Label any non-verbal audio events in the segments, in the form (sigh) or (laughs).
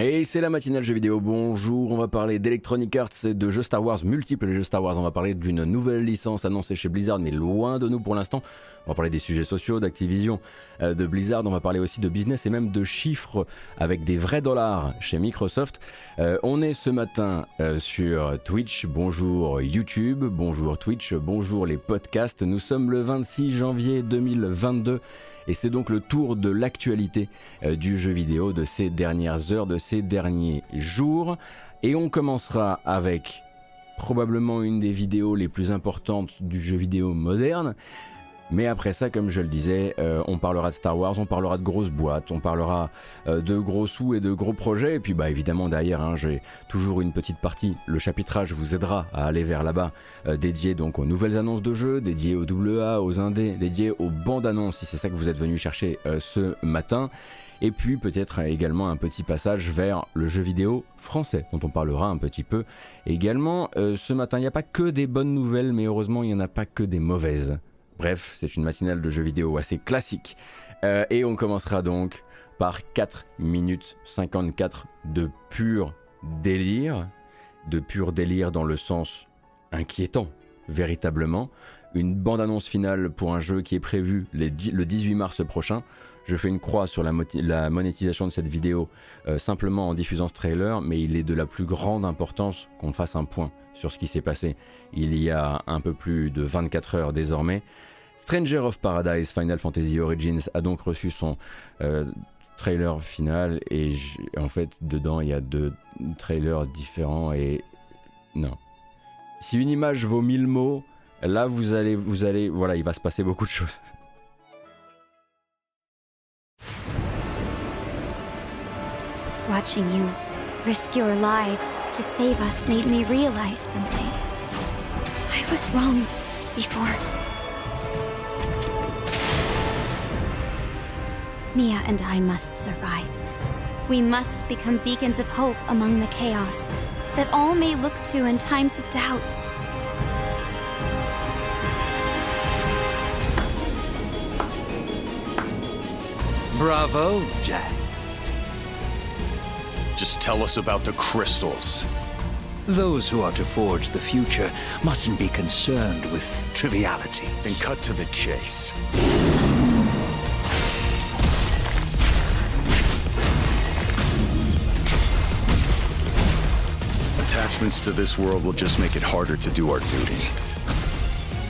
Et c'est la matinale jeux vidéo. Bonjour, on va parler d'Electronic Arts et de jeux Star Wars, multiples jeux Star Wars. On va parler d'une nouvelle licence annoncée chez Blizzard, mais loin de nous pour l'instant. On va parler des sujets sociaux, d'Activision, euh, de Blizzard. On va parler aussi de business et même de chiffres avec des vrais dollars chez Microsoft. Euh, on est ce matin euh, sur Twitch. Bonjour YouTube, bonjour Twitch, bonjour les podcasts. Nous sommes le 26 janvier 2022 et c'est donc le tour de l'actualité euh, du jeu vidéo de ces dernières heures, de ces derniers jours. Et on commencera avec probablement une des vidéos les plus importantes du jeu vidéo moderne. Mais après ça, comme je le disais, euh, on parlera de Star Wars, on parlera de grosses boîtes, on parlera euh, de gros sous et de gros projets. Et puis bah évidemment derrière, hein, j'ai toujours une petite partie. Le chapitrage vous aidera à aller vers là-bas, euh, dédié donc aux nouvelles annonces de jeux, dédié aux AA, aux indés, dédié aux bandes annonces si c'est ça que vous êtes venu chercher ce matin. Et puis peut-être également un petit passage vers le jeu vidéo français, dont on parlera un petit peu également. ce matin, il n'y a pas que des bonnes nouvelles, mais heureusement, il n'y en a pas que des mauvaises. Bref, c'est une matinale de jeux vidéo assez classique. Euh, et on commencera donc par 4 minutes 54 de pur délire. De pur délire dans le sens inquiétant, véritablement. Une bande-annonce finale pour un jeu qui est prévu le 18 mars prochain. Je fais une croix sur la, monétisation de cette vidéo euh, simplement en diffusant ce trailer, mais il est de la plus grande importance qu'on fasse un point sur ce qui s'est passé il y a un peu plus de 24 heures désormais. Stranger of Paradise Final Fantasy Origins a donc reçu son euh, trailer final et en fait dedans il y a deux trailers différents et non. Si une image vaut mille mots, là vous allez vous allez voilà, il va se passer beaucoup de choses. Watching you risk your lives to save us made me realize something. I was wrong before. Mia and I must survive. We must become beacons of hope among the chaos that all may look to in times of doubt. Bravo, Jack. Just tell us about the crystals. Those who are to forge the future mustn't be concerned with trivialities. Then cut to the chase. Attachments to this world will just make it harder to do our duty.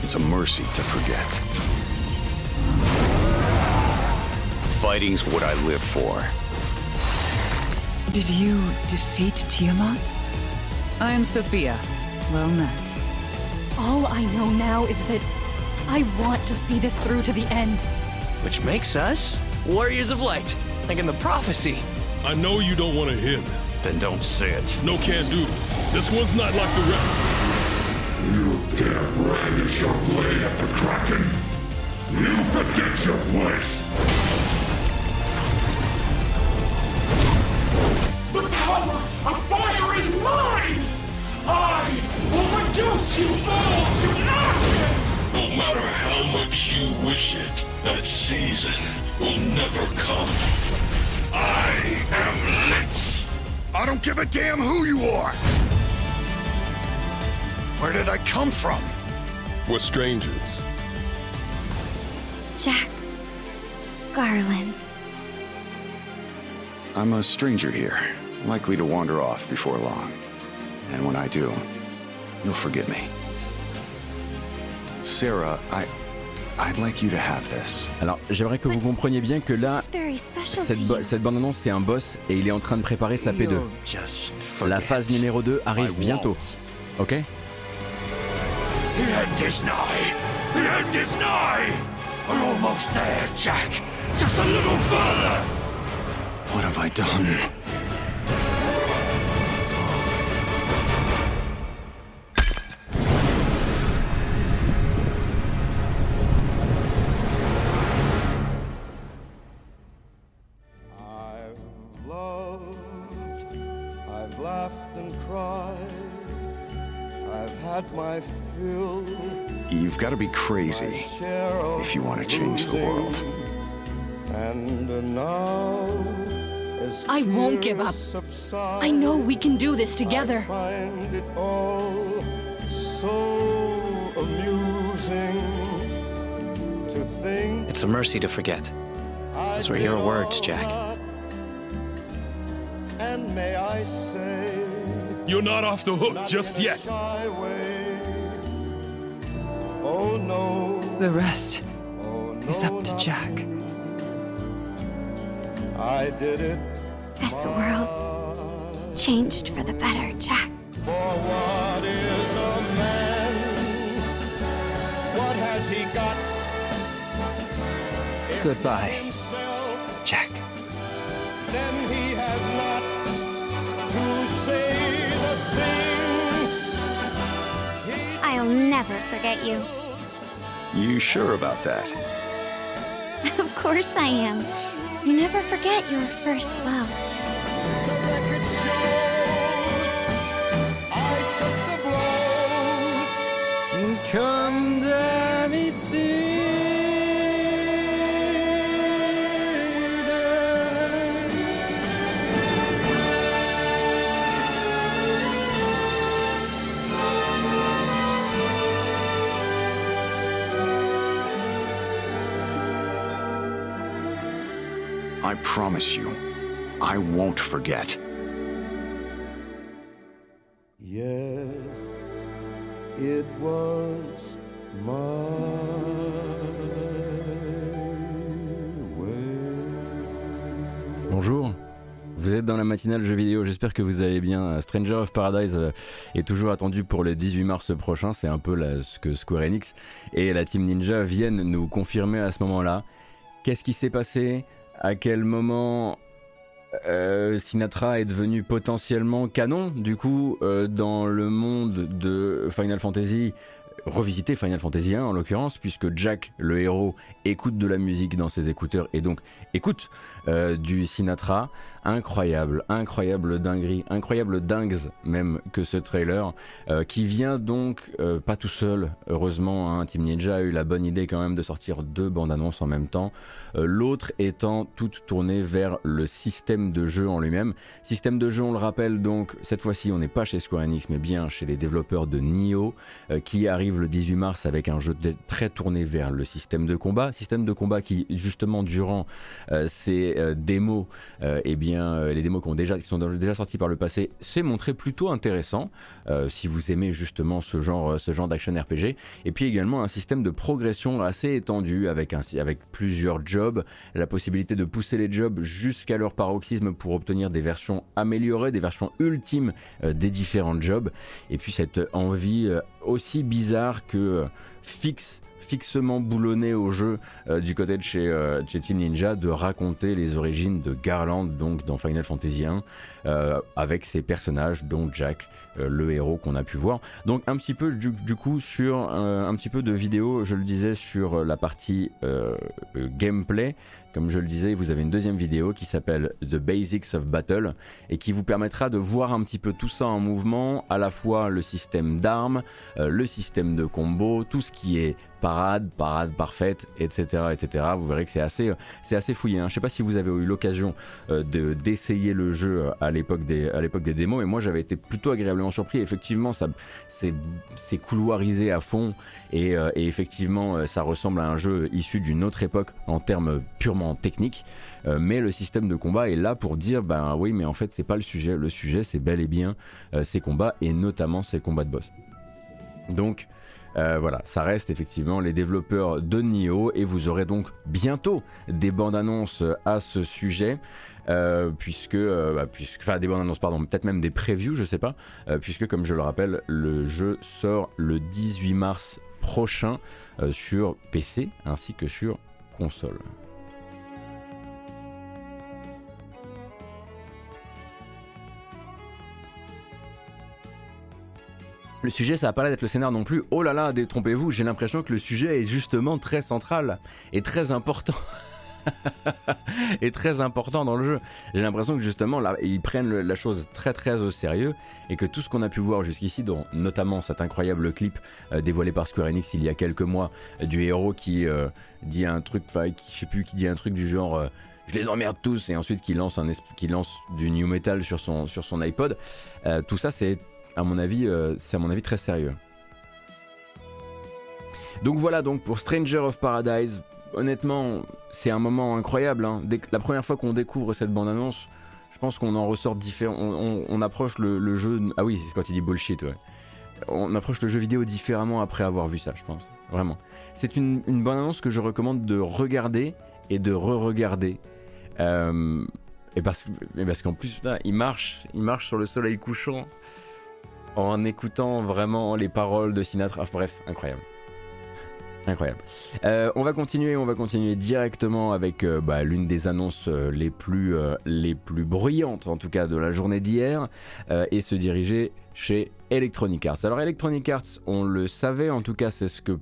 It's a mercy to forget. Fighting's what I live for. Did you defeat Tiamat? I'm Sophia. Well met. All I know now is that I want to see this through to the end. Which makes us Warriors of Light, like in the prophecy. I know you don't want to hear this. Then don't say it. No can do. This one's not like the rest. You dare brandish your blade at the Kraken? You forget your place! Will reduce you all to ashes! No matter how much you wish it, that season will never come. I am Lich! I don't give a damn who you are! Where did I come from? We're strangers. Jack Garland. I'm a stranger here, likely to wander off before long. And when I do, you'll forgive me. Sarah, I... I'd like you to have this. Alors, j'aimerais que vous compreniez bien que là, cette, cette bande-annonce, c'est un boss et il est en train de préparer sa P2. La phase numéro 2 arrive bientôt. Ok? The end is nigh! Got to be crazy if you want to change the world. I won't give up. I know we can do this together. find it all so amusing to think It's a mercy to forget. Those were your words, Jack. and may I say You're not off the hook just yet. Shy way. Oh no, The rest oh no, is up to Jack. me. I did it As the world changed for the better, Jack. for what is a man? What has he got? If Goodbye, himself, Jack. then he has not to say I'll never forget you. You sure about that? (laughs) Of course I am. You never forget your first love. the I promise you, I won't forget. Yes, it was my way. Bonjour, vous êtes dans la matinale jeux vidéo, j'espère que vous allez bien. Stranger of Paradise euh, est toujours attendu pour le 18 mars prochain, c'est un peu la- ce que Square Enix et la Team Ninja viennent nous confirmer à ce moment-là. Qu'est-ce qui s'est passé? À quel moment euh, Sinatra est devenu potentiellement canon, du coup, euh, dans le monde de Final Fantasy revisiter Final Fantasy 1 en l'occurrence, puisque Jack, le héros, écoute de la musique dans ses écouteurs et donc écoute euh, du Sinatra. Incroyable, incroyable dinguerie, incroyable dingues même que ce trailer, euh, qui vient donc euh, pas tout seul, heureusement, hein, Team Ninja a eu la bonne idée quand même de sortir deux bandes annonces en même temps, euh, l'autre étant toute tournée vers le système de jeu en lui-même. Système de jeu, on le rappelle donc, cette fois-ci on n'est pas chez Square Enix, mais bien chez les développeurs de Nioh, qui arrive le 18 mars avec un jeu très tourné vers le système de combat, système de combat qui justement durant ces démos, eh bien euh, les démos qui, sont déjà sorties par le passé, s'est montré plutôt intéressant euh, si vous aimez justement ce genre, ce genre d'action RPG. Et puis également un système de progression assez étendu avec, plusieurs jobs, la possibilité de pousser les jobs jusqu'à leur paroxysme pour obtenir des versions améliorées, des versions ultimes euh, des différents jobs. Et puis cette envie euh, aussi bizarre que euh, fixe fixement boulonné au jeu euh, du côté de chez, euh, chez Team Ninja de raconter les origines de Garland donc dans Final Fantasy 1 euh, avec ses personnages dont Jack le héros qu'on a pu voir. Donc un petit peu du, du coup sur un petit peu de vidéo je le disais sur la partie gameplay. Comme je le disais, vous avez une deuxième vidéo qui s'appelle The Basics of Battle et qui vous permettra de voir un petit peu tout ça en mouvement, à la fois le système d'armes, le système de combo, tout ce qui est parade, parade parfaite, etc. etc. Vous verrez que c'est assez, assez fouillé. Hein. Je sais pas si vous avez eu l'occasion euh, de, d'essayer le jeu euh, à l'époque des, à des démos, mais moi j'avais été plutôt agréablement surpris. Effectivement, c'est, couloirisé à fond et, euh, effectivement, ça ressemble à un jeu issu d'une autre époque en termes purement techniques. Mais le système de combat est là pour dire, ben oui, mais en fait, c'est pas le sujet. Le sujet, c'est bel et bien ces combats et notamment ces combats de boss. Donc, euh, voilà, ça reste effectivement les développeurs de Nioh et vous aurez donc bientôt des bandes annonces à ce sujet. Euh, puisque, euh, bah, puisque, enfin des bandes annonces, pardon, peut-être même des previews, je sais pas, euh, puisque comme je le rappelle, le jeu sort le 18 mars prochain euh, sur PC ainsi que sur console. Le sujet, ça va pas l'air d'être le scénar non plus. Oh là là, détrompez-vous, j'ai l'impression que le sujet est justement très central et très important. (laughs) et très important dans le jeu. J'ai l'impression que justement là, ils prennent la chose très très au sérieux et que tout ce qu'on a pu voir jusqu'ici, dont notamment cet incroyable clip euh, dévoilé par Square Enix il y a quelques mois, euh, du héros qui euh, dit un truc, enfin, qui, je sais plus, qui dit un truc du genre. je les emmerde tous et ensuite qui lance, du new metal sur son, iPod. Tout ça, c'est à mon avis, euh, c'est à mon avis très sérieux. Donc voilà donc pour Stranger of Paradise. Honnêtement, c'est un moment incroyable. Hein. la première fois qu'on découvre cette bande-annonce, je pense qu'on en ressort différent. On, approche le, jeu. Ah oui, c'est quand il dit bullshit. Ouais. On approche le jeu vidéo différemment après avoir vu ça, je pense. Vraiment. C'est une, une bande-annonce que je recommande de regarder et de re-regarder. Euh, et parce, parce qu'en plus, il marche, il marche sur le soleil couchant en écoutant vraiment les paroles de Sinatra. bref, incroyable. Incroyable. Euh, on va continuer, on va continuer directement avec euh, bah, l'une des annonces les plus les plus bruyantes, en tout cas de la journée d'hier, et se diriger chez Electronic Arts. Alors Electronic Arts, on le savait, en tout cas c'est ce que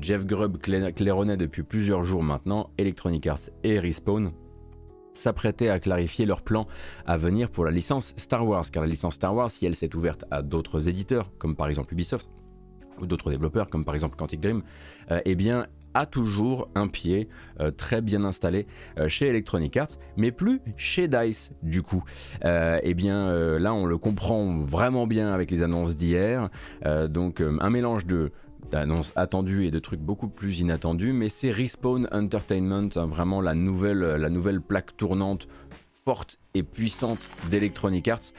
Jeff Grubb claironnait depuis plusieurs jours maintenant. Electronic Arts et Respawn s'apprêtaient à clarifier leur plan à venir pour la licence Star Wars, car la licence Star Wars, si elle s'est ouverte à d'autres éditeurs, comme par exemple Ubisoft, ou d'autres développeurs, comme par exemple Quantic Dream, euh, eh bien, a toujours un pied euh, très bien installé euh, chez Electronic Arts, mais plus chez DICE du coup. eh bien là on le comprend vraiment bien avec les annonces d'hier. donc un mélange de d'annonces attendues et de trucs beaucoup plus inattendus, mais c'est Respawn Entertainment, hein, vraiment la nouvelle, la nouvelle plaque tournante forte et puissante d'Electronic Arts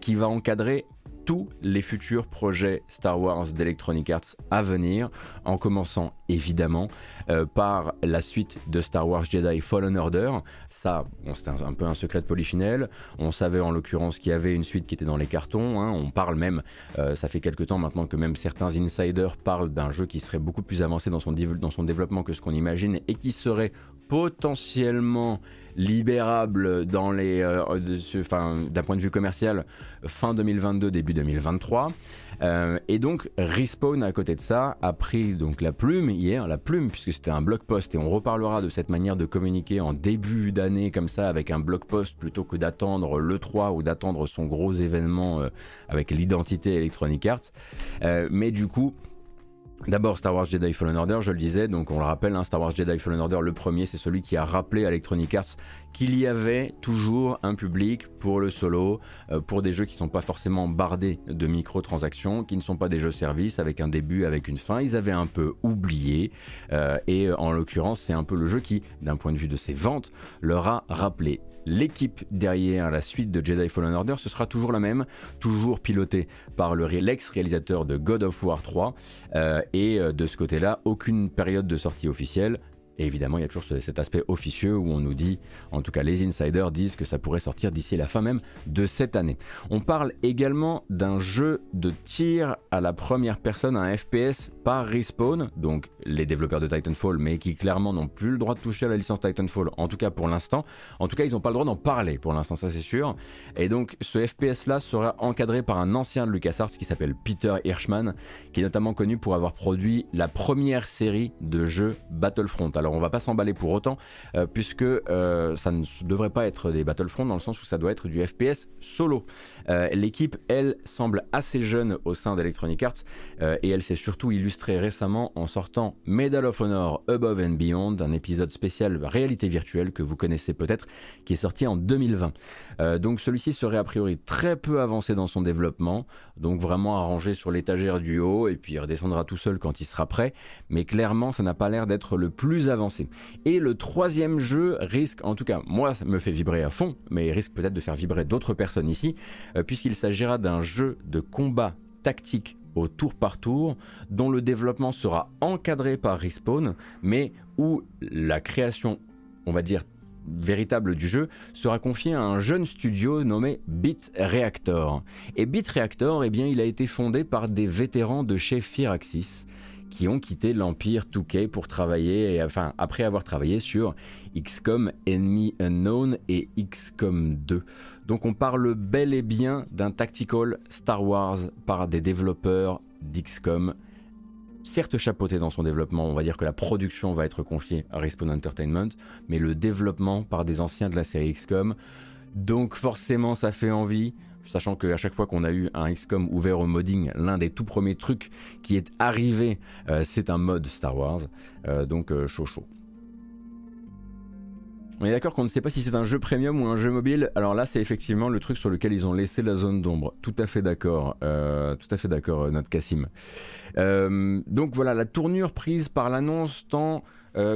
qui va encadrer tous les futurs projets Star Wars d'Electronic Arts à venir, en commençant évidemment euh, par la suite de Star Wars Jedi Fallen Order. Ça, c'était un, peu un secret de polichinelle. On savait en l'occurrence qu'il y avait une suite qui était dans les cartons. Hein. On parle même, euh, ça fait quelques temps maintenant que même certains insiders parlent d'un jeu qui serait beaucoup plus avancé dans son, développement que ce qu'on imagine et qui serait potentiellement libérable euh, d'un point de vue commercial fin 2022 début 2023. Euh, et donc Respawn à côté de ça a pris donc la plume hier, la plume puisque c'était un blog post et on reparlera de cette manière de communiquer en début d'année comme ça avec un blog post plutôt que d'attendre le 3 ou d'attendre son gros événement euh, avec l'identité Electronic Arts. mais du coup D'abord Star Wars Jedi Fallen Order, je le disais, donc on le rappelle, hein, Star Wars Jedi Fallen Order, le premier, c'est celui qui a rappelé à Electronic Arts qu'il y avait toujours un public pour le solo, euh, pour des jeux qui ne sont pas forcément bardés de microtransactions, qui ne sont pas des jeux services avec un début, avec une fin. Ils avaient un peu oublié, euh, et en l'occurrence, c'est un peu le jeu qui, d'un point de vue de ses ventes, leur a rappelé l'équipe derrière la suite de Jedi Fallen Order, ce sera toujours la même, toujours pilotée par l'ex-réalisateur de God of War 3. Euh, et euh, de ce côté-là, aucune période de sortie officielle, et évidemment, il y a toujours cet aspect officieux où on nous dit, en tout cas les insiders disent que ça pourrait sortir d'ici la fin même de cette année. On parle également d'un jeu de tir à la première personne, un FPS par Respawn, donc les développeurs de Titanfall, mais qui clairement n'ont plus le droit de toucher à la licence Titanfall, en tout cas pour l'instant. En tout cas, ils n'ont pas le droit d'en parler pour l'instant, ça c'est sûr. Et donc ce FPS-là sera encadré par un ancien de LucasArts qui s'appelle Peter Hirschman, qui est notamment connu pour avoir produit la première série de jeux Battlefront. Alors on va pas s'emballer pour autant, euh, puisque euh, ça ne devrait pas être des Battlefront dans le sens où ça doit être du FPS solo. Euh, l'équipe, elle, semble assez jeune au sein d'Electronic Arts et elle s'est surtout illustrée récemment en sortant Medal of Honor Above and Beyond, un épisode spécial réalité virtuelle que vous connaissez peut-être, qui est sorti en 2020. donc celui-ci serait a priori très peu avancé dans son développement, donc vraiment arrangé sur l'étagère du haut et puis redescendra tout seul quand il sera prêt, mais clairement ça n'a pas l'air d'être le plus avancé et le troisième jeu risque, en tout cas moi ça me fait vibrer à fond, mais risque peut-être de faire vibrer d'autres personnes ici, euh, puisqu'il s'agira d'un jeu de combat tactique au tour par tour, dont le développement sera encadré par Respawn, mais où la création, on va dire, véritable du jeu sera confiée à un jeune studio nommé Bit Reactor. Et Bit Reactor, eh bien, il a été fondé par des vétérans de chez Firaxis qui ont quitté l'Empire 2K pour travailler, enfin après avoir travaillé sur XCOM Enemy Unknown et XCOM 2. Donc on parle bel et bien d'un tactical Star Wars par des développeurs d'XCOM. Certes chapeauté dans son développement, on va dire que la production va être confiée à Respawn Entertainment, mais le développement par des anciens de la série XCOM. Donc forcément ça fait envie sachant qu'à chaque fois qu'on a eu un XCOM ouvert au modding, l'un des tout premiers trucs qui est arrivé, euh, c'est un mode Star Wars, euh, donc euh, chaud chaud. On est d'accord qu'on ne sait pas si c'est un jeu premium ou un jeu mobile. Alors là, c'est effectivement le truc sur lequel ils ont laissé la zone d'ombre. Tout à fait d'accord. Euh, tout à fait d'accord, euh, notre Cassim. Euh, donc voilà, la tournure prise par l'annonce tend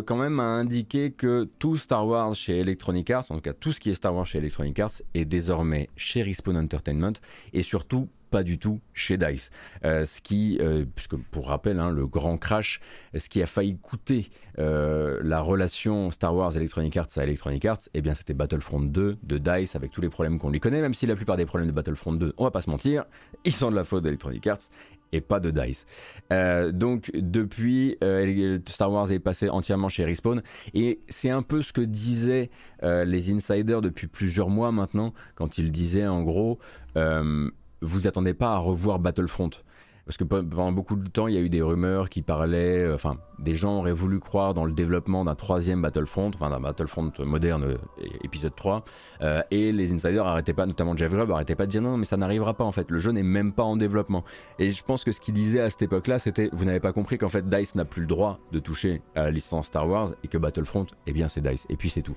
quand même à indiquer que tout Star Wars chez Electronic Arts, en tout cas tout ce qui est Star Wars chez Electronic Arts, est désormais chez Respawn Entertainment et surtout pas du tout chez DICE. Euh, ce qui, euh, puisque pour rappel, hein, le grand crash, ce qui a failli coûter euh, la relation Star Wars Electronic Arts à Electronic Arts, eh bien c'était Battlefront 2 de DICE avec tous les problèmes qu'on lui connaît, même si la plupart des problèmes de Battlefront 2, on va pas se mentir, ils sont de la faute d'Electronic Arts et pas de DICE. donc depuis, Star Wars est passé entièrement chez Respawn et c'est un peu ce que disaient les insiders depuis plusieurs mois maintenant quand ils disaient en gros vous attendez pas à revoir Battlefront. Parce que pendant beaucoup de temps, il y a eu des rumeurs qui parlaient, euh, enfin, des gens auraient voulu croire dans le développement d'un troisième Battlefront, enfin d'un Battlefront moderne, euh, épisode 3, euh, et les insiders arrêtaient pas, notamment Jeff Grubb, arrêtaient pas de dire non, mais ça n'arrivera pas en fait, le jeu n'est même pas en développement. Et je pense que ce qu'il disait à cette époque-là, c'était, vous n'avez pas compris qu'en fait DICE n'a plus le droit de toucher à la licence Star Wars, et que Battlefront, eh bien c'est DICE, et puis c'est tout.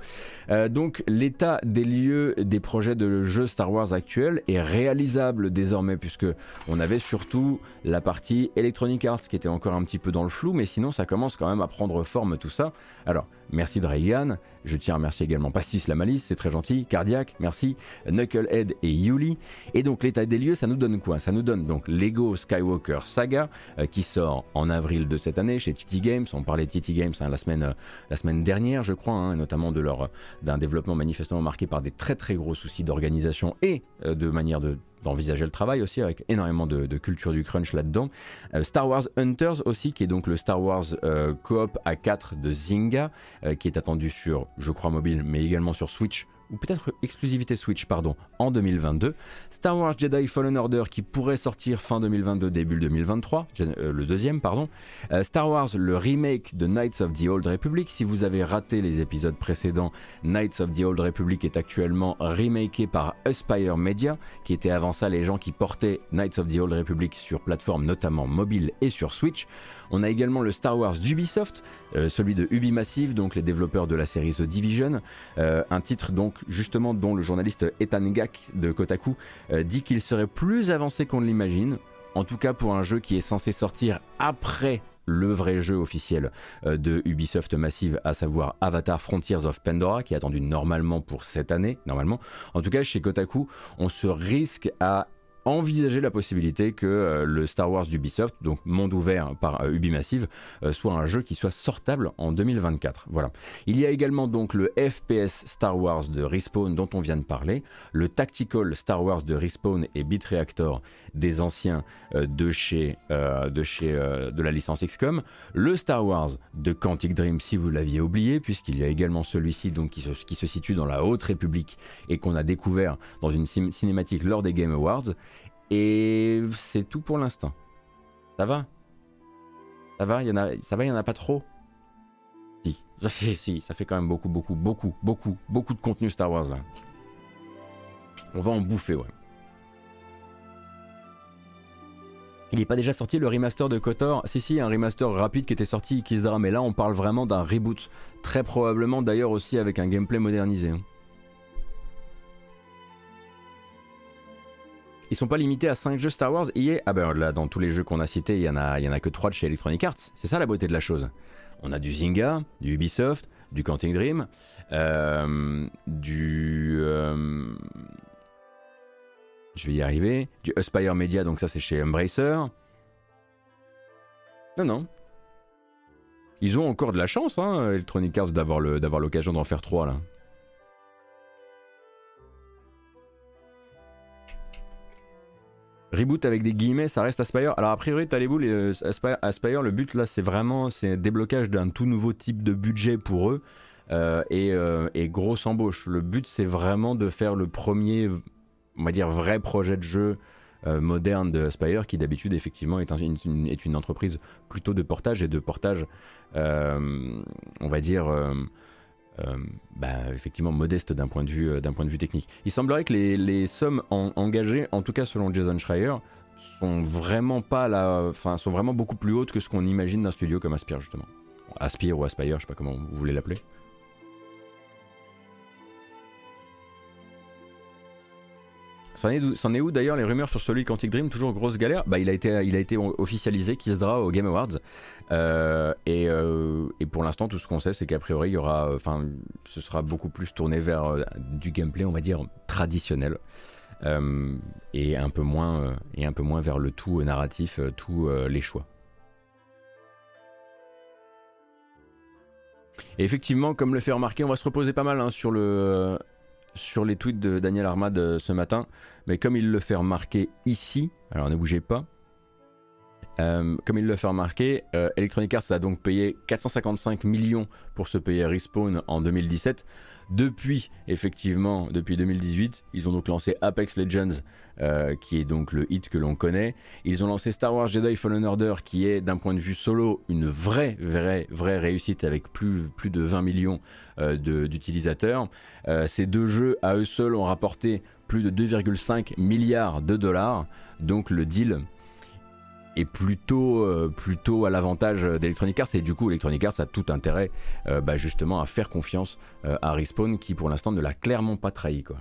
donc l'état des lieux des projets de jeux Star Wars actuels est réalisable désormais, puisque on avait surtout la partie Electronic Arts qui était encore un petit peu dans le flou, mais sinon ça commence quand même à prendre forme tout ça. Alors, merci Dragan, je tiens à remercier également Pastis la Malice, c'est très gentil, Cardiac, merci, Knucklehead et Yuli. Et donc l'état des lieux, ça nous donne quoi? Ça nous donne donc Lego Skywalker Saga euh, qui sort en avril de cette année chez TT Games. On parlait de TT Games hein, la, semaine, euh, la semaine dernière, je crois, hein, notamment leur d'un développement manifestement marqué par des très très gros soucis d'organisation et euh, de manière de d'envisager le travail aussi avec énormément de, culture du crunch là-dedans. Euh, Star Wars Hunters aussi, qui est donc le Star Wars euh, Coop A4 de Zynga, euh, qui est attendu sur, je crois, mobile, mais également sur Switch ou peut-être exclusivité Switch, pardon, en 2022. Star Wars Jedi Fallen Order qui pourrait sortir fin 2022, début 2023, euh, le deuxième, pardon. Euh, Star Wars, le remake de Knights of the Old Republic. Si vous avez raté les épisodes précédents, Knights of the Old Republic est actuellement remaké par Aspire Media, qui était avant ça les gens qui portaient Knights of the Old Republic sur plateforme notamment mobile et sur Switch. On a également le Star Wars d'Ubisoft, euh, celui de Ubimassive, donc les développeurs de la série The Division, euh, un titre donc justement dont le journaliste Ethan Gak de Kotaku euh, dit qu'il serait plus avancé qu'on ne l'imagine, en tout cas pour un jeu qui est censé sortir après le vrai jeu officiel de Ubisoft Massive, à savoir Avatar Frontiers of Pandora, qui est attendu normalement pour cette année, normalement. En tout cas, chez Kotaku, on se risque à envisager la possibilité que euh, le Star Wars d'Ubisoft, donc monde ouvert par euh, Ubimassive, euh, soit un jeu qui soit sortable en 2024. Voilà. Il y a également donc le FPS Star Wars de Respawn dont on vient de parler, le Tactical Star Wars de Respawn et Bitreactor des anciens de chez, de, chez de la licence XCOM, le Star Wars de Quantic Dream si vous l'aviez oublié, puisqu'il y a également celui-ci qui se situe dans la Haute République et qu'on a découvert dans une cinématique lors des Game Awards. Et c'est tout pour l'instant. Ça va? Ça va, il y en a, ça va, il y en a pas trop? Si, si, ça fait quand même beaucoup, beaucoup, beaucoup, beaucoup, beaucoup de contenu Star Wars là. On va en bouffer, ouais. Il n'est pas déjà sorti le remaster de Kotor? Si, si, un remaster rapide qui était sorti se mais là on parle vraiment d'un reboot. Très probablement d'ailleurs aussi avec un gameplay modernisé. Ils sont pas limités à 5 jeux Star Wars. Ah ben là, dans tous les jeux qu'on a cités, il y en a, y en a que 3 de chez Electronic Arts. C'est ça la beauté de la chose. On a du Zynga, du Ubisoft, du Quantic Dream, euh, du. Euh, je vais y arriver. Du Aspire Media, donc ça c'est chez Embracer. Non, non. Ils ont encore de la chance, hein, Electronic Arts, d'avoir l'occasion d'en faire 3 là. Reboot avec des guillemets, ça reste Aspire. Alors a priori, t'as les boules, euh, Aspire, le but là, c'est vraiment c'est déblocage d'un tout nouveau type de budget pour eux euh, euh, et, grosse embauche. Le but, c'est vraiment de faire le premier, on va dire, vrai projet de jeu moderne de Aspire, qui d'habitude effectivement est, une, entreprise plutôt de portage et de portage, on va dire euh, bah, effectivement modeste d'un point, de vue, euh, d'un point de vue technique. Il semblerait que les, les sommes engagées, en tout cas selon Jason Schreier, sont vraiment pas la, enfin sont vraiment beaucoup plus hautes que ce qu'on imagine d'un studio comme Aspire justement. Aspire ou Aspire, je sais pas comment vous voulez l'appeler. C'en est, où d'ailleurs les rumeurs sur celui Quantic Dream? Toujours grosse galère? Bah, il a été, il a été officialisé qui sera au Game Awards. Euh, euh, et, pour l'instant, tout ce qu'on sait, c'est qu'a priori, il y aura, enfin, ce sera beaucoup plus tourné vers euh, du gameplay, on va dire traditionnel, et un peu moins, et un peu moins vers le tout narratif, tous les choix. Et effectivement, comme le fait remarquer, on va se reposer pas mal hein, sur le sur les tweets de Daniel Armad ce matin, mais comme il le fait remarquer ici, alors ne bougez pas, euh, comme il le fait remarquer, euh, Electronic Arts a donc payé 455 millions pour se payer Respawn en 2017. Depuis, effectivement, depuis 2018, ils ont donc lancé Apex Legends, euh, qui est donc le hit que l'on connaît. Ils ont lancé Star Wars Jedi Fallen Order, qui est d'un point de vue solo une vraie, vraie, vraie réussite avec plus, plus de 20 millions d'utilisateurs. ces deux jeux, à eux seuls, ont rapporté plus de 2,5 milliards de dollars. Donc le deal est plutôt, euh, plutôt à l'avantage d'Electronic Arts et du coup Electronic Arts a tout intérêt euh, bah, justement à faire confiance euh, à Respawn qui pour l'instant ne l'a clairement pas trahi quoi.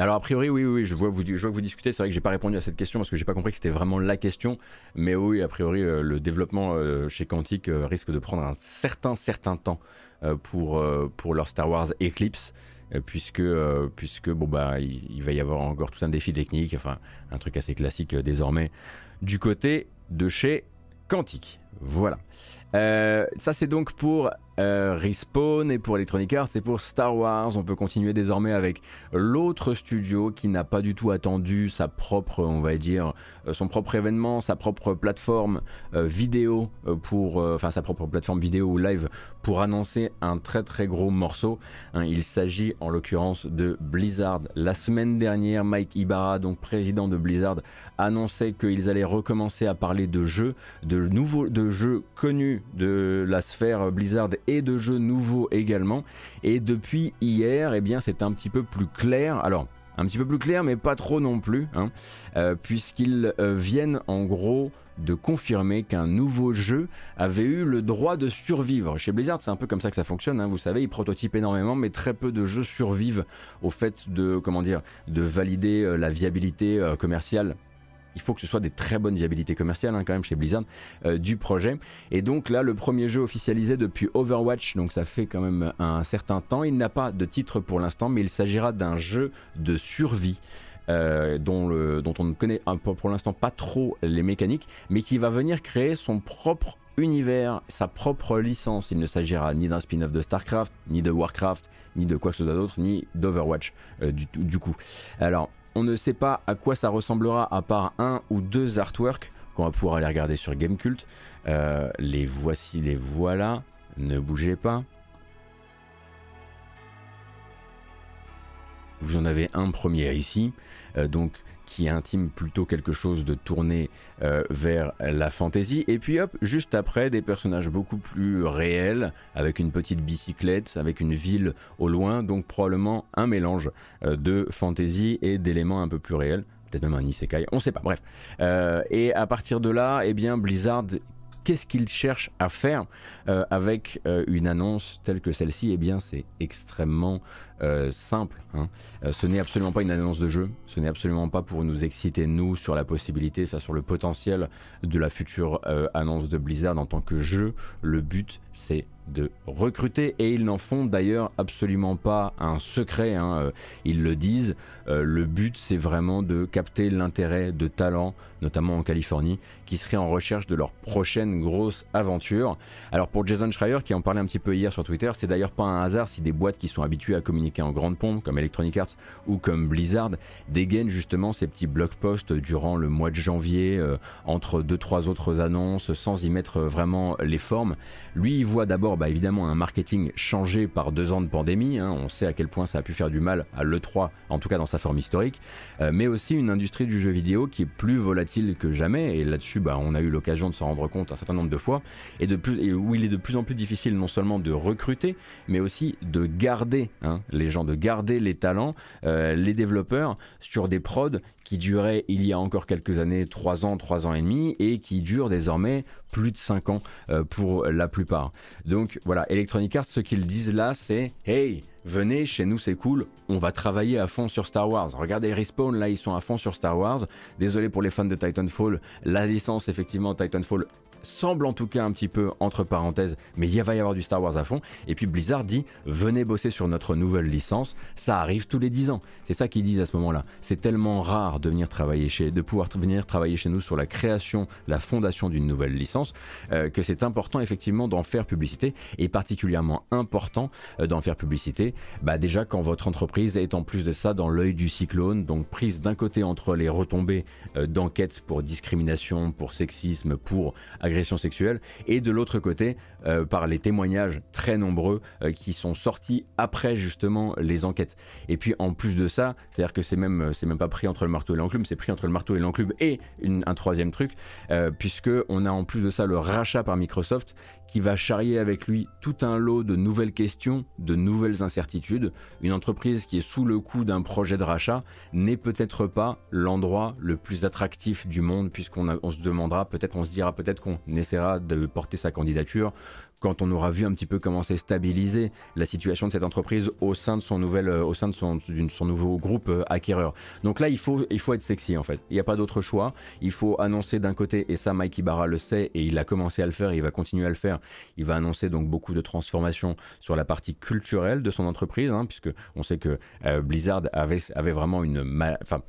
Alors a priori oui oui je vois vous je vois que vous c'est vrai que j'ai pas répondu à cette question parce que j'ai pas compris que c'était vraiment la question. Mais oui a priori euh, le développement euh, chez Quantic euh, risque de prendre un certain certain temps pour pour leur Star Wars Eclipse puisque bon bah il, va y avoir encore tout un défi technique enfin un truc assez classique désormais du côté de chez Quantic voilà. Ça c'est donc pour euh, Respawn et pour Electronic Arts et pour Star Wars. On peut continuer désormais avec l'autre studio qui n'a pas du tout attendu sa propre, on va dire, euh, son propre événement, sa propre plateforme euh, vidéo pour, enfin sa propre plateforme vidéo ou live pour annoncer un très très gros morceau. Hein, il s'agit en l'occurrence de Blizzard. La semaine dernière, Mike Ibarra, donc président de Blizzard, annonçait qu'ils allaient recommencer à parler de jeux, de nouveaux, de jeux connus de la sphère Blizzard et de jeux nouveaux également. Et depuis hier, eh bien, c'est un petit peu plus clair. Alors, un petit peu plus clair, mais pas trop non plus, hein, euh, puisqu'ils euh, viennent en gros de confirmer qu'un nouveau jeu avait eu le droit de survivre. Chez Blizzard, c'est un peu comme ça que ça fonctionne. Hein, vous savez, ils prototypent énormément, mais très peu de jeux survivent au fait de, comment dire, de valider euh, la viabilité commerciale il faut que ce soit des très bonnes viabilités commerciales hein, quand même chez Blizzard euh, du projet. Et donc là, le premier jeu officialisé depuis Overwatch, donc ça fait quand même un certain temps. Il n'a pas de titre pour l'instant, mais il s'agira d'un jeu de survie. Euh, dont, le, dont on ne connaît pour l'instant pas trop les mécaniques, mais qui va venir créer son propre univers, sa propre licence. Il ne s'agira ni d'un spin-off de StarCraft, ni de Warcraft, ni de quoi que ce soit d'autre, ni d'Overwatch euh, du, du coup. Alors, on ne sait pas à quoi ça ressemblera à part un ou deux artworks qu'on va pouvoir aller regarder sur Gamecult. Euh, les voici, les voilà. Ne bougez pas. Vous en avez un premier ici, donc qui intime plutôt quelque chose de tourné euh, vers la fantaisie. Et puis hop, juste après, des personnages beaucoup plus réels, avec une petite bicyclette, avec une ville au loin, donc probablement un mélange euh, de fantaisie et d'éléments un peu plus réels peut-être même un isekai, on sait pas, bref. et à partir de là, eh bien Blizzard qu'est-ce qu'il cherche à faire avec une annonce telle que celle-ci? Eh bien, c'est extrêmement euh, simple. Hein. Euh, ce n'est absolument pas une annonce de jeu, ce n'est absolument pas pour nous exciter nous sur la possibilité, enfin, sur le potentiel de la future euh, annonce de Blizzard en tant que jeu. Le but c'est de recruter et ils n'en font d'ailleurs absolument pas un secret, hein. ils le disent. le but c'est vraiment de capter l'intérêt de talents, notamment en Californie, qui seraient en recherche de leur prochaine grosse aventure. Alors pour Jason Schreier qui en parlait un petit peu hier sur Twitter, c'est d'ailleurs pas un hasard si des boîtes qui sont habituées à communiquer en grande pompe comme Electronic Arts ou comme Blizzard dégainent justement ces petits blog posts durant le mois de janvier euh, entre deux trois autres annonces sans y mettre vraiment les formes. Lui il voit d'abord bah, évidemment un marketing changé par deux ans de pandémie, hein. on sait à quel point ça a pu faire du mal à l'E3, en tout cas dans sa forme historique, euh, mais aussi une industrie du jeu vidéo qui est plus volatile que jamais, et là-dessus bah, on a eu l'occasion de s'en rendre compte un certain nombre de fois, et, de plus, et où il est de plus en plus difficile non seulement de recruter, mais aussi de garder hein, les gens, de garder les talents, euh, les développeurs sur des prods qui duraient il y a encore quelques années 3 ans, 3 ans et demi, et qui durent désormais plus de 5 ans euh, pour la plupart. Donc voilà, Electronic Arts, ce qu'ils disent là, c'est Hey, venez, chez nous c'est cool, on va travailler à fond sur Star Wars. Regardez Respawn, là ils sont à fond sur Star Wars. Désolé pour les fans de Titanfall, la licence effectivement Titanfall semble en tout cas un petit peu entre parenthèses, mais il va y avoir du Star Wars à fond. Et puis Blizzard dit venez bosser sur notre nouvelle licence, ça arrive tous les 10 ans. C'est ça qu'ils disent à ce moment-là. C'est tellement rare de venir travailler chez, de pouvoir venir travailler chez nous sur la création, la fondation d'une nouvelle licence, euh, que c'est important effectivement d'en faire publicité et particulièrement important euh, d'en faire publicité. Bah déjà quand votre entreprise est en plus de ça dans l'œil du cyclone, donc prise d'un côté entre les retombées euh, d'enquêtes pour discrimination, pour sexisme, pour agression sexuelle, et de l'autre côté, euh, par les témoignages très nombreux euh, qui sont sortis après justement les enquêtes. Et puis en plus de ça, c'est-à-dire que c'est même, c'est même pas pris entre le marteau et l'enclume, c'est pris entre le marteau et l'enclume et un troisième truc, euh, puisque on a en plus de ça le rachat par Microsoft qui va charrier avec lui tout un lot de nouvelles questions, de nouvelles incertitudes. Une entreprise qui est sous le coup d'un projet de rachat n'est peut-être pas l'endroit le plus attractif du monde, puisqu'on on se demandera, peut-être on se dira peut-être qu'on essaiera de porter sa candidature quand on aura vu un petit peu comment s'est stabilisé la situation de cette entreprise au sein de son euh, nouveau groupe euh, acquéreur. Donc là, il faut, être sexy en fait. Il n'y a pas d'autre choix. Il faut annoncer d'un côté, et ça, Mike Ibarra le sait et il a commencé à le faire, il va continuer à le faire. Il va annoncer donc beaucoup de transformations sur la partie culturelle de son entreprise, hein, puisque on sait que euh, Blizzard avait, avait vraiment une, enfin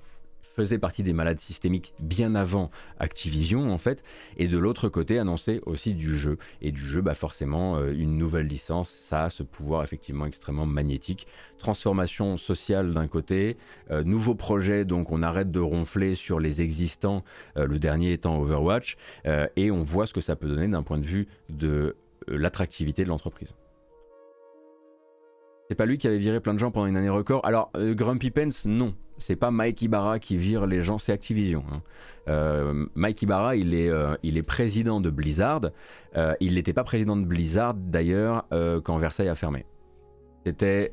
faisait partie des malades systémiques bien avant Activision en fait, et de l'autre côté annoncer aussi du jeu. Et du jeu, bah forcément, euh, une nouvelle licence, ça a ce pouvoir effectivement extrêmement magnétique. Transformation sociale d'un côté, euh, nouveau projet, donc on arrête de ronfler sur les existants, euh, le dernier étant Overwatch, et on voit ce que ça peut donner d'un point de vue de l'attractivité de l'entreprise. C'est pas lui qui avait viré plein de gens pendant une année record. Alors, Grumpy Pence, non c'est pas Mike Ibarra qui vire les gens, c'est Activision. Hein. Euh, Mike Ibarra, il est, euh, il est président de Blizzard. Euh, il n'était pas président de Blizzard d'ailleurs quand Versailles a fermé. C'était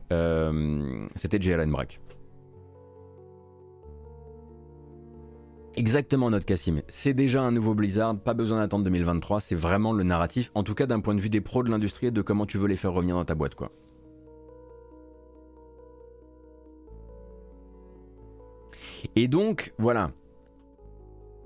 c'était J. Brack. Exactement notre Cassim. C'est déjà un nouveau Blizzard, pas besoin d'attendre 2023, c'est vraiment le narratif, en tout cas d'un point de vue des pros de l'industrie et de comment tu veux les faire revenir dans ta boîte quoi. Et donc, voilà.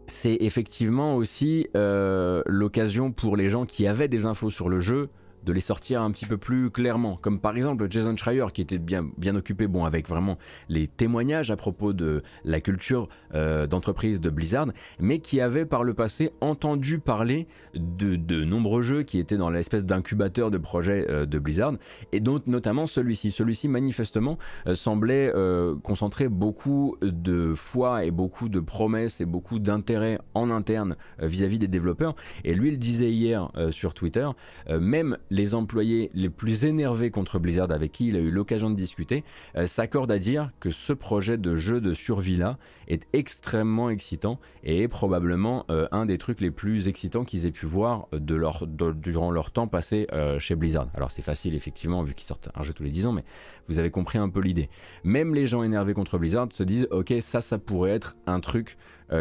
C'est effectivement aussi euh, l'occasion pour les gens qui avaient des infos sur le jeu de les sortir un petit peu plus clairement. Comme par exemple Jason Schreier qui était bien, bien occupé, bon, avec vraiment les témoignages à propos de la culture euh, d'entreprise de Blizzard, mais qui avait par le passé entendu parler de, de nombreux jeux qui étaient dans l'espèce d'incubateur de projets euh, de Blizzard, et donc notamment celui-ci. Celui-ci manifestement euh, semblait concentrer beaucoup de foi et beaucoup de promesses et beaucoup d'intérêt en interne vis-à-vis -vis des développeurs. Et lui il disait hier sur Twitter, même les employés les plus énervés contre Blizzard avec qui il a eu l'occasion de discuter euh, s'accordent à dire que ce projet de jeu de survie-là est extrêmement excitant et est probablement euh, un des trucs les plus excitants qu'ils aient pu voir durant leur temps passé euh, chez Blizzard. Alors c'est facile effectivement vu qu'ils sortent un jeu tous les 10 ans, mais vous avez compris un peu l'idée. Même les gens énervés contre Blizzard se disent ok ça ça pourrait être un truc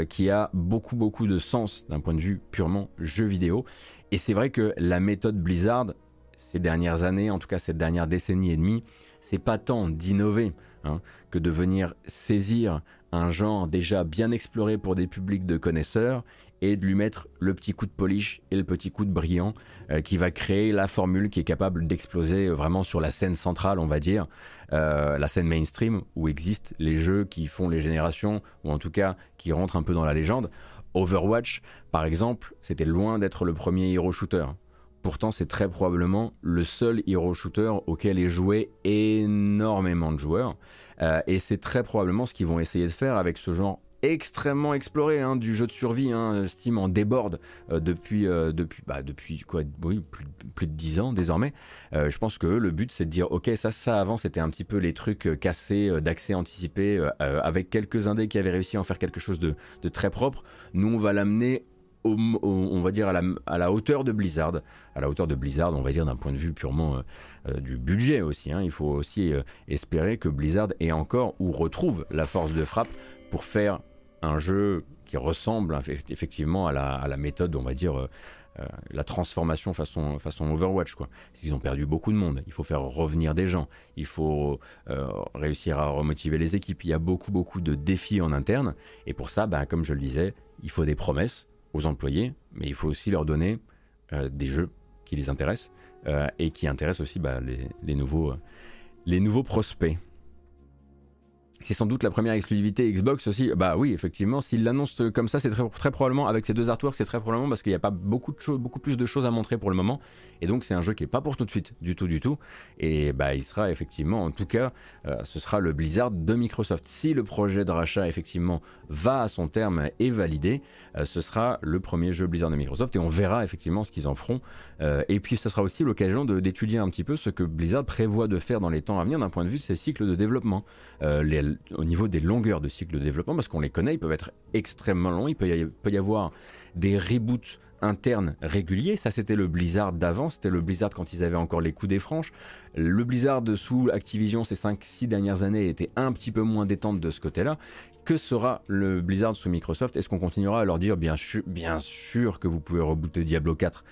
qui a beaucoup beaucoup de sens d'un point de vue purement jeu vidéo et c'est vrai que la méthode Blizzard, ces dernières années, en tout cas cette dernière décennie et demie, c'est pas tant d'innover hein, que de venir saisir un genre déjà bien exploré pour des publics de connaisseurs et de lui mettre le petit coup de polish et le petit coup de brillant euh, qui va créer la formule qui est capable d'exploser vraiment sur la scène centrale, on va dire, euh, la scène mainstream où existent les jeux qui font les générations ou en tout cas qui rentrent un peu dans la légende. Overwatch, par exemple, c'était loin d'être le premier hero shooter. Pourtant, c'est très probablement le seul hero shooter auquel est joué énormément de joueurs. Euh, et c'est très probablement ce qu'ils vont essayer de faire avec ce genre extrêmement exploré hein, du jeu de survie. Hein. Steam en déborde euh, depuis, euh, depuis, bah, depuis quoi, oui, plus, de 10 ans désormais. je pense que le but c'est de dire ok ça ça avant c'était un petit peu les trucs cassés d'accès anticipé avec quelques indés qui avaient réussi à en faire quelque chose de, de très propre. Nous on va l'amener on va dire à la, à la, hauteur de Blizzard, à la hauteur de Blizzard, on va dire d'un point de vue purement euh, euh, du budget aussi. Hein. Il faut aussi euh, espérer que Blizzard ait encore ou retrouve la force de frappe pour faire un jeu qui ressemble effectivement à la, méthode, on va dire, la transformation façon, Overwatch. Quoi. Ils ont perdu beaucoup de monde, il faut faire revenir des gens, il faut réussir à remotiver les équipes. Il y a beaucoup, beaucoup de défis en interne, et pour ça, ben, comme je le disais, il faut des promesses aux employés, mais il faut aussi leur donner euh, des jeux qui les intéressent euh, et qui intéressent aussi nouveaux, les nouveaux prospects. C'est sans doute la première exclusivité Xbox aussi. Bah oui, effectivement, s'il l'annonce comme ça, c'est très, très, probablement avec ces deux artworks, c'est très probablement parce qu'il n'y a pas beaucoup, de beaucoup plus de choses à montrer pour le moment. Et donc c'est un jeu qui est pas pour tout de suite, du tout, du tout. Et bah il sera effectivement, en tout cas, euh, ce sera le Blizzard de Microsoft. Si le projet de rachat effectivement va à son terme et validé, euh, ce sera le premier jeu Blizzard de Microsoft et on verra effectivement ce qu'ils en feront. Euh, et puis ce sera aussi l'occasion d'étudier un petit peu ce que Blizzard prévoit de faire dans les temps à venir d'un point de vue de ses cycles de développement, au niveau des longueurs de cycle de développement, parce qu'on les connaît, ils peuvent être extrêmement longs, il peut y, avoir des reboots interne régulier. Ça, c'était le Blizzard d'avant, c'était le Blizzard quand ils avaient encore les coups des franches. Le Blizzard sous Activision ces 5-6 dernières années était un petit peu moins détente de ce côté-là. Que sera le Blizzard sous Microsoft? Est-ce qu'on continuera à leur dire bien sûr, bien sûr que vous pouvez rebooter Diablo 4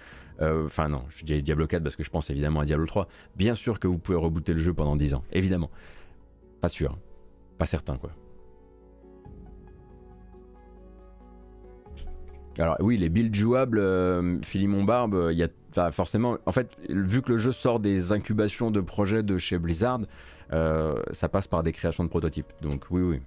euh, Enfin non, je dis Diablo 4 parce que je pense évidemment à Diablo 3. Bien sûr que vous pouvez rebooter le jeu pendant 10 ans, évidemment. Pas sûr, pas certain quoi. Alors oui, les builds jouables, euh, Philimon Barbe, euh, il y a forcément. En fait, vu que le jeu sort des incubations de projets de chez Blizzard, euh, ça passe par des créations de prototypes. Donc oui, oui.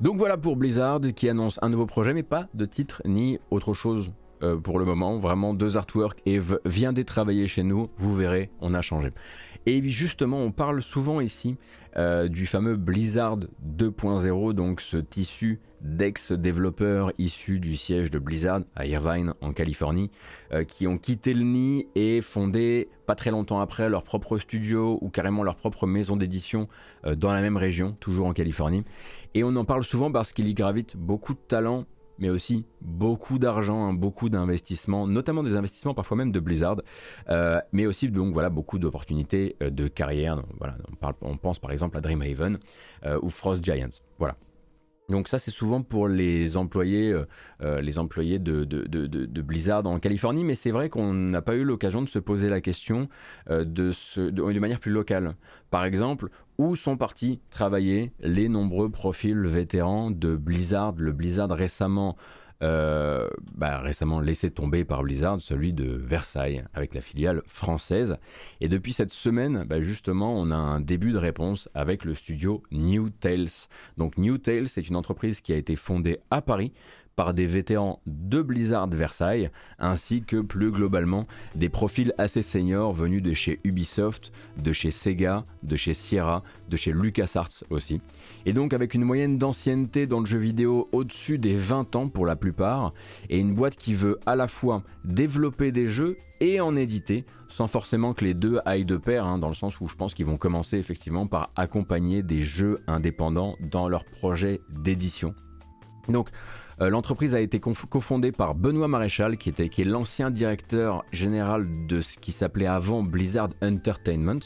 Donc voilà pour Blizzard qui annonce un nouveau projet, mais pas de titre ni autre chose euh, pour le moment. Vraiment deux artworks et vient d'être chez nous. Vous verrez, on a changé. Et justement, on parle souvent ici euh, du fameux Blizzard 2.0, donc ce tissu d'ex-développeurs issus du siège de Blizzard à Irvine en Californie, euh, qui ont quitté le nid et fondé pas très longtemps après leur propre studio ou carrément leur propre maison d'édition dans la même région, toujours en Californie. Et on en parle souvent parce qu'il y gravite beaucoup de talents mais aussi beaucoup d'argent, hein, beaucoup d'investissements, notamment des investissements parfois même de Blizzard, euh, mais aussi donc voilà beaucoup d'opportunités euh, de carrière. voilà, on, parle, on, pense par exemple à Dreamhaven euh, ou Frost Giants. Voilà. Donc ça c'est souvent pour les employés, les employés de, de, Blizzard en Californie, mais c'est vrai qu'on n'a pas eu l'occasion de se poser la question de, ce, de, manière plus locale. Par exemple, où sont partis travailler les nombreux profils vétérans de Blizzard, le Blizzard récemment, euh, bah, récemment laissé tomber par Blizzard, celui de Versailles, avec la filiale française. Et depuis cette semaine, bah, justement, on a un début de réponse avec le studio New Tales. Donc New Tales, c'est une entreprise qui a été fondée à Paris par des vétérans de Blizzard Versailles, ainsi que plus globalement des profils assez seniors venus de chez Ubisoft, de chez Sega, de chez Sierra, de chez LucasArts aussi. Et donc avec une moyenne d'ancienneté dans le jeu vidéo au-dessus des 20 ans pour la plupart, et une boîte qui veut à la fois développer des jeux et en éditer, sans forcément que les deux aillent de pair, hein, dans le sens où je pense qu'ils vont commencer effectivement par accompagner des jeux indépendants dans leur projet d'édition. L'entreprise a été cofondée par Benoît Maréchal, qui, était, qui est l'ancien directeur général de ce qui s'appelait avant Blizzard Entertainment.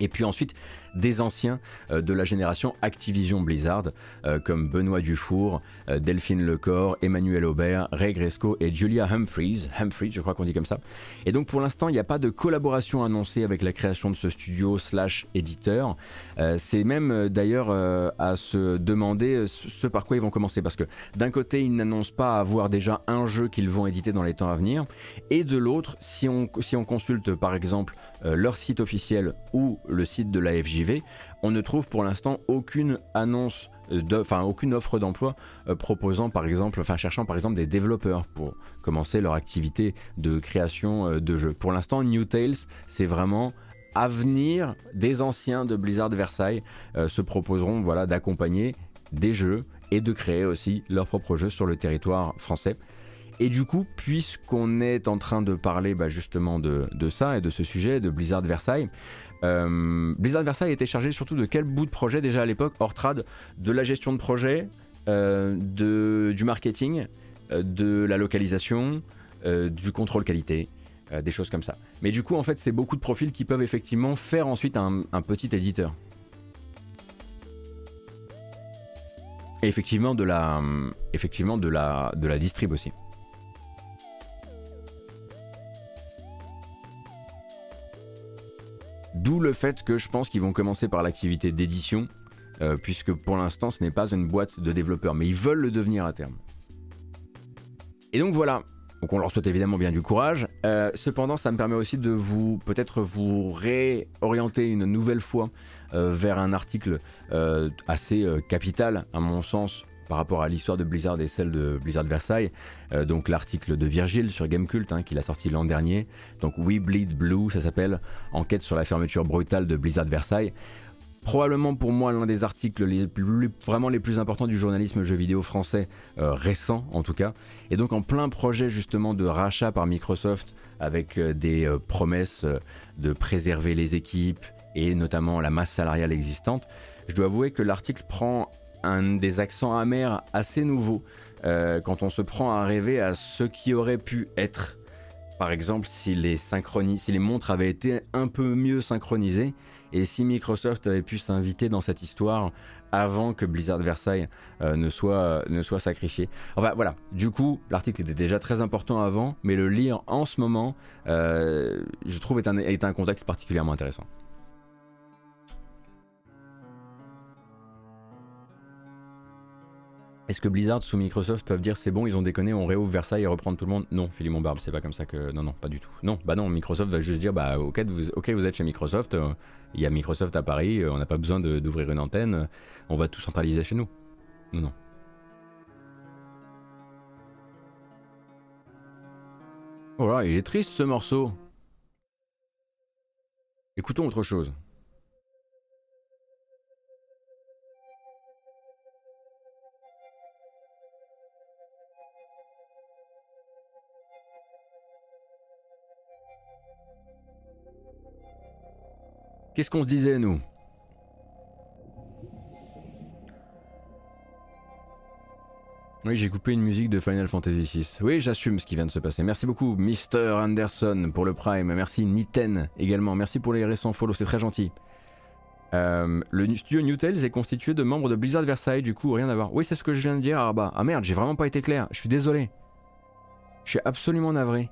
Et puis ensuite, des anciens euh, de la génération Activision Blizzard, euh, comme Benoît Dufour, euh, Delphine Lecor, Emmanuel Aubert, Ray Gresco et Julia Humphreys. Humphreys, je crois qu'on dit comme ça. Et donc pour l'instant, il n'y a pas de collaboration annoncée avec la création de ce studio slash éditeur. C'est même d'ailleurs à se demander ce par quoi ils vont commencer. Parce que d'un côté, ils n'annoncent pas avoir déjà un jeu qu'ils vont éditer dans les temps à venir. Et de l'autre, si on, si on consulte par exemple leur site officiel ou le site de la FJV, on ne trouve pour l'instant aucune annonce enfin aucune offre d'emploi proposant par exemple, enfin cherchant par exemple des développeurs pour commencer leur activité de création de jeux. Pour l'instant, New Tales, c'est vraiment avenir des anciens de Blizzard Versailles se proposeront voilà d'accompagner des jeux et de créer aussi leurs propres jeux sur le territoire français. Et du coup, puisqu'on est en train de parler bah, justement de, ça et de ce sujet, de Blizzard Versailles, euh, Blizzard Versailles était chargé surtout de quel bout de projet déjà à l'époque, Ortrad, de la gestion de projet, euh, de, du marketing, euh, de la localisation, du contrôle qualité, des choses comme ça. Mais du coup, en fait, c'est beaucoup de profils qui peuvent effectivement faire ensuite un, un petit éditeur. Et effectivement de la, effectivement de la, de la distrib aussi. D'où le fait que je pense qu'ils vont commencer par l'activité d'édition, euh, puisque pour l'instant ce n'est pas une boîte de développeurs, mais ils veulent le devenir à terme. Et donc voilà, donc on leur souhaite évidemment bien du courage. Euh, cependant, ça me permet aussi de vous peut-être vous réorienter une nouvelle fois euh, vers un article assez capital à mon sens par rapport à l'histoire de Blizzard et celle de Blizzard Versailles. Euh, donc l'article de Virgile sur Gamecult hein, qu'il a sorti l'an dernier. Donc We Bleed Blue, ça s'appelle Enquête sur la fermeture brutale de Blizzard Versailles. Probablement pour moi l'un des articles vraiment les plus importants du journalisme jeu vidéo français euh, récent en tout cas. Et donc en plein projet justement de rachat par Microsoft avec euh, des promesses de préserver les équipes et notamment la masse salariale existante. Je dois avouer que l'article prend un des accents amers assez nouveaux euh, quand on se prend à rêver à ce qui aurait pu être. Par exemple, si les, si les montres avaient été un peu mieux synchronisées et si Microsoft avait pu s'inviter dans cette histoire avant que Blizzard Versailles euh, ne, soit, ne soit sacrifié. Enfin voilà, du coup, l'article était déjà très important avant, mais le lire en ce moment, euh, je trouve, est un contexte particulièrement intéressant. Est-ce que Blizzard sous Microsoft peuvent dire c'est bon, ils ont déconné, on réouvre Versailles et reprendre tout le monde? Non, Philippe Barbe, c'est pas comme ça que. Non, non, pas du tout. Non, bah non, Microsoft va juste dire bah ok, vous, ok, vous êtes chez Microsoft, euh, il y a Microsoft à Paris, euh, on n'a pas besoin d'ouvrir une antenne, euh, on va tout centraliser chez nous. Non, non. Voilà, oh il est triste ce morceau. Écoutons autre chose. Qu'est-ce qu'on se disait, nous? Oui, j'ai coupé une musique de Final Fantasy VI. Oui, j'assume ce qui vient de se passer. Merci beaucoup, Mr. Anderson, pour le Prime. Merci, Niten également. Merci pour les récents follow, c'est très gentil. Euh, le studio New Tales est constitué de membres de Blizzard Versailles, du coup, rien à voir. Oui, c'est ce que je viens de dire, bah, Ah merde, j'ai vraiment pas été clair. Je suis désolé. Je suis absolument navré.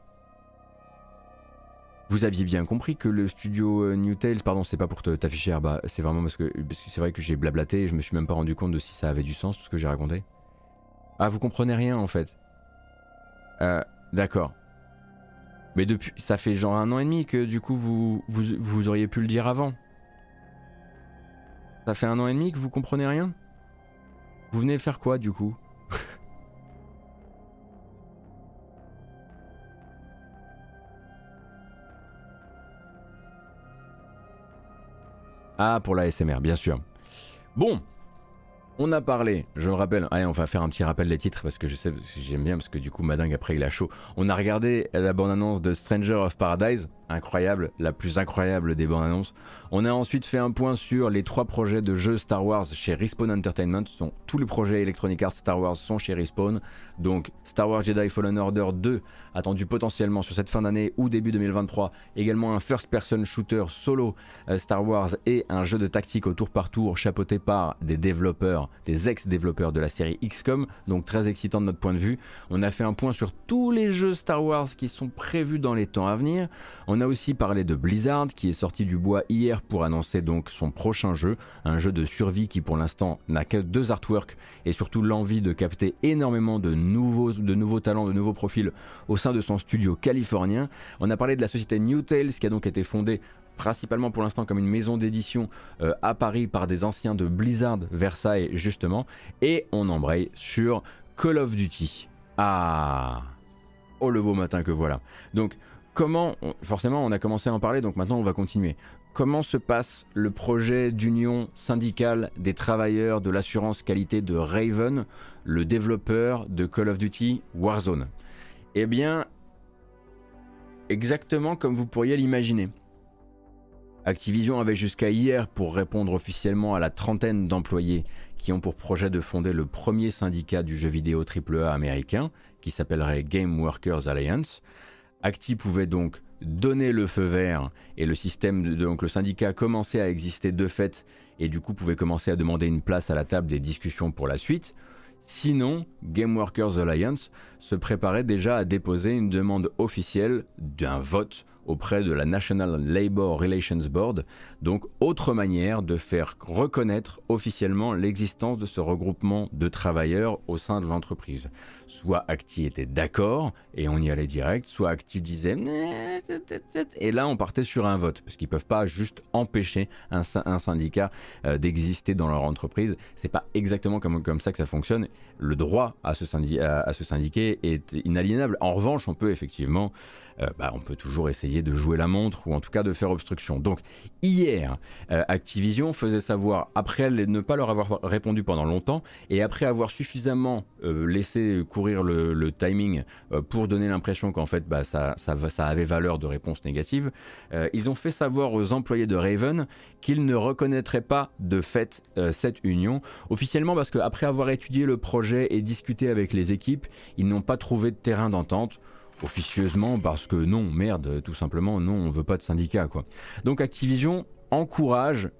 Vous aviez bien compris que le studio euh, New Tales, pardon, c'est pas pour t'afficher, bah, c'est vraiment parce que c'est vrai que j'ai blablaté et je me suis même pas rendu compte de si ça avait du sens tout ce que j'ai raconté. Ah, vous comprenez rien en fait. Euh, d'accord. Mais depuis, ça fait genre un an et demi que du coup vous, vous auriez pu le dire avant. Ça fait un an et demi que vous comprenez rien? Vous venez faire quoi du coup? (laughs) Ah, pour la SMR, bien sûr. Bon, on a parlé, je le rappelle, allez, on va faire un petit rappel des titres parce que je sais, j'aime bien parce que du coup, Madingue après il a chaud. On a regardé la bande-annonce de Stranger of Paradise, incroyable, la plus incroyable des bandes annonces. On a ensuite fait un point sur les trois projets de jeux Star Wars chez Respawn Entertainment. Tous les projets Electronic Arts Star Wars sont chez Respawn. Donc Star Wars Jedi Fallen Order 2, attendu potentiellement sur cette fin d'année ou début 2023. Également un first-person shooter solo euh, Star Wars et un jeu de tactique au tour par tour chapeauté par des développeurs, des ex-développeurs de la série XCOM. Donc très excitant de notre point de vue. On a fait un point sur tous les jeux Star Wars qui sont prévus dans les temps à venir. On a aussi parlé de Blizzard qui est sorti du bois hier pour annoncer donc son prochain jeu, un jeu de survie qui pour l'instant n'a que deux artworks et surtout l'envie de capter énormément de nouveaux, de nouveaux talents, de nouveaux profils au sein de son studio californien. On a parlé de la société New Tales qui a donc été fondée principalement pour l'instant comme une maison d'édition euh, à Paris par des anciens de Blizzard Versailles justement, et on embraye sur Call of Duty. Ah Oh le beau matin que voilà. Donc comment, forcément on a commencé à en parler, donc maintenant on va continuer. Comment se passe le projet d'union syndicale des travailleurs de l'assurance qualité de Raven, le développeur de Call of Duty Warzone? Eh bien, exactement comme vous pourriez l'imaginer. Activision avait jusqu'à hier pour répondre officiellement à la trentaine d'employés qui ont pour projet de fonder le premier syndicat du jeu vidéo AAA américain, qui s'appellerait Game Workers Alliance. Acti pouvait donc donner le feu vert et le système, donc le syndicat commençait à exister de fait et du coup pouvait commencer à demander une place à la table des discussions pour la suite. Sinon, Game Workers Alliance se préparait déjà à déposer une demande officielle d'un vote auprès de la National Labor Relations Board, donc autre manière de faire reconnaître officiellement l'existence de ce regroupement de travailleurs au sein de l'entreprise. Soit Acti était d'accord et on y allait direct, soit Acti disait et là on partait sur un vote parce qu'ils peuvent pas juste empêcher un, syndicat euh, d'exister dans leur entreprise. C'est pas exactement comme, ça que ça fonctionne. Le droit à se, syndiquer est inaliénable. En revanche, on peut effectivement euh, bah, on peut toujours essayer de jouer la montre ou en tout cas de faire obstruction. Donc hier, euh, Activision faisait savoir, après ne pas leur avoir répondu pendant longtemps et après avoir suffisamment laissé courir le, timing pour donner l'impression qu'en fait bah, ça, ça, avait valeur de réponse négative, ils ont fait savoir aux employés de Raven qu'ils ne reconnaîtraient pas de fait cette union. Officiellement parce qu'après avoir étudié le projet et discuté avec les équipes, ils n'ont pas trouvé de terrain d'entente. Officieusement parce que non, merde, tout simplement, non, on veut pas de syndicat, quoi. Donc Activision encourage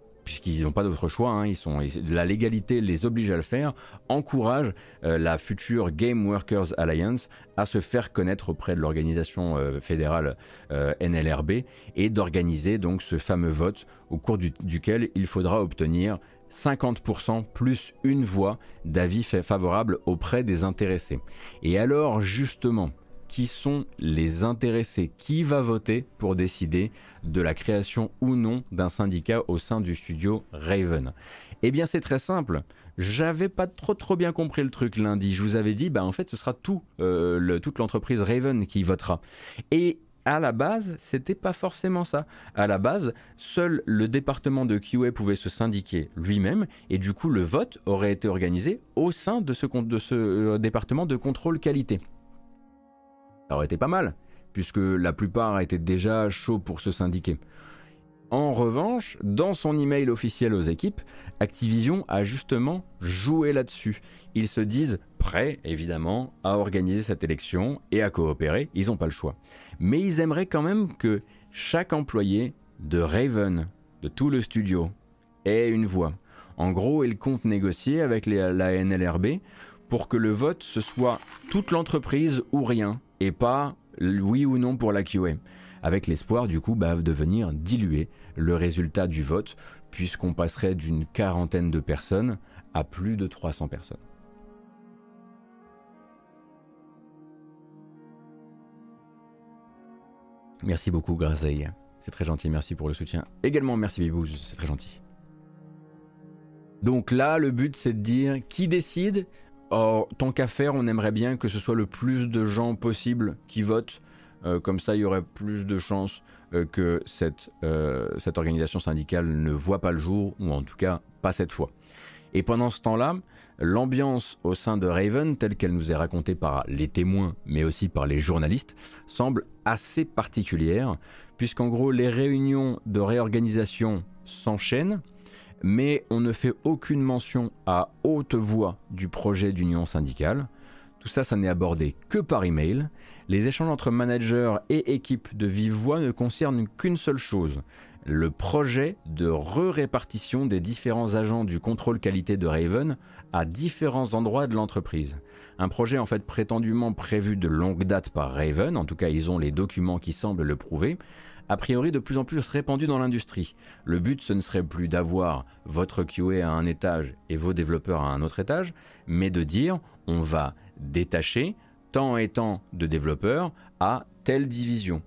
puisqu'ils n'ont pas d'autre choix, hein, la légalité les oblige à le faire, encourage euh, la future Game Workers Alliance à se faire connaître auprès de l'organisation euh, fédérale euh, NLRB et d'organiser donc ce fameux vote au cours duquel il faudra obtenir 50% plus une voix d'avis favorable auprès des intéressés. Et alors justement, qui sont les intéressés, qui va voter pour décider de la création ou non d'un syndicat au sein du studio Raven? Eh bien c'est très simple. J'avais pas trop trop bien compris le truc lundi. Je vous avais dit, bah en fait ce sera euh, toute l'entreprise Raven qui votera. Et à la base, c'était pas forcément ça. À la base, seul le département de QA pouvait se syndiquer lui-même, et du coup, le vote aurait été organisé au sein de ce, de ce euh, département de contrôle qualité. Ça aurait été pas mal, puisque la plupart étaient déjà chauds pour se syndiquer. En revanche, dans son email officiel aux équipes, Activision a justement joué là-dessus. Ils se disent prêts, évidemment, à organiser cette élection et à coopérer, ils n'ont pas le choix. Mais ils aimeraient quand même que chaque employé de Raven, de tout le studio, ait une voix. En gros, ils comptent négocier avec la NLRB pour que le vote ce soit toute l'entreprise ou rien, et pas oui ou non pour la QA, avec l'espoir du coup bah, de venir diluer le résultat du vote, puisqu'on passerait d'une quarantaine de personnes à plus de 300 personnes. Merci beaucoup Grazeille, c'est très gentil, merci pour le soutien. Également merci Bibouz, c'est très gentil. Donc là, le but c'est de dire qui décide Or, tant qu'à faire, on aimerait bien que ce soit le plus de gens possible qui votent. Euh, comme ça, il y aurait plus de chances euh, que cette, euh, cette organisation syndicale ne voit pas le jour, ou en tout cas pas cette fois. Et pendant ce temps-là, l'ambiance au sein de Raven, telle qu'elle nous est racontée par les témoins, mais aussi par les journalistes, semble assez particulière, puisqu'en gros, les réunions de réorganisation s'enchaînent, mais on ne fait aucune mention à haute voix du projet d'union syndicale. Tout ça, ça n'est abordé que par email. Les échanges entre managers et équipes de vive voix ne concernent qu'une seule chose le projet de re-répartition des différents agents du contrôle qualité de Raven à différents endroits de l'entreprise. Un projet en fait prétendument prévu de longue date par Raven, en tout cas ils ont les documents qui semblent le prouver, a priori de plus en plus répandu dans l'industrie. Le but, ce ne serait plus d'avoir votre QA à un étage et vos développeurs à un autre étage, mais de dire on va détacher tant et tant de développeurs à telle division.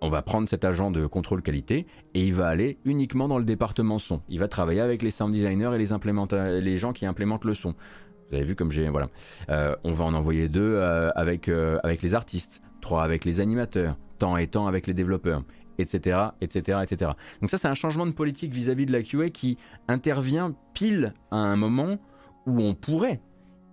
on va prendre cet agent de contrôle qualité et il va aller uniquement dans le département son. Il va travailler avec les sound designers et les, gens qui implémentent le son. Vous avez vu comme j'ai voilà. Euh, on va en envoyer deux euh, avec euh, avec les artistes, trois avec les animateurs, tant et tant avec les développeurs, etc.. Donc ça c'est un changement de politique vis-à-vis de la QA qui intervient pile à un moment où on pourrait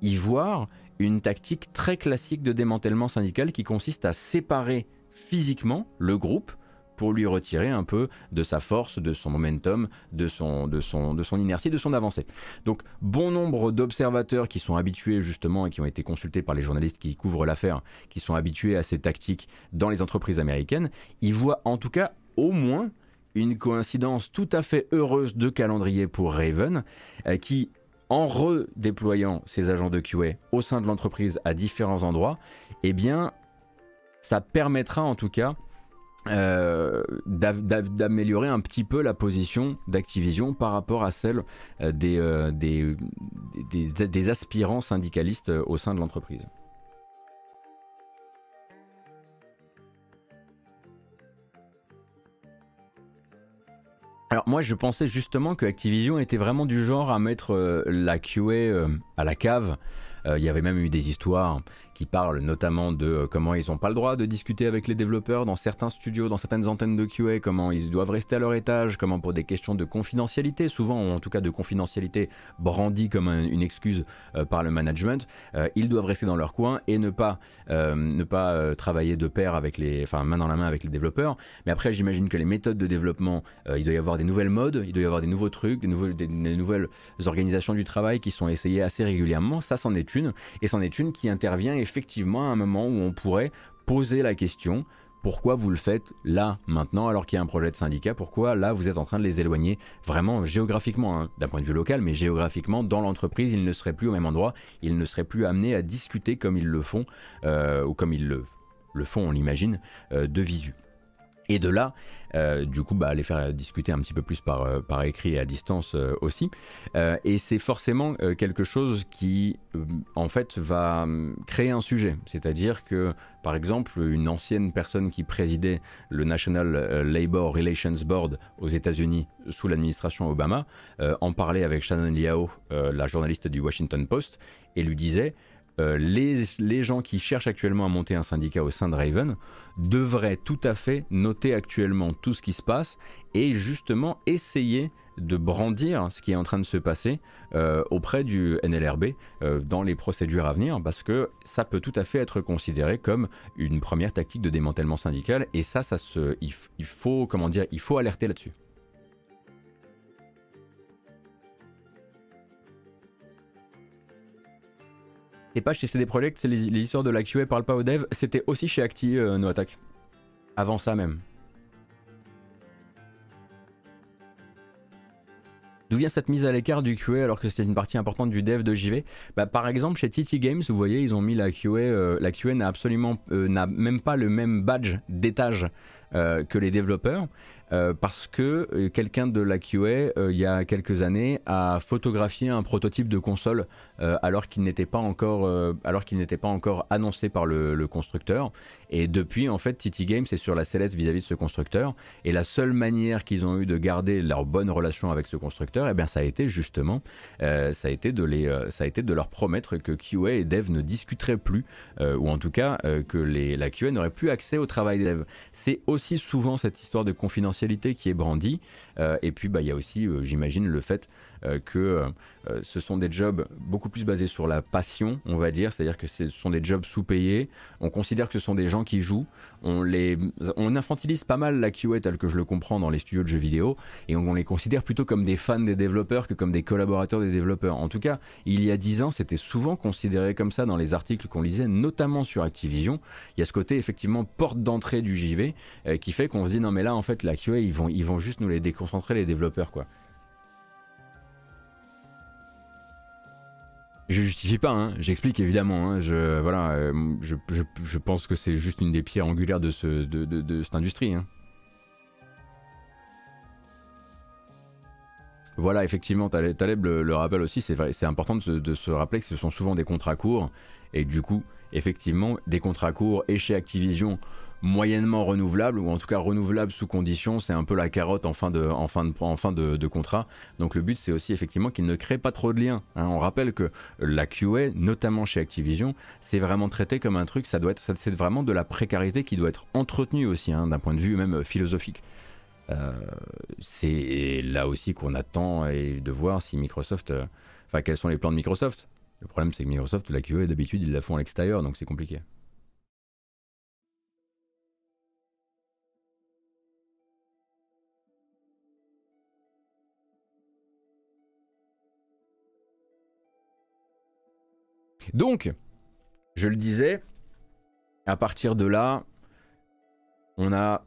y voir une tactique très classique de démantèlement syndical qui consiste à séparer physiquement le groupe pour lui retirer un peu de sa force, de son momentum, de son, de son, de son inertie, de son avancée. Donc bon nombre d'observateurs qui sont habitués justement et qui ont été consultés par les journalistes qui couvrent l'affaire, qui sont habitués à ces tactiques dans les entreprises américaines, ils voient en tout cas au moins une coïncidence tout à fait heureuse de calendrier pour Raven, euh, qui en redéployant ses agents de QA au sein de l'entreprise à différents endroits, eh bien, ça permettra en tout cas euh, d'améliorer un petit peu la position d'Activision par rapport à celle euh, euh, des, des, aspirants syndicalistes au sein de l'entreprise. Alors moi je pensais justement que Activision était vraiment du genre à mettre la QA à la cave. Il y avait même eu des histoires qui parle notamment de euh, comment ils n'ont pas le droit de discuter avec les développeurs dans certains studios, dans certaines antennes de QA, comment ils doivent rester à leur étage, comment pour des questions de confidentialité, souvent, ou en tout cas de confidentialité brandie comme une excuse euh, par le management, euh, ils doivent rester dans leur coin et ne pas, ne pas travailler de pair avec les, enfin main dans la main avec les développeurs. Mais après, j'imagine que les méthodes de développement, il doit y avoir des nouvelles modes, il doit y avoir des nouveaux trucs, des, des nouvelles organisations du travail qui sont essayées assez régulièrement. Ça, c'en est une, et c'en est une qui intervient et effectivement un moment où on pourrait poser la question pourquoi vous le faites là, maintenant, alors qu'il y a un projet de syndicat Pourquoi là, vous êtes en train de les éloigner vraiment géographiquement, hein, d'un point de vue local, mais géographiquement, dans l'entreprise, ils ne seraient plus au même endroit, ils ne seraient plus amenés à discuter comme ils le font, euh, ou comme ils le, font, on l'imagine, euh, de visu. Et de là, euh, du coup, bah, les faire discuter un petit peu plus par, euh, écrit et à distance euh, aussi. et c'est forcément quelque chose qui, en fait, va créer un sujet. C'est-à-dire que, par exemple, une ancienne personne qui présidait le National Labor Relations Board aux États-Unis sous l'administration Obama en parlait avec Shannon Liao, la journaliste du Washington Post, et lui disait euh, les, gens qui cherchent actuellement à monter un syndicat au sein de Raven devraient tout à fait noter actuellement tout ce qui se passe et justement essayer de brandir ce qui est en train de se passer euh, auprès du NLRB euh, dans les procédures à venir parce que ça peut tout à fait être considéré comme une première tactique de démantèlement syndical et ça, ça se, il faut comment dire, il faut alerter là-dessus. Et pas chez CD Projekt, les, les histoires de la QA parlent pas aux devs, c'était aussi chez Acti euh, No Attack. Avant ça même. D'où vient cette mise à l'écart du QA alors que c'était une partie importante du dev de JV bah, Par exemple, chez TT Games, vous voyez, ils ont mis la QA. Euh, la QA n'a absolument, euh, n'a même pas le même badge d'étage que les développeurs. Euh, parce que euh, quelqu'un de la QA, euh, il y a quelques années, a photographié un prototype de console alors qu'il n'était pas encore, alors pas encore annoncé par le, constructeur. Et depuis, en fait, TT Games est sur la céleste vis-à-vis de ce constructeur. Et la seule manière qu'ils ont eu de garder leur bonne relation avec ce constructeur, eh bien, ça a été justement, ça a été de les, ça a été de leur promettre que QA et Dev ne discuteraient plus, ou en tout cas que les, la QA n'aurait plus accès au travail des devs. C'est aussi souvent cette histoire de confidentialité qui est brandie. Euh, et puis, bah, il y a aussi, euh, j'imagine, le fait euh, que ce sont des jobs beaucoup plus basés sur la passion, on va dire. C'est-à-dire que ce sont des jobs sous-payés. On considère que ce sont des gens qui jouent. On, infantilise pas mal la QA tel que je le comprends dans les studios de jeux vidéo. Et on, les considère plutôt comme des fans des développeurs que comme des collaborateurs des développeurs. En tout cas, il y a dix ans, c'était souvent considéré comme ça dans les articles qu'on lisait, notamment sur Activision. Il y a ce côté effectivement porte d'entrée du JV qui fait qu'on se dit non mais là en fait la QA ils vont, ils vont juste nous les déconcentrer les développeurs quoi. Je justifie pas, hein, j'explique évidemment. Hein, je, voilà, euh, je, je, pense que c'est juste une des pierres angulaires de, ce, de, de, cette industrie. Hein. Voilà, effectivement, Taleb le, le rappelle aussi, c'est important de se, de se, rappeler que ce sont souvent des contrats courts, et du coup, effectivement, des contrats courts, et chez Activision, moyennement renouvelable, ou en tout cas renouvelable sous condition, c'est un peu la carotte en fin de, en fin de, en fin de, contrat. Donc le but c'est aussi effectivement qu'il ne crée pas trop de liens. Hein. On rappelle que la QA, notamment chez Activision, c'est vraiment traité comme un truc, ça doit être, c'est vraiment de la précarité qui doit être entretenue aussi, hein, d'un point de vue même philosophique. Euh, c'est là aussi qu'on attend et de voir si Microsoft, euh, enfin quels sont les plans de Microsoft. Le problème c'est que Microsoft, la QA d'habitude ils la font à l'extérieur, donc c'est compliqué. Donc, je le disais, à partir de là, on a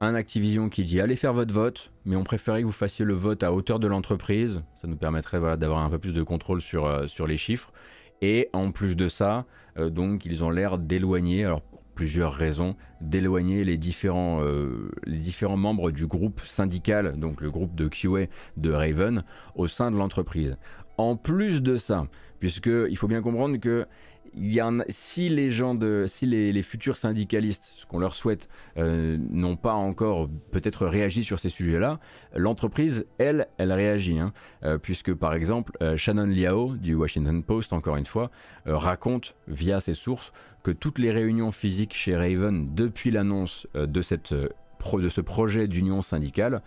un Activision qui dit allez faire votre vote, mais on préférait que vous fassiez le vote à hauteur de l'entreprise. Ça nous permettrait d'avoir un peu plus de contrôle sur, euh, sur les chiffres. Et en plus de ça, euh, ils ont l'air d'éloigner, alors pour plusieurs raisons, d'éloigner les euh, les différents membres du groupe syndical, donc le groupe de QA de Raven, au sein de l'entreprise. En plus de ça, puisque il faut bien comprendre que il y si les gens de, si les, futurs syndicalistes, ce qu'on leur souhaite, euh, n'ont pas encore peut-être réagi sur ces sujets-là, l'entreprise, elle, elle réagit, hein. euh, puisque par exemple euh, Shannon Liao du Washington Post, encore une fois, raconte via ses sources que toutes les réunions physiques chez Raven depuis l'annonce de de ce projet d'union syndicale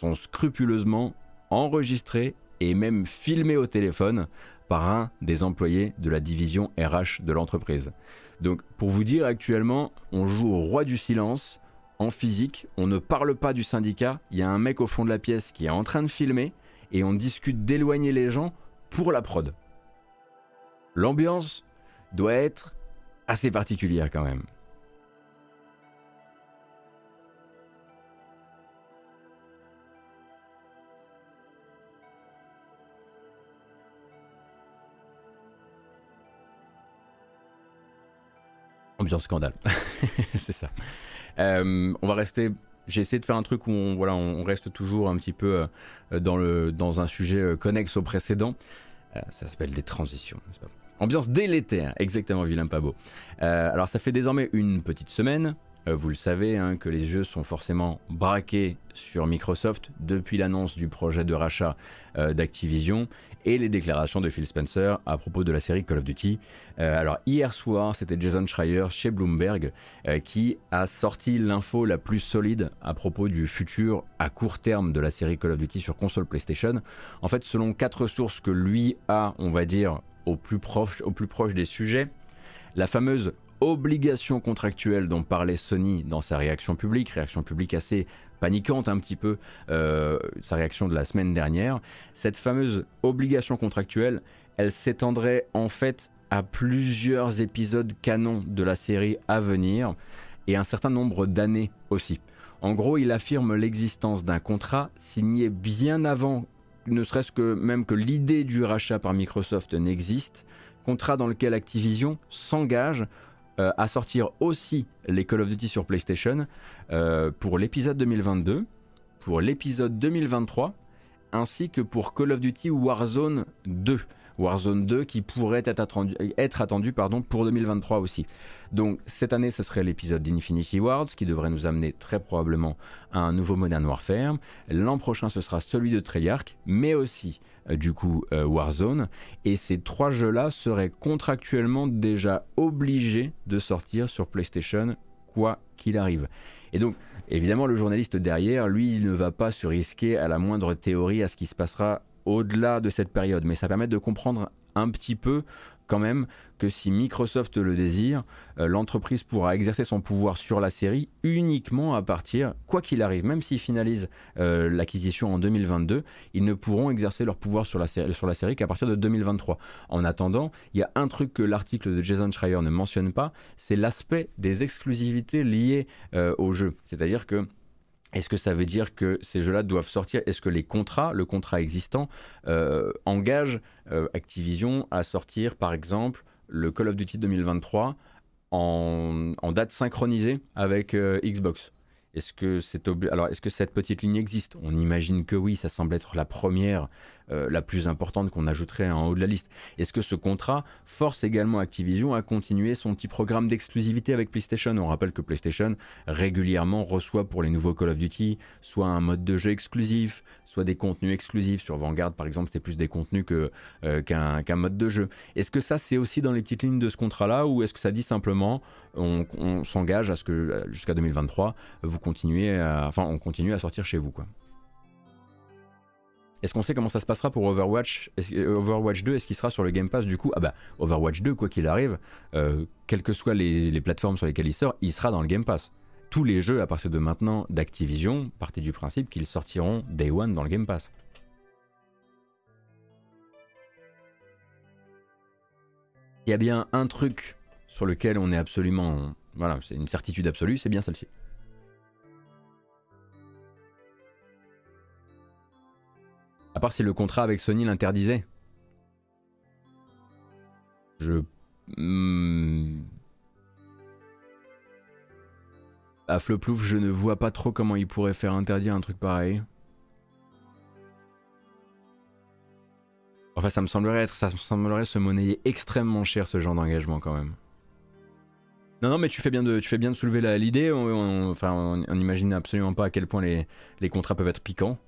sont scrupuleusement enregistrées et même filmées au téléphone par un des employés de la division RH de l'entreprise. Donc pour vous dire actuellement, on joue au roi du silence en physique, on ne parle pas du syndicat, il y a un mec au fond de la pièce qui est en train de filmer et on discute d'éloigner les gens pour la prod. L'ambiance doit être assez particulière quand même. Ambiance scandale. (laughs) c'est ça. Euh, on va rester. J'ai essayé de faire un truc où on, voilà, on reste toujours un petit peu euh, dans, le, dans un sujet euh, connexe au précédent. ça s'appelle des transitions. Ambiance délétère, exactement, vilain pas beau. alors ça fait désormais une petite semaine vous le savez, hein, que les jeux sont forcément braqués sur Microsoft depuis l'annonce du projet de rachat euh, d'Activision et les déclarations de Phil Spencer à propos de la série Call of Duty. Euh, alors hier soir, c'était Jason Schreier chez Bloomberg qui a sorti l'info la plus solide à propos du futur à court terme de la série Call of Duty sur console PlayStation. En fait, selon quatre sources que lui a, on va dire, au plus proche, au plus proche des sujets, la fameuse obligation contractuelle dont parlait Sony dans sa réaction publique, réaction publique assez paniquante un petit peu, euh, sa réaction de la semaine dernière, cette fameuse obligation contractuelle, elle s'étendrait en fait à plusieurs épisodes canons de la série à venir et un certain nombre d'années aussi. En gros, il affirme l'existence d'un contrat signé bien avant, ne serait-ce que même que l'idée du rachat par Microsoft n'existe, contrat dans lequel Activision s'engage euh, à sortir aussi les Call of Duty sur PlayStation euh, pour l'épisode 2022, pour l'épisode 2023, ainsi que pour Call of Duty Warzone 2. Warzone 2 qui pourrait être attendu, être attendu pardon, pour 2023 aussi. Donc cette année ce serait l'épisode d'Infinity Ward qui devrait nous amener très probablement à un nouveau Modern Warfare. L'an prochain ce sera celui de Treyarch mais aussi euh, du coup euh, Warzone. Et ces trois jeux-là seraient contractuellement déjà obligés de sortir sur PlayStation, quoi qu'il arrive. Et donc, évidemment, le journaliste derrière, lui, il ne va pas se risquer à la moindre théorie à ce qui se passera au-delà de cette période. Mais ça permet de comprendre un petit peu quand même que si Microsoft le désire, euh, l'entreprise pourra exercer son pouvoir sur la série uniquement à partir, quoi qu'il arrive, même s'ils finalisent euh, l'acquisition en 2022, ils ne pourront exercer leur pouvoir sur la, série, sur la série qu'à partir de 2023. En attendant, il y a un truc que l'article de Jason Schreier ne mentionne pas, c'est l'aspect des exclusivités liées euh, au jeu. C'est-à-dire que est-ce que ça veut dire que ces jeux-là doivent sortir? Est-ce que les contrats, le contrat existant, euh, engage euh, Activision à sortir, par exemple, le Call of Duty 2023 en, date synchronisée avec euh, Xbox? Alors, est-ce que cette petite ligne existe? On imagine que oui, ça semble être la première euh, la plus importante qu'on ajouterait en haut de la liste. Est-ce que ce contrat force également Activision à continuer son petit programme d'exclusivité avec PlayStation? On rappelle que PlayStation régulièrement reçoit pour les nouveaux Call of Duty soit un mode de jeu exclusif, soit des contenus exclusifs. Sur Vanguard, par exemple, c'est plus des contenus euh, qu'un mode de jeu. Est-ce que ça, c'est aussi dans les petites lignes de ce contrat-là, ou est-ce que ça dit simplement on, s'engage à ce que jusqu'à 2023, vous continuez, enfin, on continue à sortir chez vous, quoi? Est-ce qu'on sait comment ça se passera pour Overwatch? Overwatch 2 Est-ce qu'il sera sur le Game Pass du coup? Ah bah Overwatch 2, quoi qu'il arrive, euh, quelles que soient les, plateformes sur lesquelles il sort, il sera dans le Game Pass. Tous les jeux à partir de maintenant d'Activision partent du principe qu'ils sortiront Day One dans le Game Pass. Il y a bien un truc sur lequel on est absolument... Voilà, c'est une certitude absolue, c'est bien celle-ci. À part si le contrat avec Sony l'interdisait. Je. Hmm. À Floplouf, je ne vois pas trop comment il pourrait faire interdire un truc pareil. Enfin, ça me semblerait ça me semblerait se monnayer extrêmement cher ce genre d'engagement quand même. Non, non, mais tu fais bien de, soulever l'idée. enfin, on n'imagine absolument pas à quel point les contrats peuvent être piquants.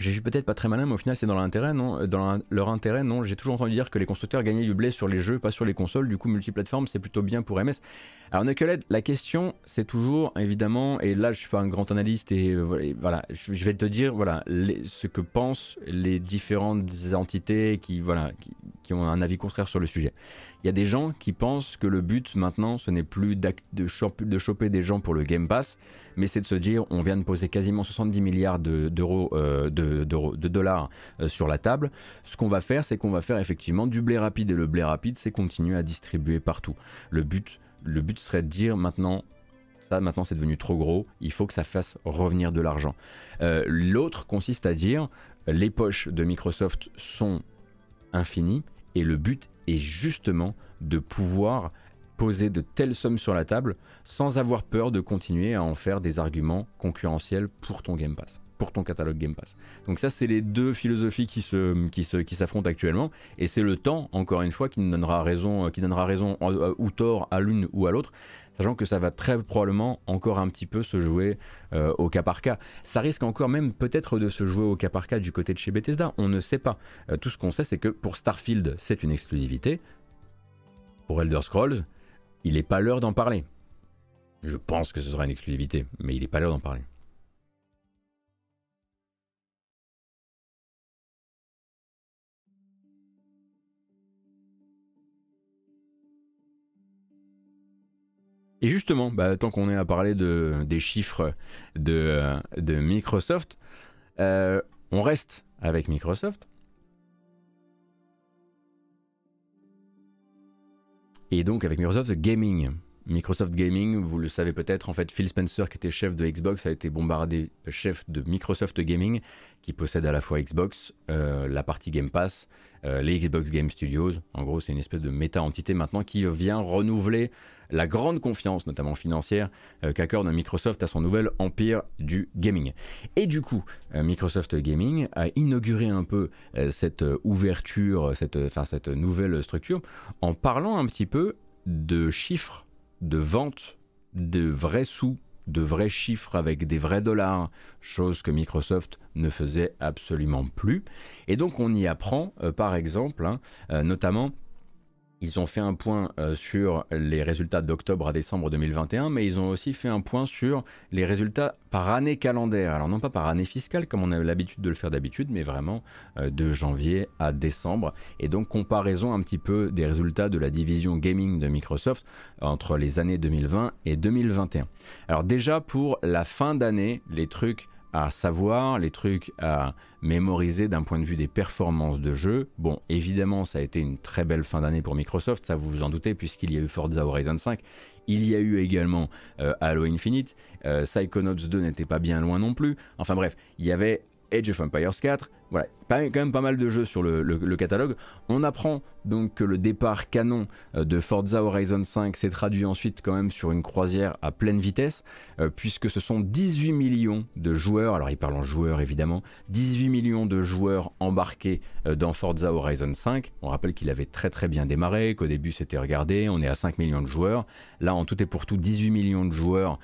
J'ai vu peut-être pas très malin, mais au final, c'est dans l'intérêt, non Dans leur intérêt, non J'ai toujours entendu dire que les constructeurs gagnaient du blé sur les jeux, pas sur les consoles. Du coup, multiplateforme, c'est plutôt bien pour MS. Alors, Knucklehead, la question, c'est toujours, évidemment, et là, je suis pas un grand analyste, et euh, voilà, je vais te dire, voilà, ce que pensent les différentes entités qui, voilà, qui ont un avis contraire sur le sujet. Il y a des gens qui pensent que le but maintenant, ce n'est plus de, choper des gens pour le Game Pass, mais c'est de se dire on vient de poser quasiment 70 milliards d'euros, euh, de, de, dollars euh, sur la table. Ce qu'on va faire, c'est qu'on va faire effectivement du blé rapide, et le blé rapide, c'est continuer à distribuer partout. Le but, le but serait de dire maintenant ça maintenant c'est devenu trop gros, il faut que ça fasse revenir de l'argent. Euh, l'autre consiste à dire les poches de Microsoft sont infinies et le but est justement de pouvoir poser de telles sommes sur la table sans avoir peur de continuer à en faire des arguments concurrentiels pour ton Game Pass, pour ton catalogue Game Pass. Donc ça, c'est les deux philosophies qui s'affrontent actuellement, et c'est le temps, encore une fois, qui donnera raison, qui donnera raison euh, ou tort à l'une ou à l'autre sachant que ça va très probablement encore un petit peu se jouer euh, au cas par cas. Ça risque encore même peut-être de se jouer au cas par cas du côté de chez Bethesda, on ne sait pas. Euh, tout ce qu'on sait, c'est que pour Starfield, c'est une exclusivité. Pour Elder Scrolls, il n'est pas l'heure d'en parler. Je pense que ce sera une exclusivité, mais il n'est pas l'heure d'en parler. Et justement, bah, tant qu'on est à parler de, des chiffres de, de Microsoft, euh, on reste avec Microsoft. Et donc avec Microsoft Gaming. Microsoft Gaming, vous le savez peut-être, en fait, Phil Spencer, qui était chef de Xbox, a été bombardé chef de Microsoft Gaming, qui possède à la fois Xbox, euh, la partie Game Pass, euh, les Xbox Game Studios. En gros, c'est une espèce de méta-entité maintenant qui vient renouveler la grande confiance, notamment financière, euh, qu'accorde Microsoft à son nouvel empire du gaming. Et du coup, Microsoft Gaming a inauguré un peu cette ouverture, cette, nouvelle structure, en parlant un petit peu de chiffres de vente de vrais sous, de vrais chiffres avec des vrais dollars, chose que Microsoft ne faisait absolument plus. Et donc on y apprend, euh, par exemple, hein, euh, notamment ils ont fait un point euh, sur les résultats d'octobre à décembre 2021, mais ils ont aussi fait un point sur les résultats par année calendaire. Alors non pas par année fiscale comme on a l'habitude de le faire d'habitude, mais vraiment euh, de janvier à décembre. Et donc comparaison un petit peu des résultats de la division gaming de Microsoft entre les années 2020 et 2021. Alors déjà pour la fin d'année, les trucs à savoir, les trucs à mémoriser d'un point de vue des performances de jeu. Bon, évidemment, ça a été une très belle fin d'année pour Microsoft, ça vous vous en doutez, puisqu'il y a eu Forza Horizon 5. Il y a eu également euh, Halo Infinite. Euh, Psychonauts 2 n'était pas bien loin non plus. Enfin bref, il y avait Age of Empires 4, voilà, quand même pas mal de jeux sur le, catalogue. On apprend donc que le départ canon euh, de Forza Horizon 5 s'est traduit ensuite quand même sur une croisière à pleine vitesse, euh, puisque ce sont 18 millions de joueurs, alors il parle en joueurs évidemment, 18 millions de joueurs embarqués euh, dans Forza Horizon 5. On rappelle qu'il avait très très bien démarré, qu'au début c'était regardé, on est à 5 millions de joueurs. Là en tout et pour tout 18 millions de joueurs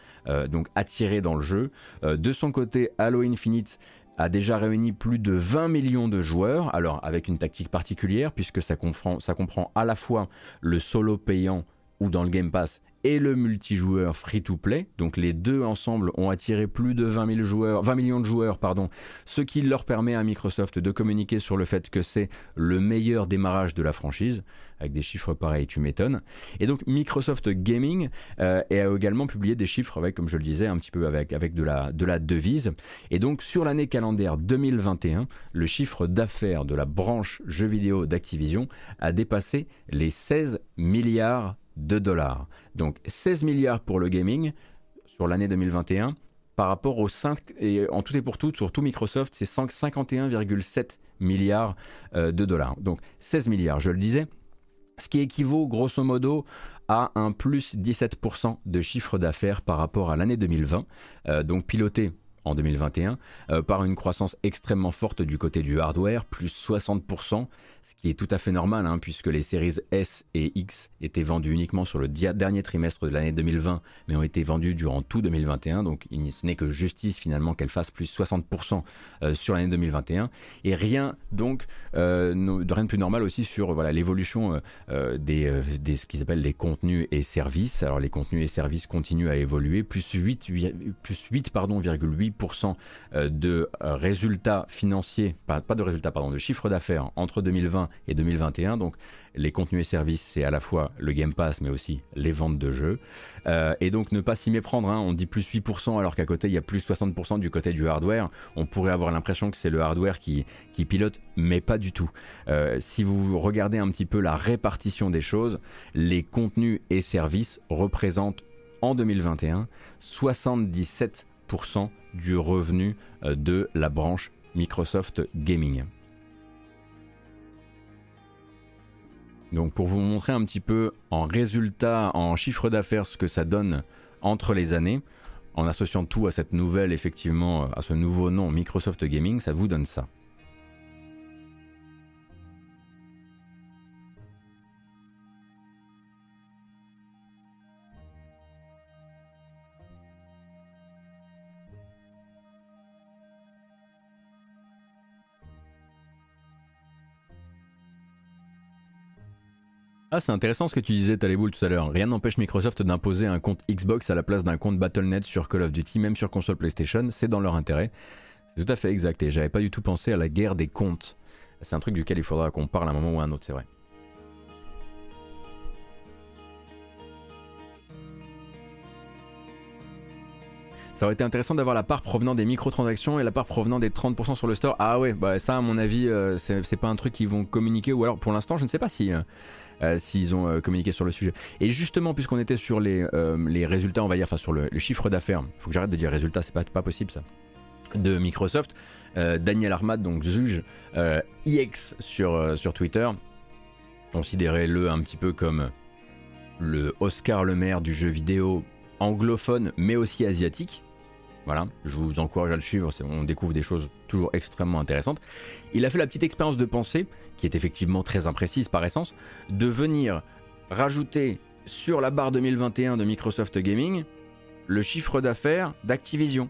donc attirés dans le jeu. de son côté, Halo Infinite a déjà réuni plus de 20 millions de joueurs, alors avec une tactique particulière puisque ça comprend, à la fois le solo payant ou dans le Game Pass et le multijoueur free-to-play. Donc les deux ensemble ont attiré plus de 20, joueurs, 20 millions de joueurs, pardon, ce qui leur permet à Microsoft de communiquer sur le fait que c'est le meilleur démarrage de la franchise. Avec des chiffres pareils, tu m'étonnes. Et donc Microsoft Gaming euh, a également publié des chiffres avec, comme je le disais, un petit peu avec, la, de la devise. Et donc sur l'année calendaire 2021, le chiffre d'affaires de la branche jeux vidéo d'Activision a dépassé les 16 milliards de dollars. Donc 16 milliards pour le gaming sur l'année 2021 par rapport aux 5, et en tout et pour tout, sur tout Microsoft, c'est 51,7 milliards euh, de dollars. Donc 16 milliards, je le disais, ce qui équivaut grosso modo à un plus 17% de chiffre d'affaires par rapport à l'année 2020, euh, donc piloté en 2021 euh, par une croissance extrêmement forte du côté du hardware, plus 60%, ce qui est tout à fait normal hein, puisque les séries S et X étaient vendues uniquement sur le dernier trimestre de l'année 2020 mais ont été vendues durant tout 2021 donc ce n'est que justice finalement qu'elles fassent plus 60% euh, sur l'année 2021 et rien donc euh, rien de plus normal aussi sur voilà l'évolution des, des, ce qu'ils appellent les contenus et services. Alors les contenus et services continuent à évoluer plus 8 plus 8 pardon 8 euh, de euh, résultats financiers, pas, de résultats, pardon, de chiffre d'affaires entre 2020 et 2021. Donc les contenus et services, c'est à la fois le Game Pass, mais aussi les ventes de jeux. Euh, et donc ne pas s'y méprendre, hein. on dit plus 8% alors qu'à côté il y a plus 60% du côté du hardware. On pourrait avoir l'impression que c'est le hardware qui, qui, pilote, mais pas du tout. si vous regardez un petit peu la répartition des choses, les contenus et services représentent en 2021 77% du revenu euh, de la branche Microsoft Gaming. Donc pour vous montrer un petit peu en résultat, en chiffre d'affaires, ce que ça donne entre les années, en associant tout à cette nouvelle, effectivement, à ce nouveau nom Microsoft Gaming, ça vous donne ça. Ah, c'est intéressant ce que tu disais, Taléboul, tout à l'heure. Rien n'empêche Microsoft d'imposer un compte Xbox à la place d'un compte Battle.net sur Call of Duty, même sur console PlayStation. C'est dans leur intérêt. C'est tout à fait exact. Et j'avais pas du tout pensé à la guerre des comptes. C'est un truc duquel il faudra qu'on parle à un moment ou à un autre, c'est vrai. Ça aurait été intéressant d'avoir la part provenant des microtransactions et la part provenant des 30% sur le store. Ah ouais, bah ça à mon avis, euh, c'est pas un truc qu'ils vont communiquer ou alors pour l'instant je ne sais pas si... Euh, euh, s'ils ont euh, communiqué sur le sujet. Et justement, puisqu'on était sur les, euh, résultats, on va dire, enfin sur le, chiffre d'affaires, faut que j'arrête de dire résultats, c'est pas, pas possible ça, de Microsoft, Daniel Armad, donc juge IX sur, sur Twitter, considérez-le un petit peu comme le Oscar Le Maire du jeu vidéo anglophone, mais aussi asiatique. Voilà, je vous encourage à le suivre, on découvre des choses toujours extrêmement intéressantes. Il a fait la petite expérience de pensée, qui est effectivement très imprécise par essence, de venir rajouter sur la barre 2021 de Microsoft Gaming le chiffre d'affaires d'Activision.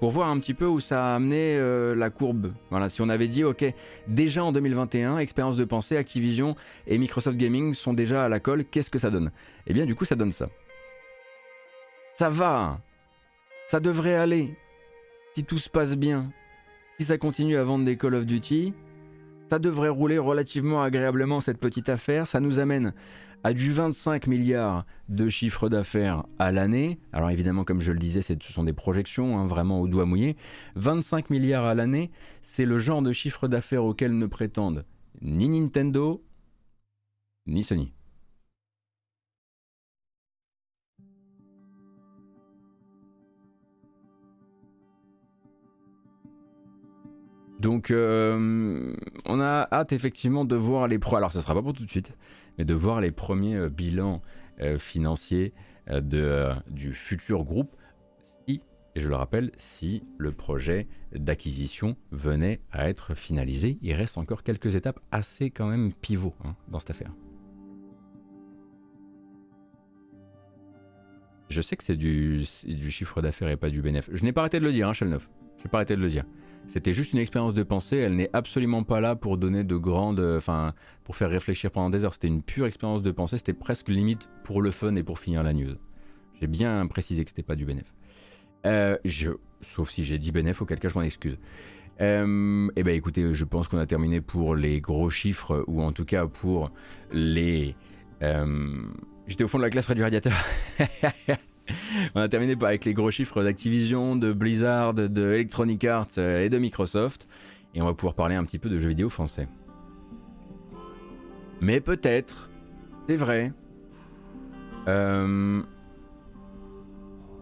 Pour voir un petit peu où ça a amené euh, la courbe. Voilà, si on avait dit, ok, déjà en 2021, expérience de pensée, Activision et Microsoft Gaming sont déjà à la colle, qu'est-ce que ça donne? Eh bien, du coup, ça donne ça. Ça va ça devrait aller. Si tout se passe bien. Si ça continue à vendre des Call of Duty, ça devrait rouler relativement agréablement cette petite affaire. Ça nous amène à du 25 milliards de chiffre d'affaires à l'année. Alors évidemment, comme je le disais, ce sont des projections, hein, vraiment au doigt mouillé. 25 milliards à l'année, c'est le genre de chiffre d'affaires auquel ne prétendent ni Nintendo, ni Sony. Donc, euh, on a hâte effectivement de voir les pro. Alors, ce sera pas pour tout de suite, mais de voir les premiers euh, bilans euh, financiers du futur groupe. Si, et je le rappelle, si le projet d'acquisition venait à être finalisé, il reste encore quelques étapes assez quand même pivot hein, dans cette affaire. Je sais que c'est du, chiffre d'affaires et pas du bénéfice. Je n'ai pas arrêté de le dire, hein. Je n'ai pas arrêté de le dire. C'était juste une expérience de pensée. Elle n'est absolument pas là pour donner de grandes, enfin, pour faire réfléchir pendant des heures. C'était une pure expérience de pensée. C'était presque limite pour le fun et pour finir la news. J'ai bien précisé que c'était pas du bénéf. Euh, je, sauf si j'ai dit bénéf, auquel cas je m'en excuse. Euh, eh ben écoutez, je pense qu'on a terminé pour les gros chiffres, ou en tout cas pour les. Euh, J'étais au fond de la classe près du radiateur. (laughs) (laughs) On a terminé avec les gros chiffres d'Activision, de Blizzard, de Electronic Arts euh, et de Microsoft. Et on va pouvoir parler un petit peu de jeux vidéo français. Mais peut-être, c'est vrai, euh,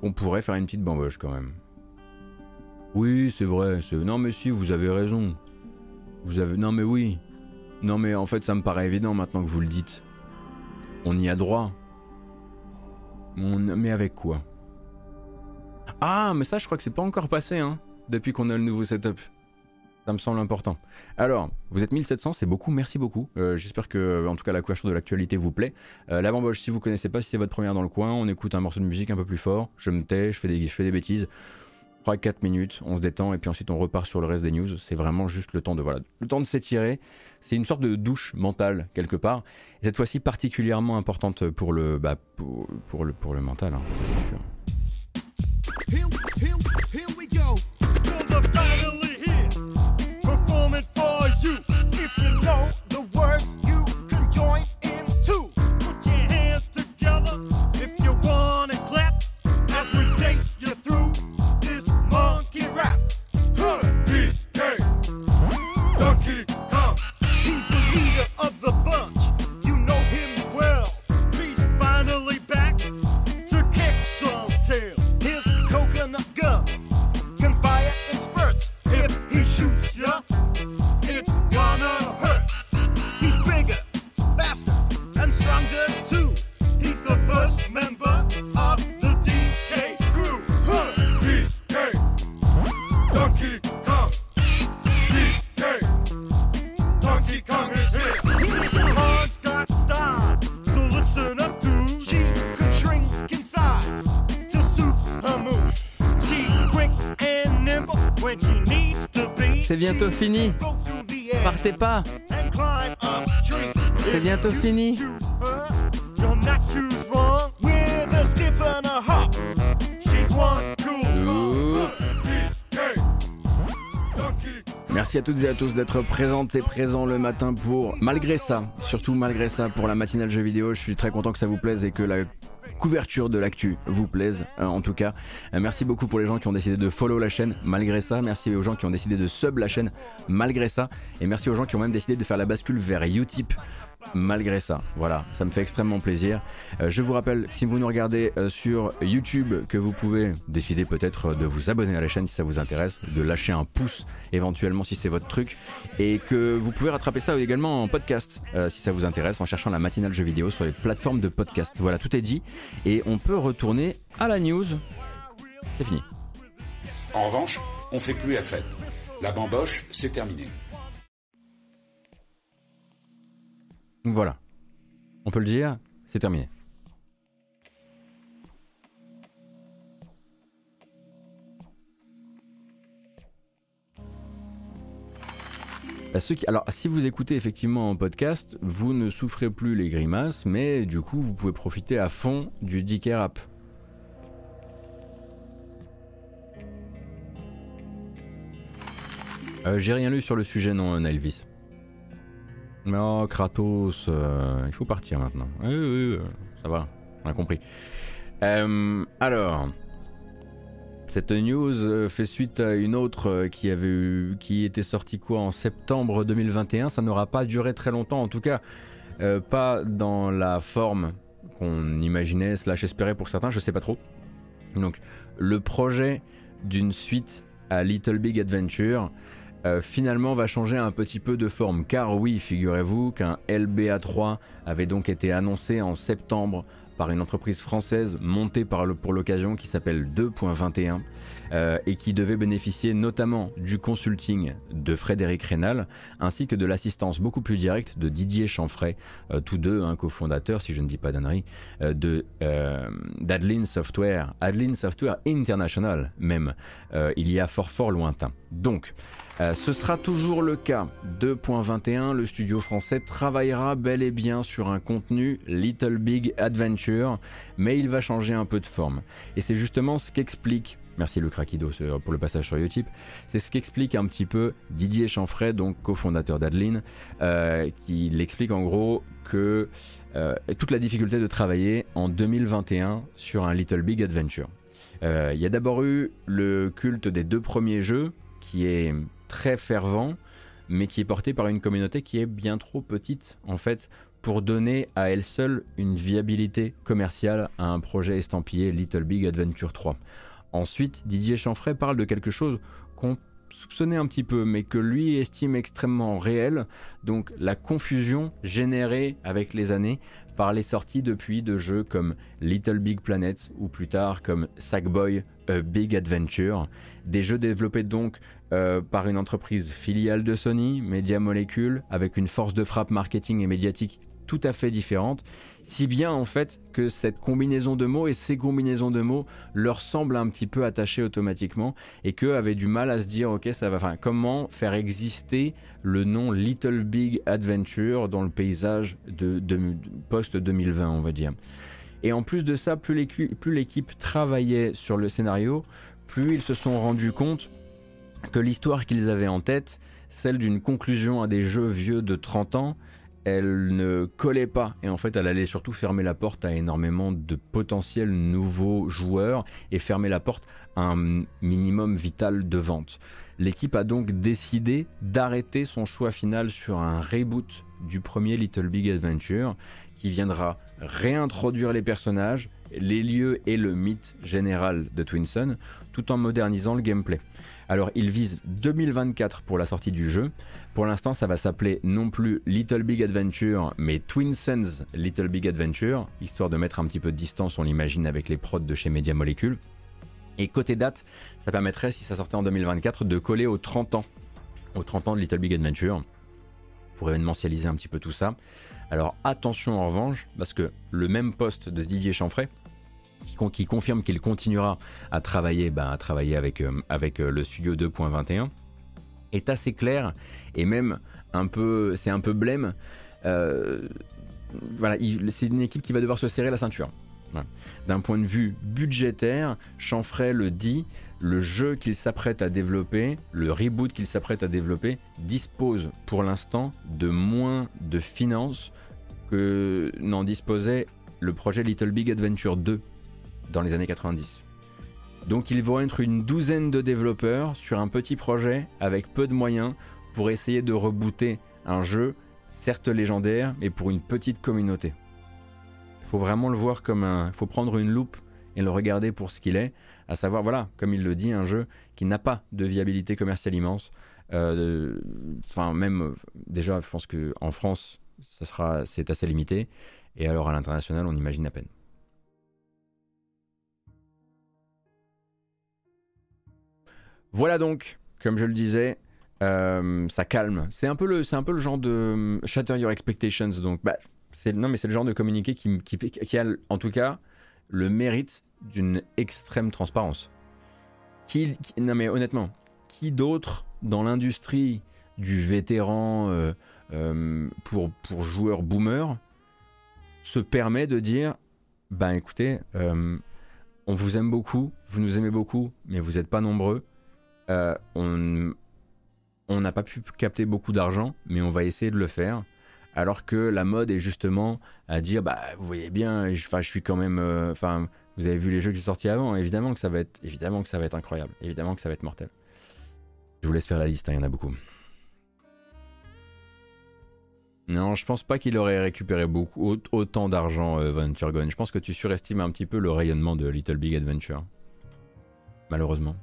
on pourrait faire une petite bamboche quand même. Oui, c'est vrai. Non mais si, vous avez raison. Vous avez... Non mais oui. Non mais en fait ça me paraît évident maintenant que vous le dites. On y a droit. Mais avec quoi? Ah, mais ça, je crois que c'est pas encore passé, hein, depuis qu'on a le nouveau setup. Ça me semble important. Alors, vous êtes 1700, c'est beaucoup, merci beaucoup. Euh, j'espère que, en tout cas, la couverture de l'actualité vous plaît. Euh, la si vous connaissez pas, si c'est votre première dans le coin, on écoute un morceau de musique un peu plus fort. Je me tais, je fais des, je fais des bêtises. 3-4 minutes, on se détend et puis ensuite on repart sur le reste des news. C'est vraiment juste le temps de voilà, le temps de s'étirer. C'est une sorte de douche mentale quelque part. Et cette fois-ci particulièrement importante pour le bah, pour, pour, le pour le mental. Hein, c'est sûr. Bientôt fini. Partez pas. C'est bientôt fini. Merci à toutes et à tous d'être présentes et présents le matin pour, malgré ça, surtout malgré ça, pour la matinale jeux vidéo. Je suis très content que ça vous plaise et que la couverture de l'actu vous plaise euh, en tout cas. Euh, merci beaucoup pour les gens qui ont décidé de follow la chaîne malgré ça. Merci aux gens qui ont décidé de sub la chaîne malgré ça. Et merci aux gens qui ont même décidé de faire la bascule vers Utip malgré ça. Voilà, ça me fait extrêmement plaisir. Euh, je vous rappelle, si vous nous regardez euh, sur YouTube, que vous pouvez décider peut-être de vous abonner à la chaîne si ça vous intéresse, de lâcher un pouce éventuellement si c'est votre truc, et que vous pouvez rattraper ça également en podcast euh, si ça vous intéresse, en cherchant la matinale jeux vidéo sur les plateformes de podcast. Voilà, tout est dit, et on peut retourner à la news. C'est fini. En revanche, on fait plus la fête. La bamboche, c'est terminé. Voilà. On peut le dire, c'est terminé. Bah, alors, si vous écoutez effectivement en podcast, vous ne souffrez plus les grimaces, mais du coup, vous pouvez profiter à fond du Dicker App. Euh, j'ai rien lu sur le sujet, non, Nelvis. Oh, Kratos, euh, il faut partir maintenant. Oui, oui, oui, ça va, on a compris. Euh, alors, cette news euh, fait suite à une autre qui avait qui était sortie quoi en septembre 2021. Ça n'aura pas duré très longtemps, en tout cas, pas dans la forme qu'on imaginait slash espérait pour certains, je sais pas trop. Donc, le projet d'une suite à Little Big Adventure euh, finalement va changer un petit peu de forme. Car oui, figurez-vous qu'un LBA3 avait donc été annoncé en septembre par une entreprise française montée pour l'occasion qui s'appelle 2.21 euh, et qui devait bénéficier notamment du consulting de Frédéric Rénal ainsi que de l'assistance beaucoup plus directe de Didier Chanfray, euh, tous deux un cofondateurs, si je ne dis pas d'annerie, euh, de d'Adeline Software, Adeline Software International même, il y a fort fort lointain. Donc, ce sera toujours le cas. 2.21, le studio français travaillera bel et bien sur un contenu Little Big Adventure, mais il va changer un peu de forme. Et c'est justement ce qu'explique Merci le Craquido pour le passage sur Utip. C'est ce qu'explique un petit peu Didier Chanfray, donc cofondateur d'Adeline, euh, qui l'explique en gros que euh, toute la difficulté de travailler en 2021 sur un Little Big Adventure. Euh, il y a d'abord eu le culte des deux premiers jeux, qui est très fervent, mais qui est porté par une communauté qui est bien trop petite en fait pour donner à elle seule une viabilité commerciale à un projet estampillé Little Big Adventure 3. Ensuite, Didier Chanfray parle de quelque chose qu'on soupçonnait un petit peu, mais que lui estime extrêmement réel, donc la confusion générée avec les années par les sorties depuis de jeux comme Little Big Planet ou plus tard comme Sackboy A Big Adventure, des jeux développés donc euh, par une entreprise filiale de Sony, Media Molecule, avec une force de frappe marketing et médiatique tout à fait différente, si bien en fait que cette combinaison de mots et ces combinaisons de mots leur semblent un petit peu attachées automatiquement et qu'eux avaient du mal à se dire ok ça va, enfin comment faire exister le nom Little Big Adventure dans le paysage de, post 2020 on va dire. Et en plus de ça, plus l'équipe travaillait sur le scénario, plus ils se sont rendus compte que l'histoire qu'ils avaient en tête, celle d'une conclusion à des jeux vieux de 30 ans, elle ne collait pas et en fait elle allait surtout fermer la porte à énormément de potentiels nouveaux joueurs et fermer la porte à un minimum vital de vente. L'équipe a donc décidé d'arrêter son choix final sur un reboot du premier Little Big Adventure qui viendra réintroduire les personnages, les lieux et le mythe général de Twinson tout en modernisant le gameplay. Alors il vise 2024 pour la sortie du jeu. Pour l'instant ça va s'appeler non plus Little Big Adventure mais Twin Sons Little Big Adventure, histoire de mettre un petit peu de distance on l'imagine avec les prods de chez Media Molecule. Et côté date, ça permettrait si ça sortait en 2024 de coller aux 30 ans. Aux 30 ans de Little Big Adventure. Pour événementialiser un petit peu tout ça. Alors attention en revanche, parce que le même poste de Didier Chanfray, qui, confirme qu'il continuera à travailler, ben, à travailler avec, euh, avec euh, le studio 2.21 est assez clair et même un peu, c'est un peu blême. Euh, voilà, c'est une équipe qui va devoir se serrer la ceinture. D'un point de vue budgétaire, Chanfray le dit, le jeu qu'il s'apprête à développer, le reboot qu'il s'apprête à développer, dispose pour l'instant de moins de finances que n'en disposait le projet Little Big Adventure 2 dans les années 90. Donc ils vont être une douzaine de développeurs sur un petit projet avec peu de moyens pour essayer de rebooter un jeu, certes légendaire, mais pour une petite communauté. Il faut vraiment le voir comme un... Il faut prendre une loupe et le regarder pour ce qu'il est, à savoir, voilà, comme il le dit, un jeu qui n'a pas de viabilité commerciale immense. Euh, enfin, même, déjà, je pense qu'en France, c'est assez limité. Et alors à l'international, on imagine à peine. Voilà donc, comme je le disais, euh, ça calme. C'est un peu le, un peu le genre de euh, shatter your expectations. Donc, bah, c'est non, mais c'est le genre de communiqué qui, qui, a, en tout cas, le mérite d'une extrême transparence. Qui, non, mais honnêtement, qui d'autre dans l'industrie du vétéran euh, pour, pour joueurs boomers se permet de dire, ben écoutez, on vous aime beaucoup, vous nous aimez beaucoup, mais vous n'êtes pas nombreux euh, on n'a pas pu capter beaucoup d'argent, mais on va essayer de le faire. Alors que la mode est justement à dire, bah vous voyez bien, je, je suis quand même, euh, enfin vous avez vu les jeux qui sont sortis avant, évidemment que ça va être, évidemment que ça va être incroyable, évidemment que ça va être mortel. Je vous laisse faire la liste, hein, il y en a beaucoup. Non, je pense pas qu'il aurait récupéré beaucoup, autant d'argent, euh, Gone. Je pense que tu surestimes un petit peu le rayonnement de Little Big Adventure. Malheureusement.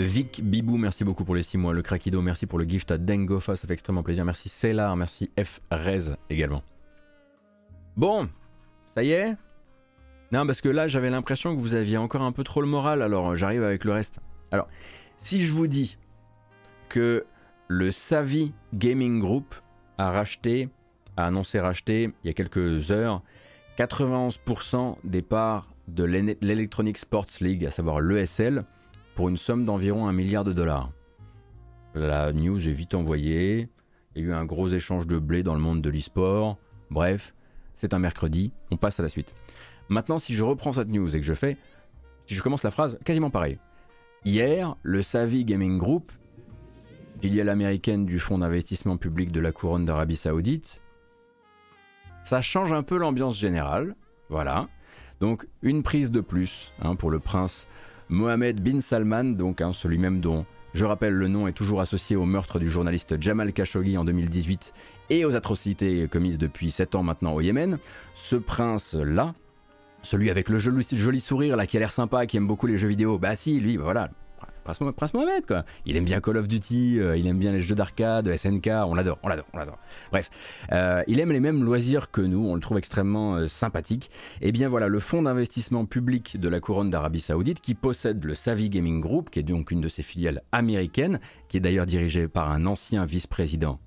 Vic Bibou, merci beaucoup pour les 6 mois. Le Craquido, merci pour le gift à Dengofa, ça fait extrêmement plaisir. Merci Cellar, merci F Rez également. Bon, ça y est? Non, parce que là, j'avais l'impression que vous aviez encore un peu trop le moral, alors j'arrive avec le reste. Alors, si je vous dis que le Savvy Gaming Group a racheté, a annoncé racheter il y a quelques heures 91% des parts de l'Electronic Sports League, à savoir l'ESL, pour une somme d'environ un milliard de dollars. La news est vite envoyée, il y a eu un gros échange de blé dans le monde de l'e-sport, bref, c'est un mercredi, on passe à la suite. Maintenant, si je reprends cette news et que je fais, si je commence la phrase, quasiment pareil. Hier, le Savvy Gaming Group, filiale américaine du fonds d'investissement public de la couronne d'Arabie Saoudite, ça change un peu l'ambiance générale, voilà. Donc une prise de plus hein, pour le prince Mohamed bin Salman, donc hein, celui même dont je rappelle le nom est toujours associé au meurtre du journaliste Jamal Khashoggi en 2018 et aux atrocités commises depuis 7 ans maintenant au Yémen. Ce prince-là, celui avec le joli, sourire là qui a l'air sympa, qui aime beaucoup les jeux vidéo, bah si, lui, bah voilà, Prince, Mohamed, quoi. Il aime bien Call of Duty, euh, il aime bien les jeux d'arcade, SNK, on l'adore, on l'adore, on l'adore. Bref, euh, il aime les mêmes loisirs que nous, on le trouve extrêmement euh, sympathique. Et eh bien voilà, le fonds d'investissement public de la couronne d'Arabie Saoudite, qui possède le Savvy Gaming Group, qui est donc une de ses filiales américaines, qui est d'ailleurs dirigée par un ancien vice-président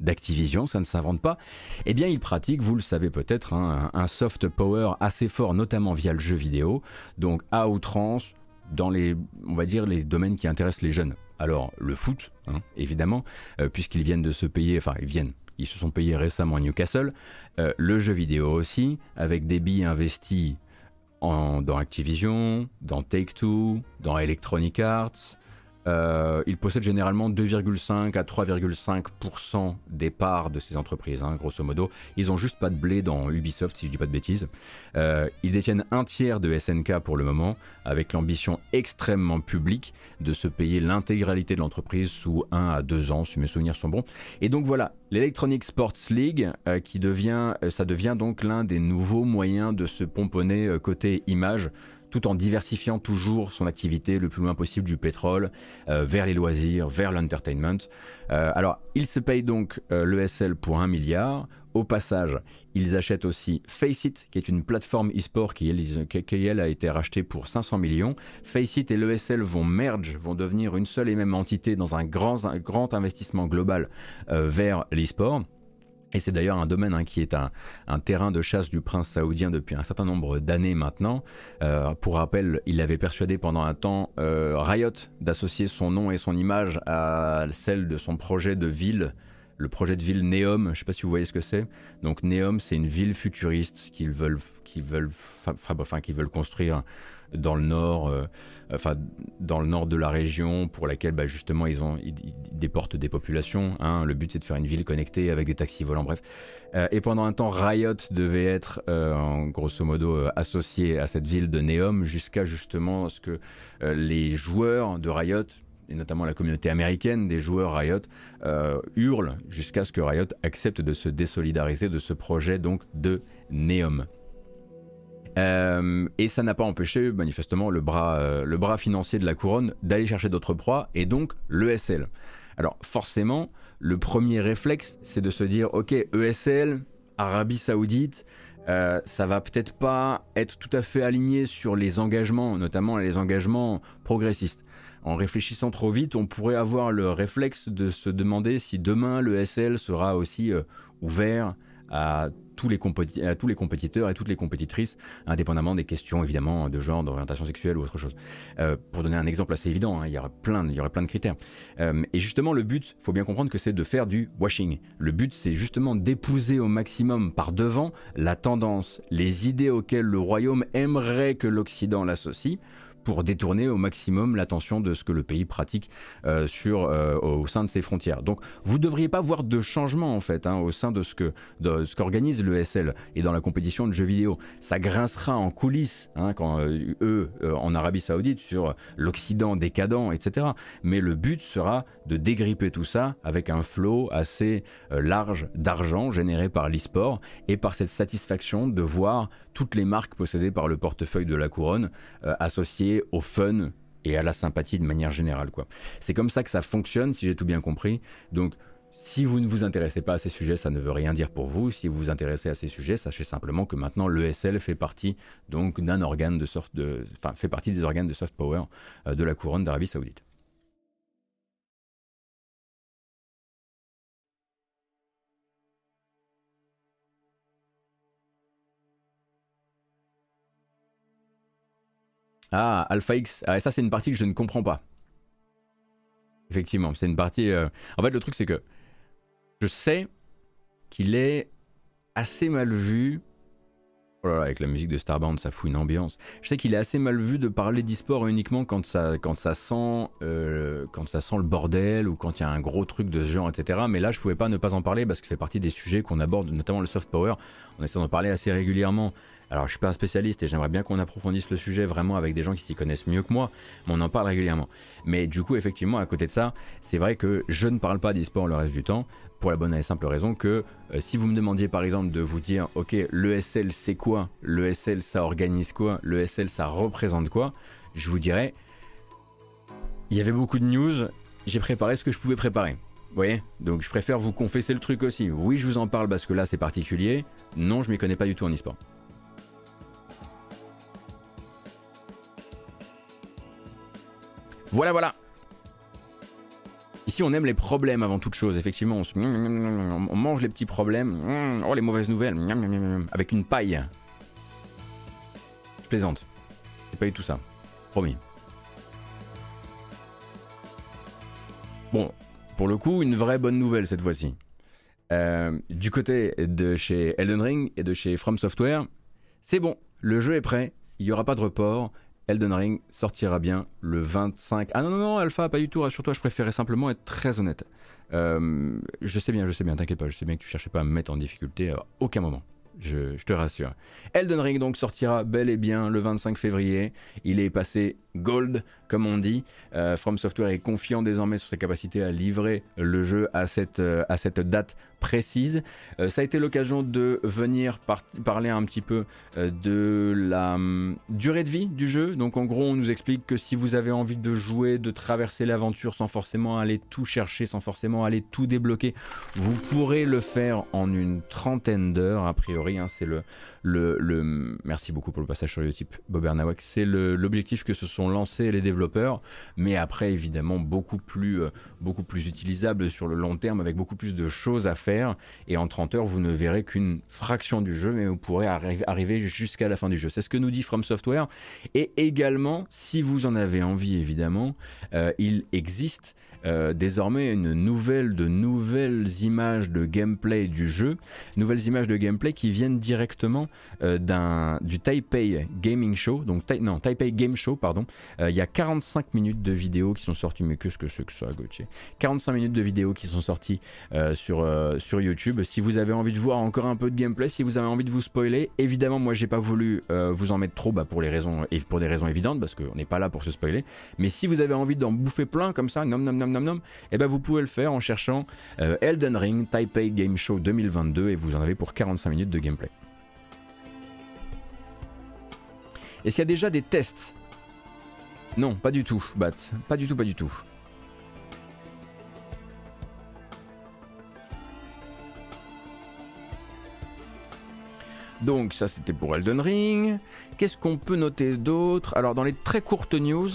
d'Activision, ça ne s'invente pas, eh bien il pratique, vous le savez peut-être, hein, un soft power assez fort, notamment via le jeu vidéo, donc à outrance, dans les, on va dire, les domaines qui intéressent les jeunes. Alors, le foot, hein, évidemment, euh, puisqu'ils viennent de se payer, enfin, ils viennent, ils se sont payés récemment à Newcastle. Euh, le jeu vidéo aussi, avec des billes investis en, dans Activision, dans Take-Two, dans Electronic Arts, euh, il possède généralement 2,5 à 3,5% des parts de ces entreprises, hein, grosso modo. Ils ont juste pas de blé dans Ubisoft, si je dis pas de bêtises. Euh, ils détiennent un tiers de SNK pour le moment, avec l'ambition extrêmement publique de se payer l'intégralité de l'entreprise sous 1 à 2 ans, si mes souvenirs sont bons. Et donc voilà, l'Electronic Sports League, euh, qui devient, ça devient donc l'un des nouveaux moyens de se pomponner côté image tout en diversifiant toujours son activité le plus loin possible du pétrole, euh, vers les loisirs, vers l'entertainment. Euh, alors, ils se payent donc euh, l'ESL pour un milliard. Au passage, ils achètent aussi Faceit, qui est une plateforme e-sport qui, qui, elle, a été rachetée pour 500 millions. Faceit et l'ESL vont merge, vont devenir une seule et même entité dans un grand, un grand investissement global vers l'e-sport. Et c'est d'ailleurs un domaine hein, qui est un, terrain de chasse du prince saoudien depuis un certain nombre d'années maintenant. Euh, pour rappel, il avait persuadé pendant un temps euh, Riot d'associer son nom et son image à celle de son projet de ville, le projet de ville Neom. Je ne sais pas si vous voyez ce que c'est. Donc Neom, c'est une ville futuriste qu'ils veulent, veulent, enfin, qu'ils veulent construire dans le nord, euh, enfin dans le nord de la région, pour laquelle bah, justement ils ont déportent des populations. Hein. Le but c'est de faire une ville connectée avec des taxis volants, bref. Euh, et pendant un temps, Riot devait être euh, grosso modo associé à cette ville de Neom jusqu'à justement ce que les joueurs de Riot et notamment la communauté américaine des joueurs Riot, hurlent jusqu'à ce que Riot accepte de se désolidariser de ce projet donc de Neom. Euh, et ça n'a pas empêché manifestement le bras, euh, le bras financier de la couronne d'aller chercher d'autres proies et donc l'ESL. Alors forcément, le premier réflexe, c'est de se dire, ok, ESL, Arabie Saoudite, euh, ça va peut-être pas être tout à fait aligné sur les engagements, notamment les engagements progressistes. En réfléchissant trop vite, on pourrait avoir le réflexe de se demander si demain l'ESL sera aussi ouvert à tous, les compétiteurs et toutes les compétitrices, indépendamment des questions évidemment de genre, d'orientation sexuelle ou autre chose. Euh, pour donner un exemple assez évident, hein, il, y aurait plein, il y aurait plein de critères. Euh, et justement, le but, faut bien comprendre que c'est de faire du washing. Le but, c'est justement d'épouser au maximum par devant la tendance, les idées auxquelles le royaume aimerait que l'Occident l'associe pour détourner au maximum l'attention de ce que le pays pratique euh, sur, euh, au sein de ses frontières. Donc vous ne devriez pas voir de changement en fait hein, au sein de ce qu'organise l'ESL et dans la compétition de jeux vidéo. Ça grincera en coulisses hein, quand euh, eux en Arabie Saoudite sur l'Occident décadent, etc. Mais le but sera de dégripper tout ça avec un flot assez large d'argent généré par l'e-sport et par cette satisfaction de voir toutes les marques possédées par le portefeuille de la couronne associées au fun et à la sympathie de manière générale. quoi. C'est comme ça que ça fonctionne, si j'ai tout bien compris. Donc, si vous ne vous intéressez pas à ces sujets, ça ne veut rien dire pour vous. Si vous vous intéressez à ces sujets, sachez simplement que maintenant l'ESL fait partie donc d'un de fait partie des organes de soft power euh, de la couronne d'Arabie Saoudite. Ah, Alpha X. Ah, ça, c'est une partie que je ne comprends pas. Effectivement, c'est une partie. Euh, en fait, le truc, c'est que je sais qu'il est assez mal vu. Oh là là, avec la musique de Starbound, ça fout une ambiance. Je sais qu'il est assez mal vu de parler d'e-sport uniquement quand ça, euh, sent le bordel ou quand il y a un gros truc de ce genre, etc. Mais là, je pouvais pas ne pas en parler parce que ça fait partie des sujets qu'on aborde, notamment le soft power. On essaie d'en parler assez régulièrement. Alors, je suis pas un spécialiste et j'aimerais bien qu'on approfondisse le sujet vraiment avec des gens qui s'y connaissent mieux que moi, mais on en parle régulièrement. Mais du coup, effectivement, à côté de ça, c'est vrai que je ne parle pas d'e-sport le reste du temps, pour la bonne et simple raison que euh, si vous me demandiez par exemple de vous dire, ok, l'ESL c'est quoi? L'ESL ça organise quoi? L'ESL ça représente quoi? Je vous dirais, il y avait beaucoup de news, j'ai préparé ce que je pouvais préparer. Vous voyez? Donc je préfère vous confesser le truc aussi. Oui, je vous en parle parce que là c'est particulier. Non, je m'y connais pas du tout en e-sport. Voilà, voilà. Ici, on aime les problèmes avant toute chose. Effectivement, on, mange les petits problèmes. Oh, les mauvaises nouvelles. Avec une paille. Je plaisante. C'est pas du tout ça. Promis. Bon, pour le coup, une vraie bonne nouvelle cette fois-ci. Euh, du côté de chez Elden Ring et de chez From Software, c'est bon, le jeu est prêt, il n'y aura pas de report, Elden Ring sortira bien le 25. Ah non, non, non, Alpha, pas du tout, rassure-toi, je préférais simplement être très honnête. Euh, je sais bien, je sais bien, t'inquiète pas, je sais bien que tu cherchais pas à me mettre en difficulté à aucun moment. Je, je, te rassure. Elden Ring donc sortira bel et bien le 25 février. Il est passé gold, comme on dit. Euh, From Software est confiant désormais sur sa capacité à livrer le jeu à cette, euh, date précise. Euh, ça a été l'occasion de venir parler un petit peu de la hum, durée de vie du jeu. Donc en gros, on nous explique que si vous avez envie de jouer, de traverser l'aventure sans forcément aller tout chercher, sans forcément aller tout débloquer, vous pourrez le faire en une trentaine d'heures, a priori. Hein, c'est le, le, merci beaucoup pour le passage sur Utip, Bob Ernawak. C'est l'objectif que se sont lancés les développeurs, mais après évidemment beaucoup plus, euh, beaucoup plus utilisable sur le long terme avec beaucoup plus de choses à faire. Et en 30 heures, vous ne verrez qu'une fraction du jeu, mais vous pourrez arriver jusqu'à la fin du jeu. C'est ce que nous dit From Software. Et également, si vous en avez envie évidemment, euh, il existe euh, désormais une nouvelle de nouvelles images de gameplay du jeu, nouvelles images de gameplay qui viennent directement d'un du Taipei Gaming Show, donc non Taipei Game Show pardon. Euh, il y a 45 minutes de vidéos qui sont sorties, mais qu'est-ce que c'est que ça, Gauthier 45 minutes de vidéos qui sont sorties sur sur YouTube. Si vous avez envie de voir encore un peu de gameplay, si vous avez envie de vous spoiler, évidemment moi j'ai pas voulu vous en mettre trop, bah, pour les raisons pour des raisons évidentes parce qu'on n'est pas là pour se spoiler. Mais si vous avez envie d'en bouffer plein comme ça, nom nom nom nom et eh ben vous pouvez le faire en cherchant euh, Elden Ring Taipei Game Show 2022 et vous en avez pour 45 minutes de gameplay. Est-ce qu'il y a déjà des tests? Non, pas du tout, Bat. Pas du tout, pas du tout. Donc ça c'était pour Elden Ring. Qu'est-ce qu'on peut noter d'autre? Alors dans les très courtes news,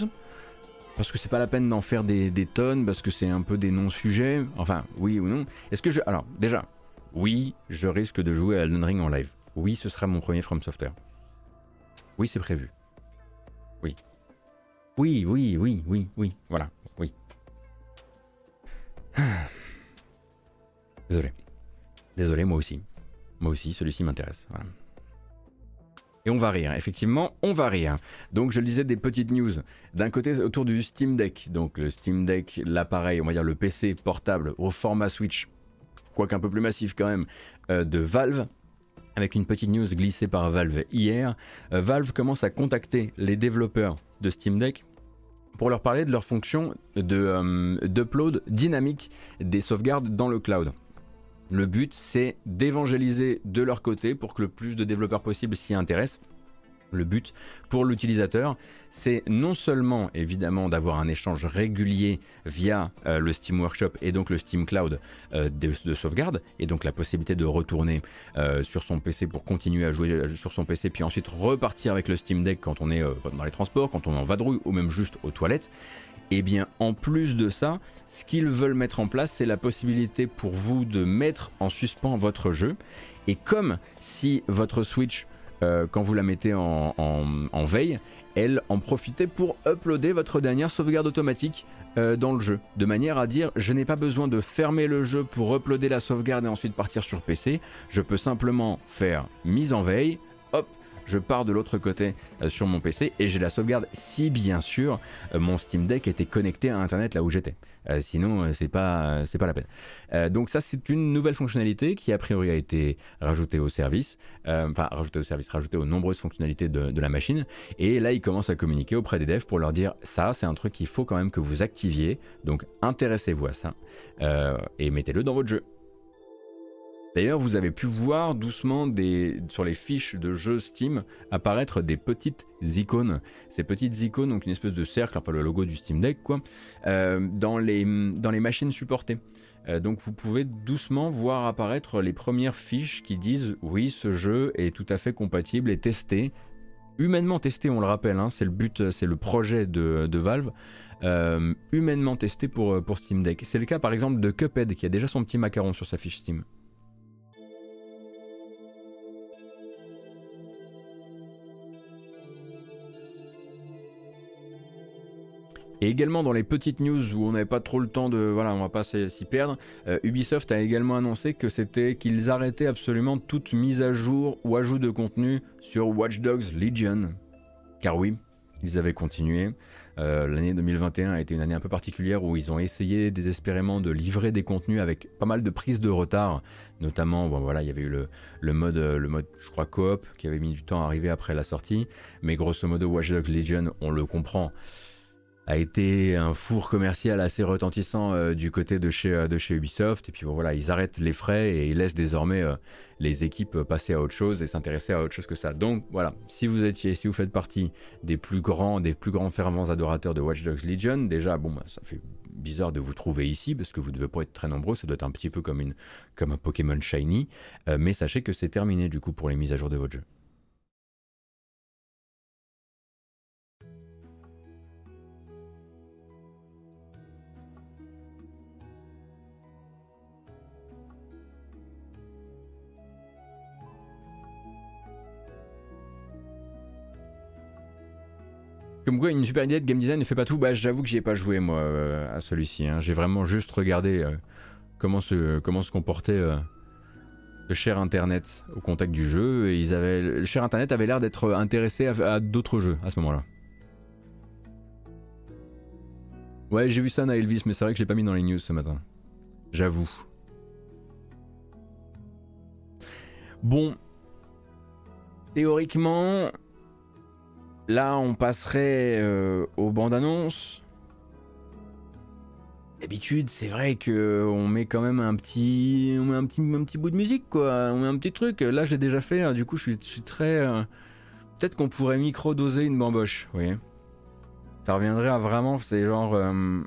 parce que c'est pas la peine d'en faire des, tonnes, parce que c'est un peu des non-sujets. Enfin, oui ou non. Est-ce que je. Alors, déjà, oui, je risque de jouer à Elden Ring en live. Oui, ce sera mon premier From Software. Oui, c'est prévu. Oui. Oui, oui, oui, oui, oui. Voilà, oui. Désolé. Désolé, moi aussi. Moi aussi, celui-ci m'intéresse. Et on va rire, effectivement, on va rire. Donc je lisais des petites news. D'un côté autour du Steam Deck, donc le Steam Deck, l'appareil, on va dire le PC portable au format Switch, quoique un peu plus massif quand même, euh, de Valve. Avec une petite news glissée par Valve hier, euh, Valve commence à contacter les développeurs de Steam Deck pour leur parler de leur fonction de euh, d'upload dynamique des sauvegardes dans le cloud. Le but, c'est d'évangéliser de leur côté pour que le plus de développeurs possible s'y intéressent. Le but pour l'utilisateur, c'est non seulement évidemment d'avoir un échange régulier via euh, le Steam Workshop et donc le Steam Cloud euh, de, sauvegarde, et donc la possibilité de retourner euh, sur son PC pour continuer à jouer sur son PC, puis ensuite repartir avec le Steam Deck quand on est dans les transports, quand on est en vadrouille ou même juste aux toilettes. Et eh bien en plus de ça, ce qu'ils veulent mettre en place, c'est la possibilité pour vous de mettre en suspens votre jeu. Et comme si votre Switch euh, quand vous la mettez en, veille, elle en profitait pour uploader votre dernière sauvegarde automatique euh, dans le jeu, de manière à dire je n'ai pas besoin de fermer le jeu pour uploader la sauvegarde et ensuite partir sur PC, je peux simplement faire mise en veille, je pars de l'autre côté euh, sur mon PC et j'ai la sauvegarde. Si bien sûr mon Steam Deck était connecté à Internet là où j'étais. Euh, sinon, c'est pas, c'est pas la peine. donc ça, c'est une nouvelle fonctionnalité qui a priori a été rajoutée au service, enfin rajoutée au service, rajoutée aux nombreuses fonctionnalités de, de, la machine. Et là, ils commencent à communiquer auprès des devs pour leur dire ça, c'est un truc qu'il faut quand même que vous activiez. Donc intéressez-vous à ça et mettez-le dans votre jeu. D'ailleurs, vous avez pu voir doucement sur les fiches de jeux Steam apparaître des petites icônes. Ces petites icônes, donc une espèce de cercle, enfin le logo du Steam Deck, quoi, euh, dans, les, dans les machines supportées. Euh, donc vous pouvez doucement voir apparaître les premières fiches qui disent oui, ce jeu est tout à fait compatible et testé. Humainement testé, on le rappelle, hein, c'est le but, c'est le projet de, Valve. Euh, humainement testé pour, pour Steam Deck. C'est le cas par exemple de Cuphead qui a déjà son petit macaron sur sa fiche Steam. Et également dans les petites news où on n'avait pas trop le temps de, voilà, on va pas s'y perdre, euh, Ubisoft a également annoncé que c'était qu'ils arrêtaient absolument toute mise à jour ou ajout de contenu sur Watch Dogs Legion. Car oui, ils avaient continué. Euh, l'année 2021 a été une année un peu particulière où ils ont essayé désespérément de livrer des contenus avec pas mal de prises de retard, notamment voilà il y avait eu le, mode le mode je crois coop qui avait mis du temps à arriver après la sortie, mais grosso modo Watch Dogs Legion on le comprend a été un four commercial assez retentissant euh, du côté de chez, euh, de chez Ubisoft. Et puis voilà, ils arrêtent les frais et ils laissent désormais euh, les équipes passer à autre chose et s'intéresser à autre chose que ça. Donc voilà, si vous étiez, si vous faites partie des plus grands, des plus grands fervents adorateurs de Watch Dogs Legion, déjà bon, bah, ça fait bizarre de vous trouver ici parce que vous ne devez pas être très nombreux. Ça doit être un petit peu comme un Pokémon shiny. mais sachez que c'est terminé du coup pour les mises à jour de votre jeu. Comme quoi, une super idée de game design ne fait pas tout. Bah, j'avoue que j'y ai pas joué moi euh, à celui-ci. Hein. J'ai vraiment juste regardé euh, comment, se, comment se comportait euh, le cher Internet au contact du jeu. Et ils avaient, le cher Internet avait l'air d'être intéressé à, d'autres jeux à ce moment-là. Ouais, j'ai vu ça, Elvis, mais c'est vrai que je l'ai pas mis dans les news ce matin. J'avoue. Bon. Théoriquement, Là, on passerait euh, aux bandes annonces. D'habitude, c'est vrai que on met quand même un petit, un petit, bout de musique, quoi. On met un petit truc. Là, je l'ai déjà fait. Hein. Du coup, je suis, très. Euh, peut-être qu'on pourrait micro-doser une bamboche, vous voyez. Ça reviendrait à vraiment, c'est genre. Euh...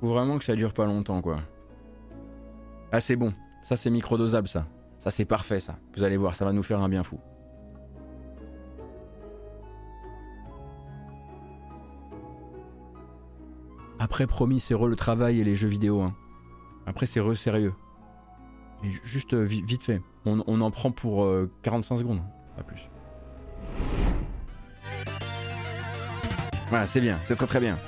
Faut vraiment que ça dure pas longtemps, quoi. Ah, c'est bon. Ça, c'est micro-dosable, ça. Ça, c'est parfait, ça. Vous allez voir, ça va nous faire un bien fou. Après, promis, c'est re le travail et les jeux vidéo. Hein. Après, c'est re sérieux. Mais juste euh, vite fait. On, en prend pour 45 euh, secondes, pas plus. Voilà, c'est bien, c'est très très bien.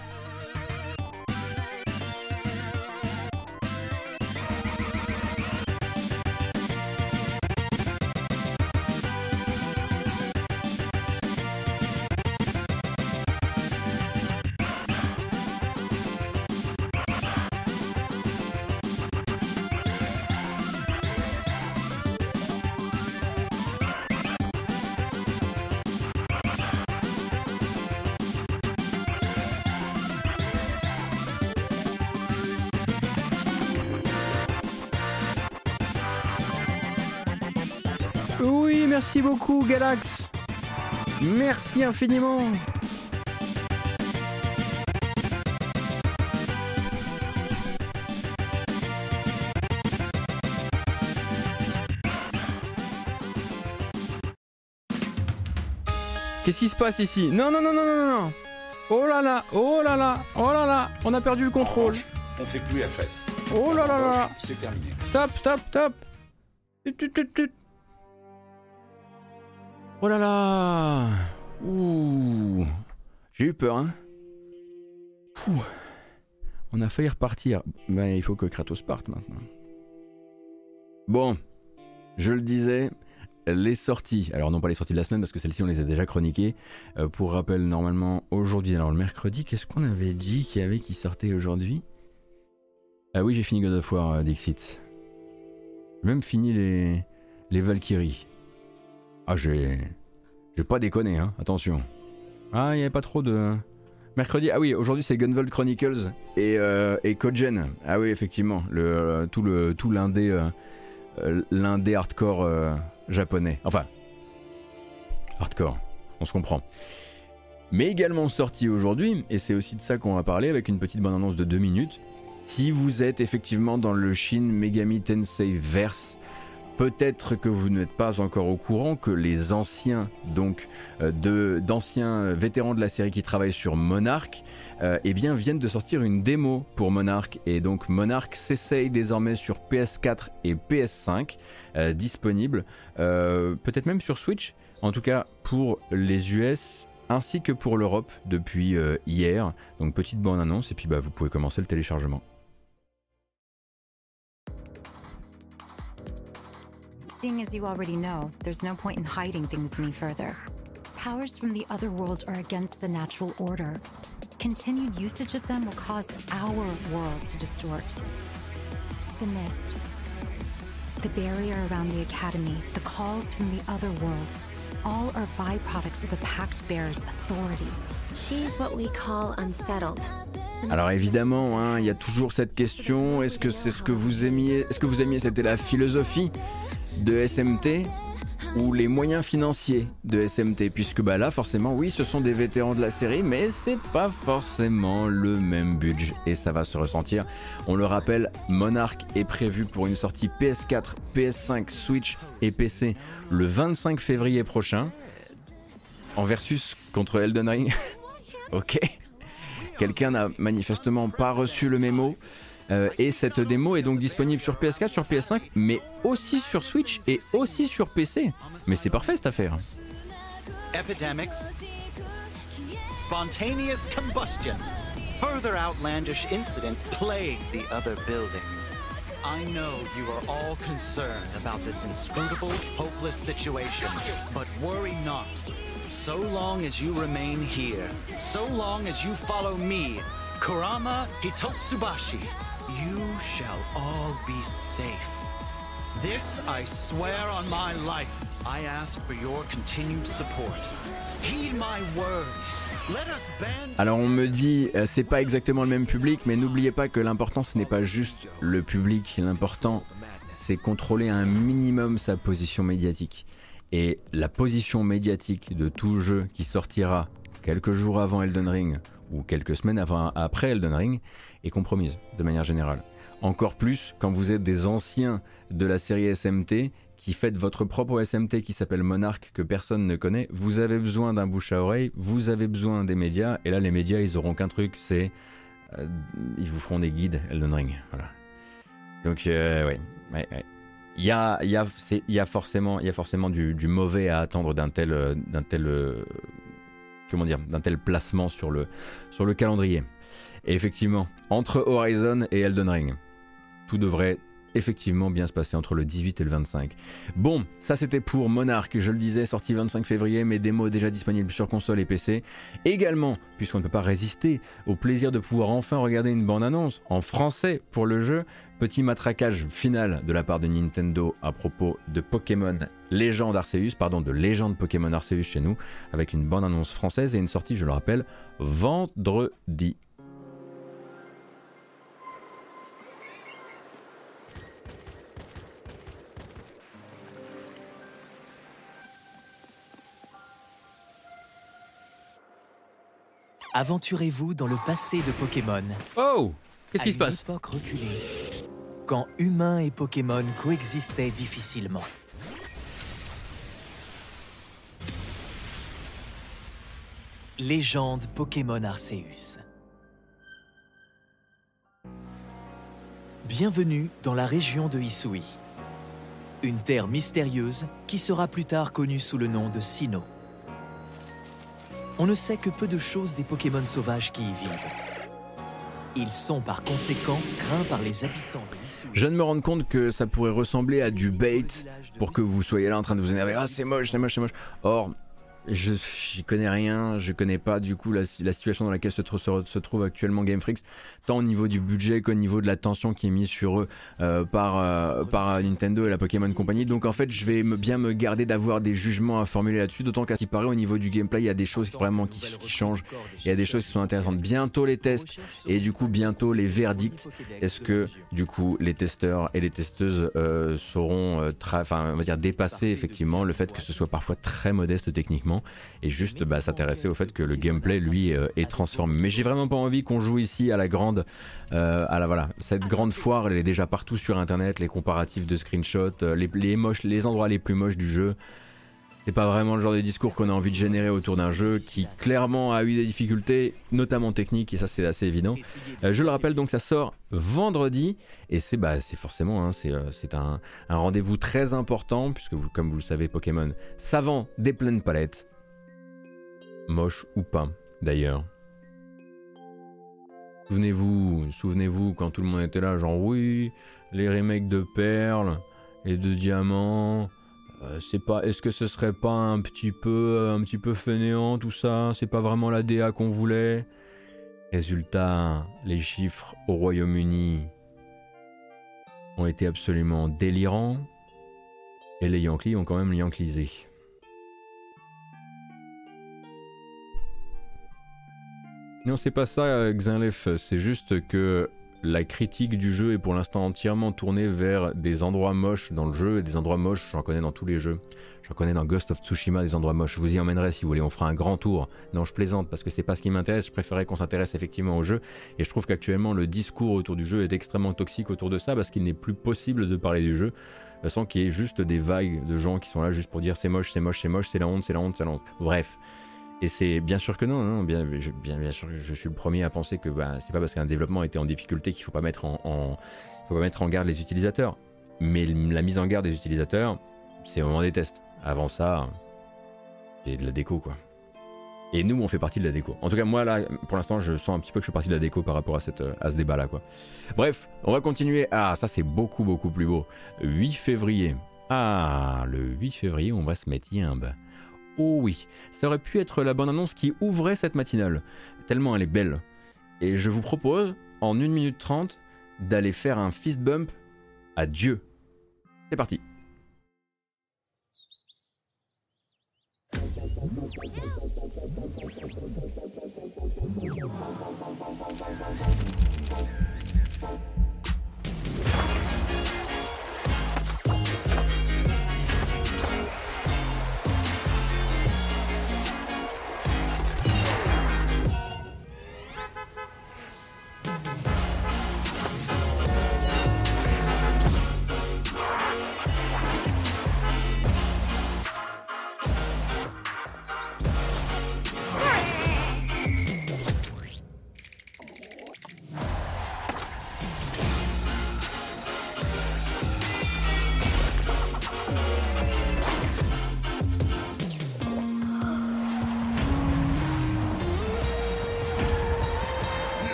Merci infiniment. Qu'est-ce qui se passe ici? Non, non, non, non, non, non. Oh là là, oh là là, oh là là, on a perdu le contrôle. On fait plus la fête. Oh là là là. C'est terminé. Stop, stop, stop. Oh là là. Ouh. J'ai eu peur, hein. On a failli repartir. Mais il faut que Kratos parte maintenant. Bon, je le disais, les sorties, alors non pas les sorties de la semaine parce que celles-ci on les a déjà chroniquées. Euh, pour rappel, normalement aujourd'hui, alors le mercredi, qu'est-ce qu'on avait dit qu'il avait qui sortait aujourd'hui? Ah oui, j'ai fini God of War, euh, Dixit. Même fini les Valkyries. Ah, j'ai. J'ai pas déconné, hein, attention. Ah, il n'y avait pas trop de. Mercredi, ah oui, aujourd'hui c'est Gunvolt Chronicles et, euh. Ah oui, effectivement, le, tout le tout l'indé l'indé hardcore japonais. Enfin, hardcore, on se comprend. Mais également sorti aujourd'hui, et c'est aussi de ça qu'on va parler avec une petite bande-annonce de 2 minutes. Si vous êtes effectivement dans le Shin Megami Tensei Verse, peut-être que vous n'êtes pas encore au courant que les anciens, donc euh, d'anciens vétérans de la série qui travaillent sur Monarch, euh, eh bien, viennent de sortir une démo pour Monarch. Et donc Monarch s'essaye désormais sur PS4 et PS5 euh, disponible, peut-être même sur Switch, en tout cas pour les US ainsi que pour l'Europe depuis hier. Donc petite bonne annonce et puis bah, vous pouvez commencer le téléchargement. Seeing as you already know, there's no point in hiding things any further. Powers from the other world are against the natural order. Continued usage of them will cause our world to distort. The mist, the barrier around the Academy, the calls from the other world, all are byproducts of the Pact Bear's authority. She's what we call unsettled. Alors évidemment, hein, il y a toujours cette question est-ce que c'est ce que vous aimiez Est-ce que vous aimiez C'était la philosophie de SMT ou les moyens financiers de SMT, puisque bah là forcément oui ce sont des vétérans de la série, mais c'est pas forcément le même budget et ça va se ressentir. On le rappelle, Monarch est prévu pour une sortie PS4, PS5, Switch et PC le 25 février prochain, en versus contre Elden Ring. (laughs) ok. Quelqu'un n'a manifestement pas reçu le mémo. Euh, et cette démo est donc disponible sur PS4, sur PS5, mais aussi sur Switch et aussi sur PC. Mais c'est parfait cette affaire. Epidemics, spontaneous combustion, further outlandish incidents plague the other buildings. I know you are all concerned about this inscrutable, hopeless situation, but worry not. So long as you remain here, so long as you follow me, Kurama Hitotsubashi, you shall all be safe. This I swear on my life. I ask for your continued support. Heed my words. Let us band Alors on me dit, euh, c'est pas exactement le même public, mais n'oubliez pas que l'important ce n'est pas juste le public, l'important c'est contrôler un minimum sa position médiatique. Et la position médiatique de tout jeu qui sortira quelques jours avant Elden Ring ou quelques semaines après Elden Ring est compromise de manière générale. Encore plus quand vous êtes des anciens de la série SMT qui faites votre propre SMT qui s'appelle Monarch que personne ne connaît, vous avez besoin d'un bouche à oreille, vous avez besoin des médias, et là les médias ils auront qu'un truc, c'est euh, ils vous feront des guides Elden Ring. Voilà. Donc euh, ouais, Il y a, il forcément, il y a forcément du, du mauvais à attendre d'un tel, euh, d'un tel, comment dire, d'un tel placement sur le, sur le calendrier. Et effectivement, entre Horizon et Elden Ring, tout devrait effectivement bien se passer entre le 18 et le 25. Bon, ça c'était pour Monarch, je le disais, sorti le 25 février, mais démos déjà disponibles sur console et PC. Également, puisqu'on ne peut pas résister au plaisir de pouvoir enfin regarder une bande-annonce en français pour le jeu, petit matraquage final de la part de Nintendo à propos de Pokémon Légende Arceus, pardon, de Légende Pokémon Arceus chez nous, avec une bande-annonce française et une sortie, je le rappelle, vendredi. Aventurez-vous dans le passé de Pokémon. Oh Qu'est-ce qui se passe époque reculée, quand humains et Pokémon coexistaient difficilement. Légende Pokémon Arceus. Bienvenue dans la région de Hisui. Une terre mystérieuse qui sera plus tard connue sous le nom de Sinnoh. On ne sait que peu de choses des Pokémon sauvages qui y vivent. Ils sont par conséquent craints par les habitants. Je de me rendre compte que ça pourrait ressembler à du bait pour que vous soyez là en train de vous énerver. Ah, c'est moche, c'est moche, c'est moche. Or, je j'y connais rien, je connais pas du coup la, situation dans laquelle se, se, se trouve actuellement Game Freak, tant au niveau du budget qu'au niveau de l'attention qui est mise sur eux euh, par, euh, par Nintendo et la Pokémon Company. Donc en fait, je vais bien me garder d'avoir des jugements à formuler là-dessus, d'autant qu'à ce qui paraît au niveau du gameplay, il y a des choses qui, vraiment qui, qui changent, il y a des choses qui sont intéressantes. Bientôt les tests et du coup bientôt les verdicts. Est-ce que du coup les testeurs et les testeuses euh, euh, enfin on va dire dépasser effectivement le fait que ce soit parfois très modeste techniquement et juste bah, s'intéresser au fait que le gameplay lui euh, est transformé. Mais j'ai vraiment pas envie qu'on joue ici à la grande, euh, à la voilà, cette grande foire, elle est déjà partout sur internet, les comparatifs de screenshots, euh, les, endroits les plus moches du jeu. C'est pas vraiment le genre de discours qu'on a envie de générer autour d'un jeu qui clairement a eu des difficultés, notamment techniques, et ça c'est assez évident. Euh, je le rappelle donc, ça sort vendredi, et c'est bah, forcément hein, c'est euh, un, rendez-vous très important, puisque comme vous le savez, Pokémon savant des pleines palettes, moche ou pas d'ailleurs. Souvenez-vous, souvenez-vous quand tout le monde était là, genre oui, les remakes de perles et de diamants. Euh, c'est pas est-ce que ce serait pas un petit peu un petit peu fainéant tout ça? C'est pas vraiment la DA qu'on voulait? Résultat les chiffres au Royaume-Uni ont été absolument délirants et les Yankees ont quand même yanklisé non c'est pas ça euh, Xinlef c'est juste que la critique du jeu est pour l'instant entièrement tournée vers des endroits moches dans le jeu et des endroits moches, j'en connais dans tous les jeux. J'en connais dans Ghost of Tsushima des endroits moches. Je vous y emmènerai si vous voulez, on fera un grand tour. Non, je plaisante parce que c'est pas ce qui m'intéresse. Je préférais qu'on s'intéresse effectivement au jeu. Et je trouve qu'actuellement, le discours autour du jeu est extrêmement toxique autour de ça parce qu'il n'est plus possible de parler du jeu euh, sans qu'il y ait juste des vagues de gens qui sont là juste pour dire c'est moche, c'est moche, c'est moche, c'est la honte, c'est la honte, c'est la honte. Bref. Et c'est bien sûr que non, bien, bien, bien sûr, je suis le premier à penser que bah, c'est pas parce qu'un développement était en difficulté qu'il faut pas mettre en, faut pas mettre en garde les utilisateurs. Mais la mise en garde des utilisateurs, c'est au moment des tests. Avant ça, c'est de la déco quoi. Et nous, on fait partie de la déco. En tout cas, moi là, pour l'instant, je sens un petit peu que je fais partie de la déco par rapport à ce débat là quoi. Bref, on va continuer. Ah, ça c'est beaucoup beaucoup plus beau. 8 février. Ah, le 8 février, on va se mettre yimbe. Oh oui, ça aurait pu être la bonne annonce qui ouvrait cette matinale, tellement elle est belle. Et je vous propose, en 1 minute 30, d'aller faire un fist bump à Dieu. C'est parti.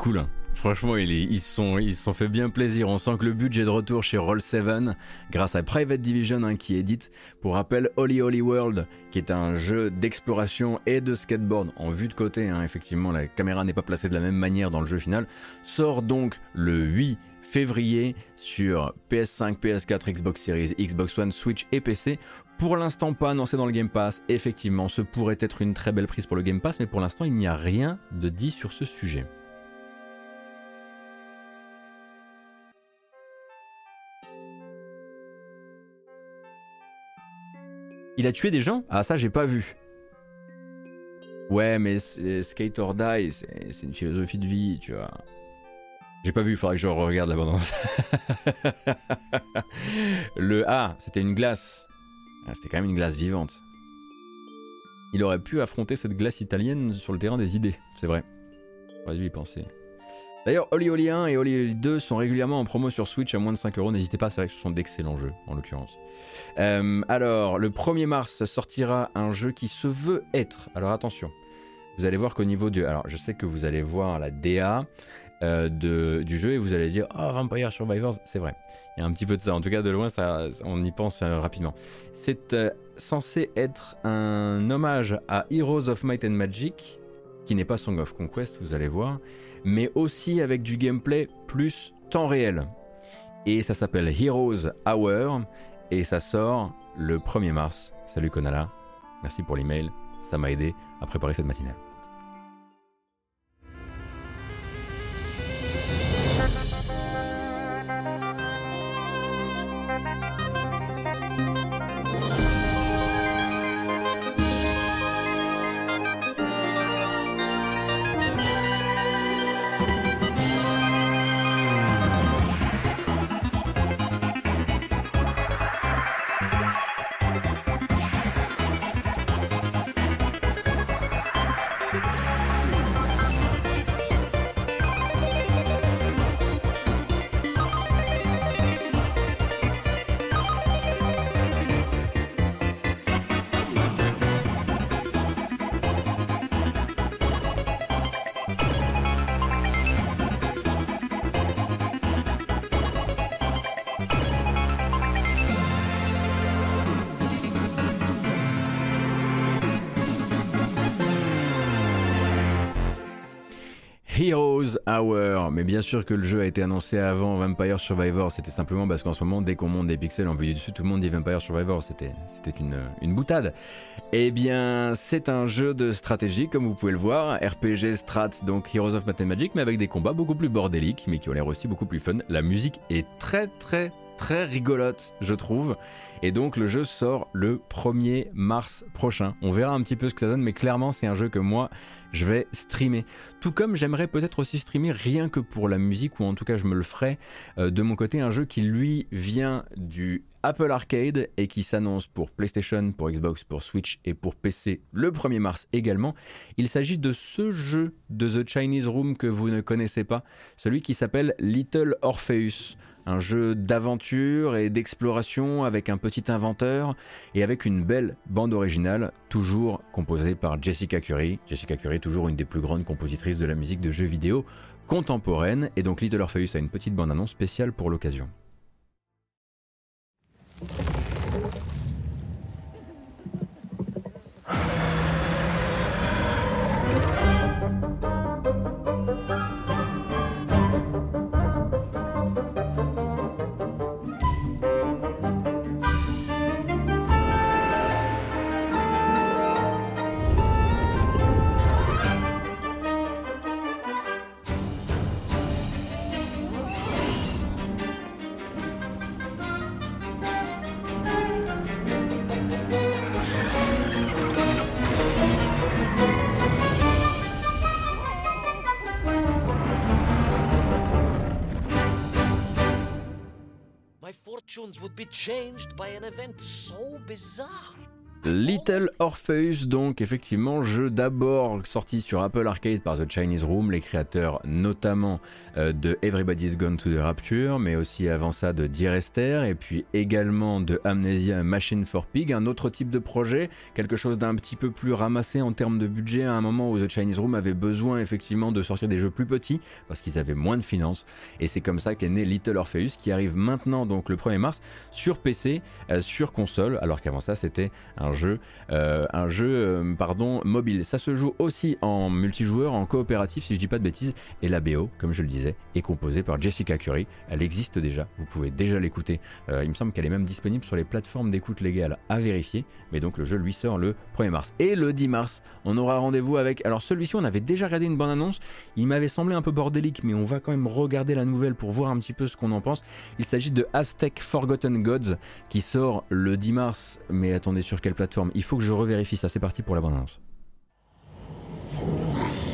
Cool. Franchement, ils, se sont fait bien plaisir. On sent que le budget de retour chez Roll7 grâce à Private Division hein, qui édite, pour rappel, Holy Holy World, qui est un jeu d'exploration et de skateboard en vue de côté. Hein. Effectivement, la caméra n'est pas placée de la même manière dans le jeu final. Sort donc le 8 février sur PS5, PS4, Xbox Series, Xbox One, Switch et PC. Pour l'instant pas annoncé dans le Game Pass. Effectivement, ce pourrait être une très belle prise pour le Game Pass, mais pour l'instant il n'y a rien de dit sur ce sujet. Il a tué des gens? Ah ça j'ai pas vu. Ouais mais Skate or Die, c'est une philosophie de vie, tu vois. J'ai pas vu, faudrait que je regarde l'abondance. (laughs) le A, c'était une glace. Ah, c'était quand même une glace vivante. Il aurait pu affronter cette glace italienne sur le terrain des idées, c'est vrai. On dû y penser. D'ailleurs, Oli Oli 1 et Oli Oli 2 sont régulièrement en promo sur Switch à moins de 5 euros. N'hésitez pas, c'est vrai que ce sont d'excellents jeux en l'occurrence. Euh, alors, le 1er mars sortira un jeu qui se veut être. Alors attention, vous allez voir qu'au niveau du. Alors, je sais que vous allez voir la DA euh, de, du jeu et vous allez dire Ah, Vampire Survivors, c'est vrai. Il y a un petit peu de ça. En tout cas, de loin, ça, on y pense euh, rapidement. C'est censé être un hommage à Heroes of Might and Magic, qui n'est pas Song of Conquest, vous allez voir mais aussi avec du gameplay plus temps réel. Et ça s'appelle Heroes Hour et ça sort le 1er mars. Salut Konala, merci pour l'email, ça m'a aidé à préparer cette matinale. Hour, mais bien sûr que le jeu a été annoncé avant Vampire Survivor, c'était simplement parce qu'en ce moment, dès qu'on monte des pixels en vue du dessus, tout le monde dit Vampire Survivor, c'était une, boutade. Eh bien, c'est un jeu de stratégie, comme vous pouvez le voir, RPG strat, donc Heroes of Might Magic, mais avec des combats beaucoup plus bordéliques, mais qui ont l'air aussi beaucoup plus fun. La musique est très très très rigolote, je trouve. Et donc le jeu sort le 1er mars prochain. On verra un petit peu ce que ça donne, mais clairement c'est un jeu que moi je vais streamer. Tout comme j'aimerais peut-être aussi streamer rien que pour la musique, ou en tout cas je me le ferai euh, de mon côté, un jeu qui lui vient du Apple Arcade et qui s'annonce pour PlayStation, pour Xbox, pour Switch et pour PC le 1er mars également. Il s'agit de ce jeu de The Chinese Room que vous ne connaissez pas, celui qui s'appelle Little Orpheus un jeu d'aventure et d'exploration avec un petit inventeur et avec une belle bande originale, toujours composée par Jessica Curry. Jessica Curry, toujours une des plus grandes compositrices de la musique de jeux vidéo contemporaine, et donc Little Orpheus a une petite bande-annonce spéciale pour l'occasion. Changed by an event so bizarre. Little Orpheus, donc effectivement, jeu d'abord sorti sur Apple Arcade par The Chinese Room, les créateurs notamment euh, de Everybody's Gone to the Rapture, mais aussi avant ça de Dear Esther, et puis également de Amnesia Machine for Pig, un autre type de projet, quelque chose d'un petit peu plus ramassé en termes de budget à un moment où The Chinese Room avait besoin effectivement de sortir des jeux plus petits parce qu'ils avaient moins de finances, et c'est comme ça qu'est né Little Orpheus qui arrive maintenant donc le 1er mars sur PC, euh, sur console, alors qu'avant ça c'était un un jeu, euh, un jeu euh, pardon, mobile. Ça se joue aussi en multijoueur, en coopératif, si je dis pas de bêtises. Et la BO, comme je le disais, est composée par Jessica Curry. Elle existe déjà, vous pouvez déjà l'écouter. Euh, il me semble qu'elle est même disponible sur les plateformes d'écoute légales à vérifier. Mais donc le jeu lui sort le 1er mars. Et le 10 mars, on aura rendez-vous avec. Alors celui-ci, on avait déjà regardé une bonne annonce. Il m'avait semblé un peu bordélique, mais on va quand même regarder la nouvelle pour voir un petit peu ce qu'on en pense. Il s'agit de Aztec Forgotten Gods qui sort le 10 mars. Mais attendez, sur quelle Il faut que je revérifie ça. C'est parti pour l'abondance. Bon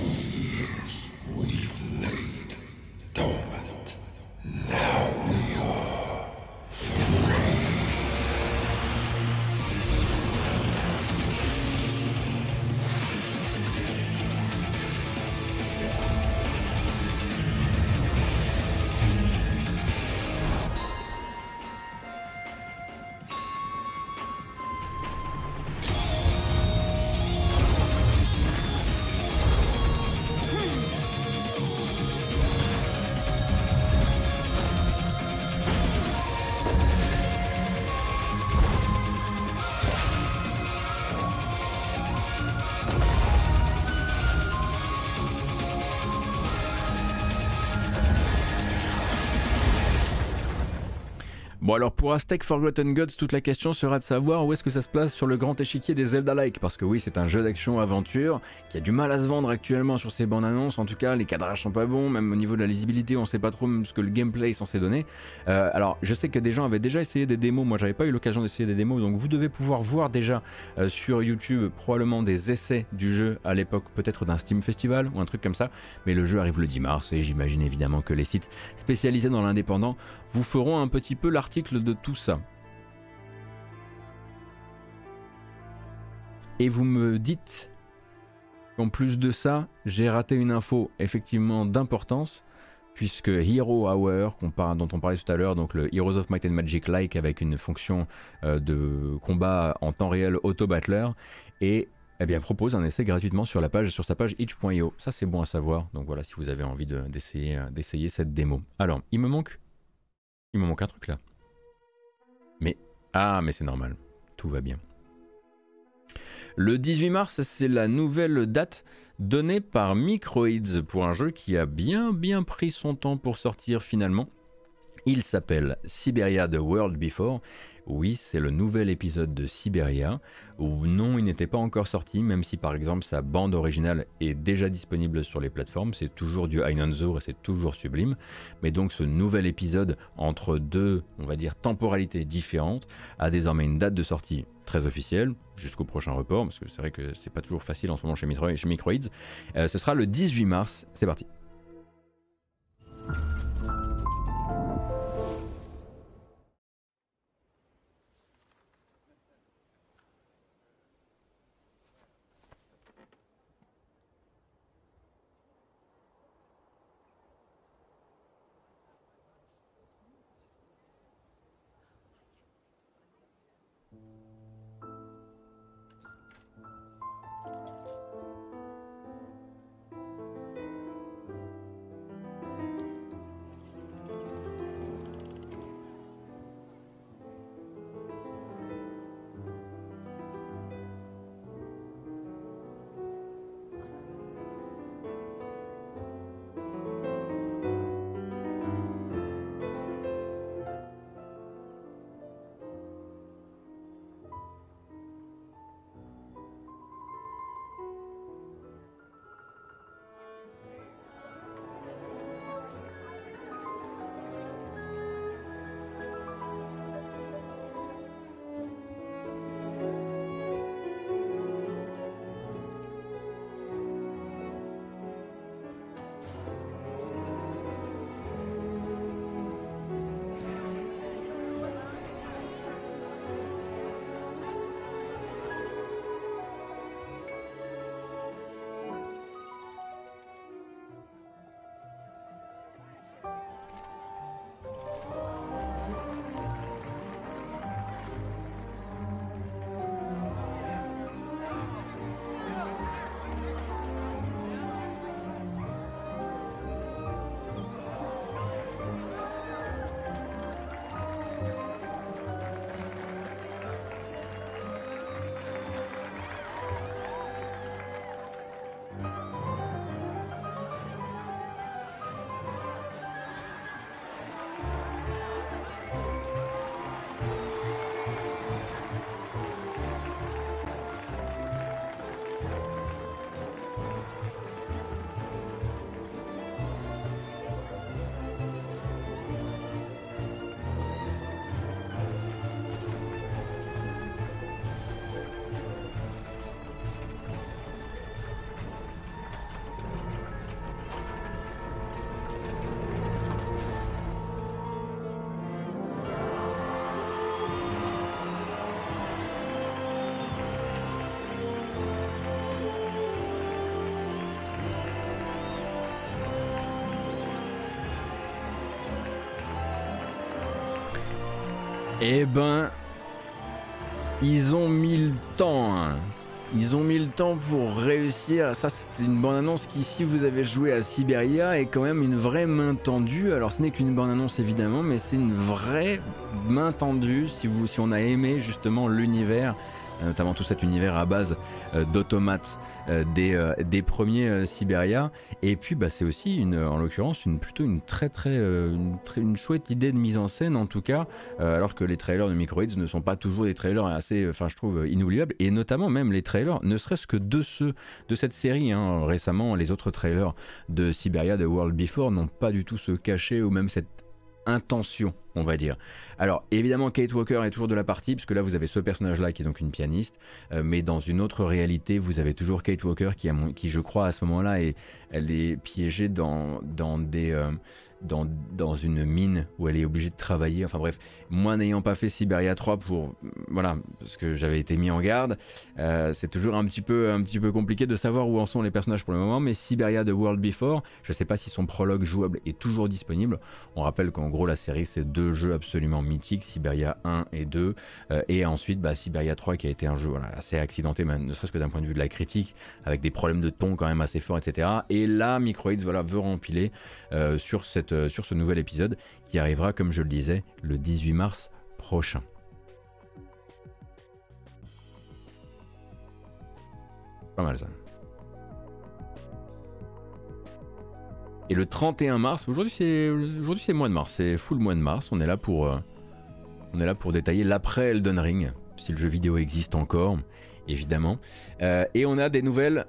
alors pour Aztec Forgotten Gods, toute la question sera de savoir où est-ce que ça se place sur le grand échiquier des Zelda-like, parce que oui c'est un jeu d'action-aventure qui a du mal à se vendre actuellement sur ses bandes annonces, en tout cas les cadrages sont pas bons, même au niveau de la lisibilité on sait pas trop ce que le gameplay est censé donner. Euh, alors je sais que des gens avaient déjà essayé des démos, moi j'avais pas eu l'occasion d'essayer des démos, donc vous devez pouvoir voir déjà euh, sur YouTube probablement des essais du jeu à l'époque peut-être d'un Steam Festival ou un truc comme ça, mais le jeu arrive le 10 mars et j'imagine évidemment que les sites spécialisés dans l'indépendant vous feront un petit peu l'article de tout ça. Et vous me dites qu'en plus de ça, j'ai raté une info effectivement d'importance, puisque Hero Hour, dont on parlait tout à l'heure, donc le Heroes of Might and Magic like avec une fonction euh, de combat en temps réel auto-battler, et eh bien, propose un essai gratuitement sur, la page, sur sa page itch.io. Ça, c'est bon à savoir. Donc voilà, si vous avez envie d'essayer de, d'essayer cette démo. Alors, il me manque il me manque un truc là. Ah, mais c'est normal. Tout va bien. Le 18 mars, c'est la nouvelle date donnée par Microids pour un jeu qui a bien bien pris son temps pour sortir finalement. Il s'appelle Siberia The World Before oui, c'est le nouvel épisode de Siberia, où non, il n'était pas encore sorti, même si par exemple sa bande originale est déjà disponible sur les plateformes, c'est toujours du Einanzur et c'est toujours sublime, mais donc ce nouvel épisode entre deux, on va dire, temporalités différentes, a désormais une date de sortie très officielle, jusqu'au prochain report, parce que c'est vrai que c'est pas toujours facile en ce moment chez, Microids. Euh, ce sera le 18 mars, c'est parti. Eh ben, ils ont mis le temps. Hein. Ils ont mis le temps pour réussir. Ça, c'est une bande-annonce qui, si vous avez joué à Siberia, est quand même une vraie main tendue. Alors, ce n'est qu'une bande-annonce évidemment, mais c'est une vraie main tendue si, si on a aimé justement l'univers notamment tout cet univers à base euh, d'automates euh, des, euh, des, premiers Siberia. Et puis bah, c'est aussi une, en l'occurrence une, plutôt une très très, une chouette idée de mise en scène en tout cas, alors que les trailers de Microids ne sont pas toujours des trailers assez, enfin je trouve, inoubliables. Et notamment même les trailers, ne serait-ce que de ceux de cette série, hein, récemment les autres trailers de Siberia, de World Before, n'ont pas du tout ce cachet ou même cette intention, on va dire. Alors évidemment, Kate Walker est toujours de la partie, puisque là vous avez ce personnage-là qui est donc une pianiste, euh, mais dans une autre réalité, vous avez toujours Kate Walker qui, a, qui je crois à ce moment-là, est, elle est piégée dans, dans des... Euh, dans, dans, une mine où elle est obligée de travailler. Enfin bref, moi n'ayant pas fait Siberia 3 pour voilà parce que j'avais été mis en garde, euh, c'est toujours un petit peu un petit peu compliqué de savoir où en sont les personnages pour le moment. Mais Siberia The World Before, je sais pas si son prologue jouable est toujours disponible. On rappelle qu'en gros la série c'est deux jeux absolument mythiques, Siberia 1 et 2, euh, et ensuite bah, Siberia 3 qui a été un jeu assez accidenté, ne serait-ce que d'un point de vue de la critique, avec des problèmes de ton quand même assez forts, etc. Et là Microids voilà veut rempiler euh, sur cette sur ce nouvel épisode qui arrivera, comme je le disais, le 18 mars prochain. Pas mal ça. Et le 31 mars, aujourd'hui c'est aujourd'hui c'est mois de mars, c'est full mois de mars. On est là pour euh, détailler l'après Elden Ring, si le jeu vidéo existe encore, évidemment. Euh, et on a des nouvelles,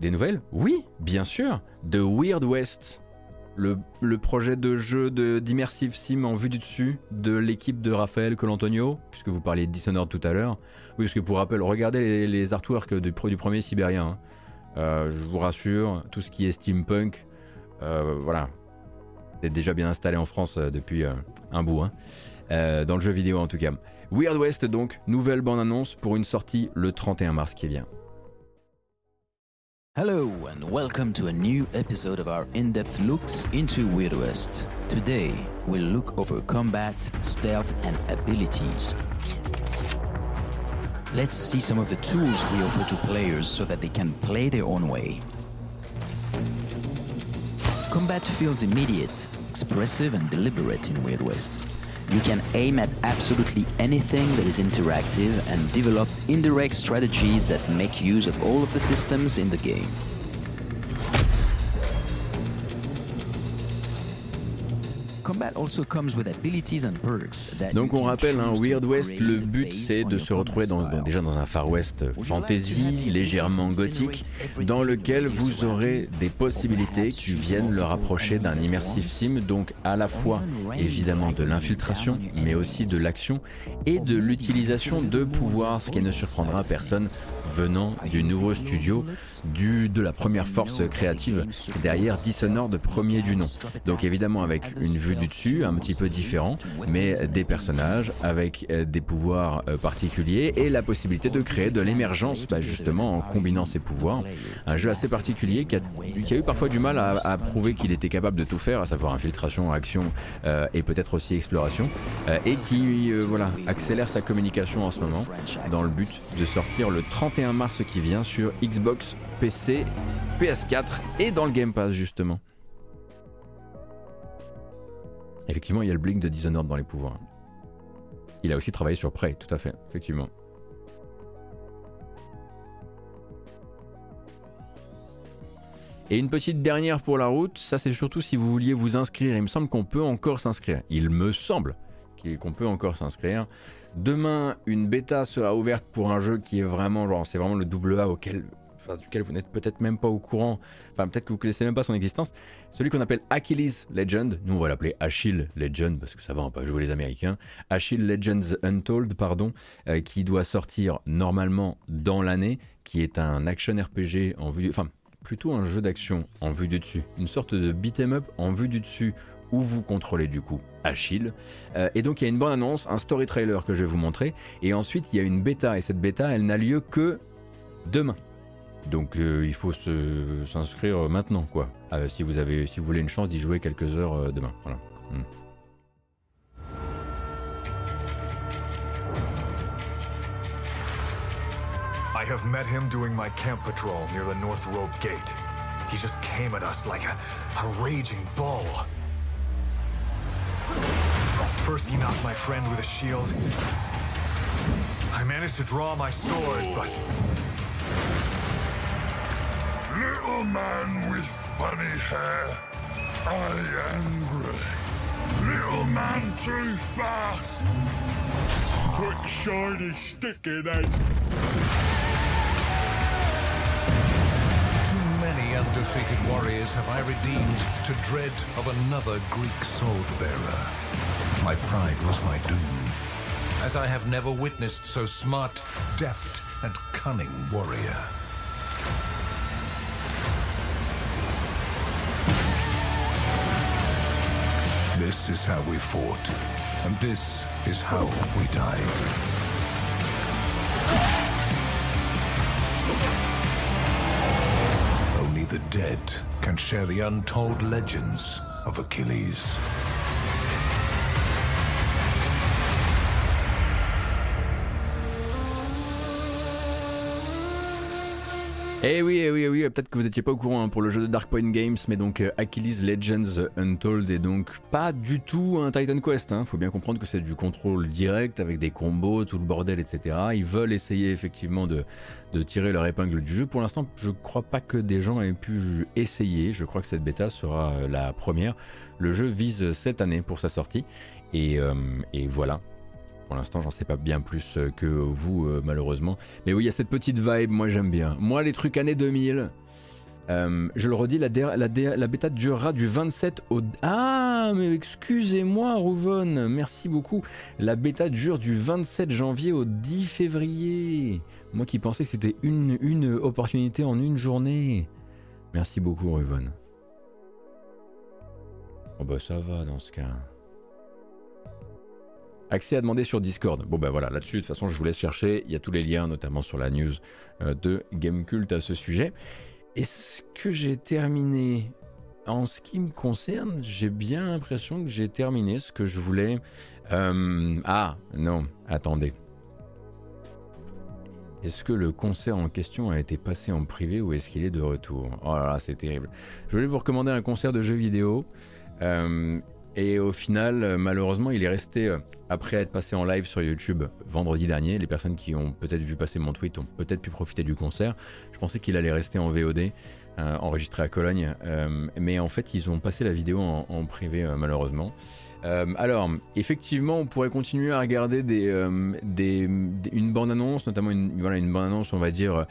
des nouvelles, oui, bien sûr, de Weird West le, projet de jeu d'immersive sim en vue du dessus de l'équipe de Raphaël Colantonio, puisque vous parliez de Dishonored tout à l'heure. Oui, parce que pour rappel, regardez les, artworks du, premier Sibérien. Hein. Euh, je vous rassure, tout ce qui est steampunk, euh, voilà, c'est déjà bien installé en France euh, depuis un bout, hein. dans le jeu vidéo en tout cas. Weird West donc, nouvelle bande-annonce pour une sortie le 31 mars qui vient. Hello and welcome to a new episode of our in-depth looks into Weird West. Today, we'll look over combat, stealth and abilities. Let's see some of the tools we offer to players so that they can play their own way. Combat feels immediate, expressive and deliberate in Weird West. You can aim at absolutely anything that is interactive and develop indirect strategies that make use of all of the systems in the game. Donc on rappelle, hein, Weird West, le but c'est de se retrouver dans, déjà dans un Far West fantasy, légèrement gothique, dans lequel vous aurez des possibilités qui viennent le rapprocher d'un immersive sim, donc à la fois évidemment de l'infiltration, mais aussi de l'action et de l'utilisation de pouvoirs, ce qui ne surprendra personne venant du nouveau studio, du, de la première force créative derrière Dishonored premier du nom. Donc évidemment avec une vue du dessus, un petit peu différent, mais des personnages avec euh, des pouvoirs euh, particuliers et la possibilité de créer de l'émergence bah, justement en combinant ces pouvoirs. Un jeu assez particulier qui a, eu parfois du mal à, prouver qu'il était capable de tout faire, à savoir infiltration, action euh, et peut-être aussi exploration, et qui voilà accélère sa communication en ce moment dans le but de sortir le 31 mars qui vient sur Xbox, PC, PS4 et dans le Game Pass justement. Effectivement, il y a le blink de Dishonored dans les pouvoirs. Il a aussi travaillé sur Prey, tout à fait, effectivement. Et une petite dernière pour la route, ça c'est surtout si vous vouliez vous inscrire. Il me semble qu'on peut encore s'inscrire. Il me semble qu'on peut encore s'inscrire. Demain, une bêta sera ouverte pour un jeu qui est vraiment c'est vraiment le double A auquel duquel vous n'êtes peut-être même pas au courant, enfin peut-être que vous ne connaissez même pas son existence, celui qu'on appelle Achilles Legend, nous on va l'appeler Achille Legend parce que ça va, on pas jouer les Américains, Achilles Legends Untold, pardon, euh, qui doit sortir normalement dans l'année, qui est un action RPG en vue, enfin plutôt un jeu d'action en vue du dessus, une sorte de beat'em up en vue du dessus où vous contrôlez du coup Achille. Euh, et donc il y a une bonne annonce, un story trailer que je vais vous montrer, et ensuite il y a une bêta, et cette bêta elle n'a lieu que demain. Donc euh, il faut s'inscrire maintenant, quoi. Euh, si, vous avez, si vous voulez une chance d'y jouer quelques heures euh, demain. Voilà. Mm. I have met him doing my camp patrol near the North Road Gate. He just came at us like a, a raging bull. First he knocked my friend with a shield. I managed to draw my sword, but Little man with funny hair. I angry. Little man too fast. Quick shiny stick in it. Too many undefeated warriors have I redeemed to dread of another Greek sword bearer. My pride was my doom, as I have never witnessed so smart, deft, and cunning warrior. This is how we fought, and this is how we died. Only the dead can share the untold legends of Achilles. Eh oui, eh oui, eh oui, peut-être que vous n'étiez pas au courant hein, pour le jeu de Dark Point Games, mais donc euh, Achilles Legends Untold est donc pas du tout un Titan Quest. Hein. Faut bien comprendre que c'est du contrôle direct avec des combos, tout le bordel, etc. Ils veulent essayer effectivement de, de tirer leur épingle du jeu. Pour l'instant, je crois pas que des gens aient pu essayer. Je crois que cette bêta sera euh, la première. Le jeu vise cette année pour sa sortie. Et, euh, et voilà, pour l'instant, j'en sais pas bien plus euh, que vous, euh, malheureusement. Mais oui, il y a cette petite vibe, moi j'aime bien. Moi, les trucs années 2000, euh, je le redis, la, bêta durera du 27 au... Ah, mais excusez-moi, Rouvon, merci beaucoup. La bêta dure du 27 janvier au 10 février. Moi qui pensais que c'était une, une opportunité en une journée. Merci beaucoup, Rouvon. Oh bah ça va dans ce cas. Accès à demander sur Discord. Bon ben voilà, là-dessus, de toute façon, je vous laisse chercher. Il y a tous les liens, notamment sur la news euh, de Gamecult à ce sujet. Est-ce que j'ai terminé? En ce qui me concerne, j'ai bien l'impression que j'ai terminé ce que je voulais. Euh, ah, non, attendez. Est-ce que le concert en question a été passé en privé ou est-ce qu'il est de retour? Oh là là, c'est terrible. Je voulais vous recommander un concert de jeux vidéo. Euh, et au final, malheureusement, il est resté, après être passé en live sur YouTube vendredi dernier, les personnes qui ont peut-être vu passer mon tweet ont peut-être pu profiter du concert. Je pensais qu'il allait rester en VOD, euh, enregistré à Cologne, euh, mais en fait, ils ont passé la vidéo en, privé, euh, malheureusement. alors, effectivement, on pourrait continuer à regarder une bande-annonce, notamment une, voilà, une bande-annonce, on va dire,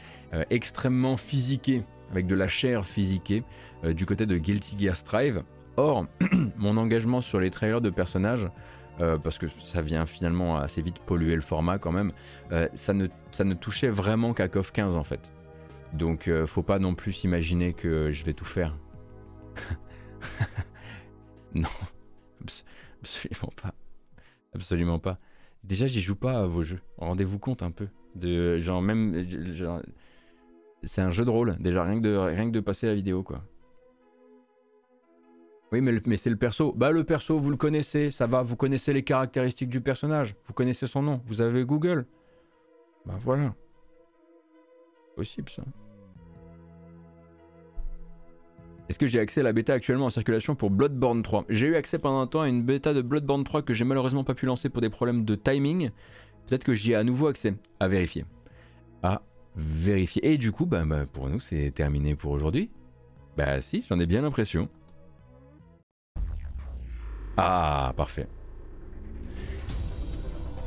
extrêmement physiquée, avec de la chair physiquée, du côté de Guilty Gear Strive. Or, (clears throat) mon engagement sur les trailers de personnages, euh, parce que ça vient finalement assez vite polluer le format quand même, euh, ça, ne, touchait vraiment qu'à KOF 15 en fait. Donc euh, faut pas non plus imaginer que je vais tout faire. (laughs) non, absolument pas. Absolument pas. Déjà, j'y joue pas à vos jeux. Rendez-vous compte un peu. De, genre, même. c'est un jeu de rôle. Déjà, rien que de passer la vidéo, quoi. Oui, mais, c'est le perso. Bah, le perso, vous le connaissez, ça va, vous connaissez les caractéristiques du personnage, vous connaissez son nom, vous avez Google. Bah voilà. Possible ça. Est-ce que j'ai accès à la bêta actuellement en circulation pour Bloodborne 3 J'ai eu accès pendant un temps à une bêta de Bloodborne 3 que j'ai malheureusement pas pu lancer pour des problèmes de timing. Peut-être que j'y ai à nouveau accès. À vérifier. À vérifier. Et du coup, bah, bah pour nous, c'est terminé pour aujourd'hui. Bah si, j'en ai bien l'impression. Ah, parfait.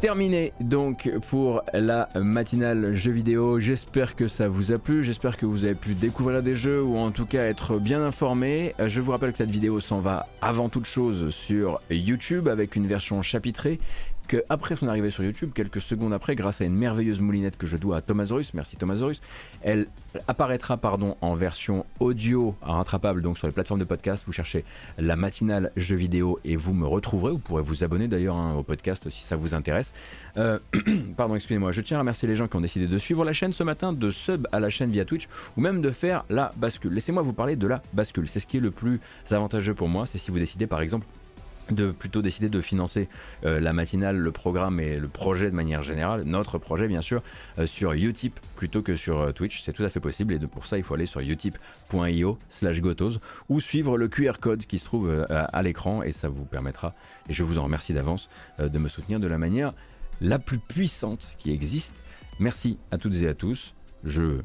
Terminé donc pour la matinale jeux vidéo. J'espère que ça vous a plu. J'espère que vous avez pu découvrir des jeux ou en tout cas être bien informé. Je vous rappelle que cette vidéo s'en va avant toute chose sur YouTube avec une version chapitrée que après son arrivée sur YouTube, quelques secondes après, grâce à une merveilleuse moulinette que je dois à Thomasaurus, merci Thomasaurus, elle apparaîtra en version audio rattrapable donc sur les plateformes de podcast. Vous cherchez la matinale jeux vidéo et vous me retrouverez. Vous pourrez vous abonner d'ailleurs hein, au podcast si ça vous intéresse. Euh, (clears throat) pardon, excusez-moi. Je tiens à remercier les gens qui ont décidé de suivre la chaîne ce matin, de sub à la chaîne via Twitch ou même de faire la bascule. Laissez-moi vous parler de la bascule. C'est ce qui est le plus avantageux pour moi. C'est si vous décidez par exemple de plutôt décider de financer euh, la matinale, le programme et le projet de manière générale, notre projet bien sûr, euh, sur Utip plutôt que sur euh, Twitch. C'est tout à fait possible et pour ça il faut aller sur utip.io slash gotos ou suivre le QR code qui se trouve à, l'écran et ça vous permettra, et je vous en remercie d'avance, de me soutenir de la manière la plus puissante qui existe. Merci à toutes et à tous. Je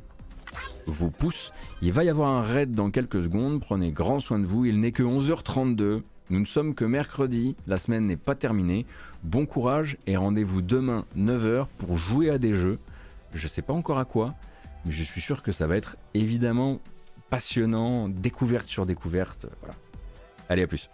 vous pousse. Il va y avoir un raid dans quelques secondes. Prenez grand soin de vous. Il n'est que 11h32. Nous ne sommes que mercredi, la semaine n'est pas terminée. Bon courage et rendez-vous demain 9h pour jouer à des jeux. Je ne sais pas encore à quoi, mais je suis sûr que ça va être évidemment passionnant, découverte sur découverte. Voilà. Allez, à plus.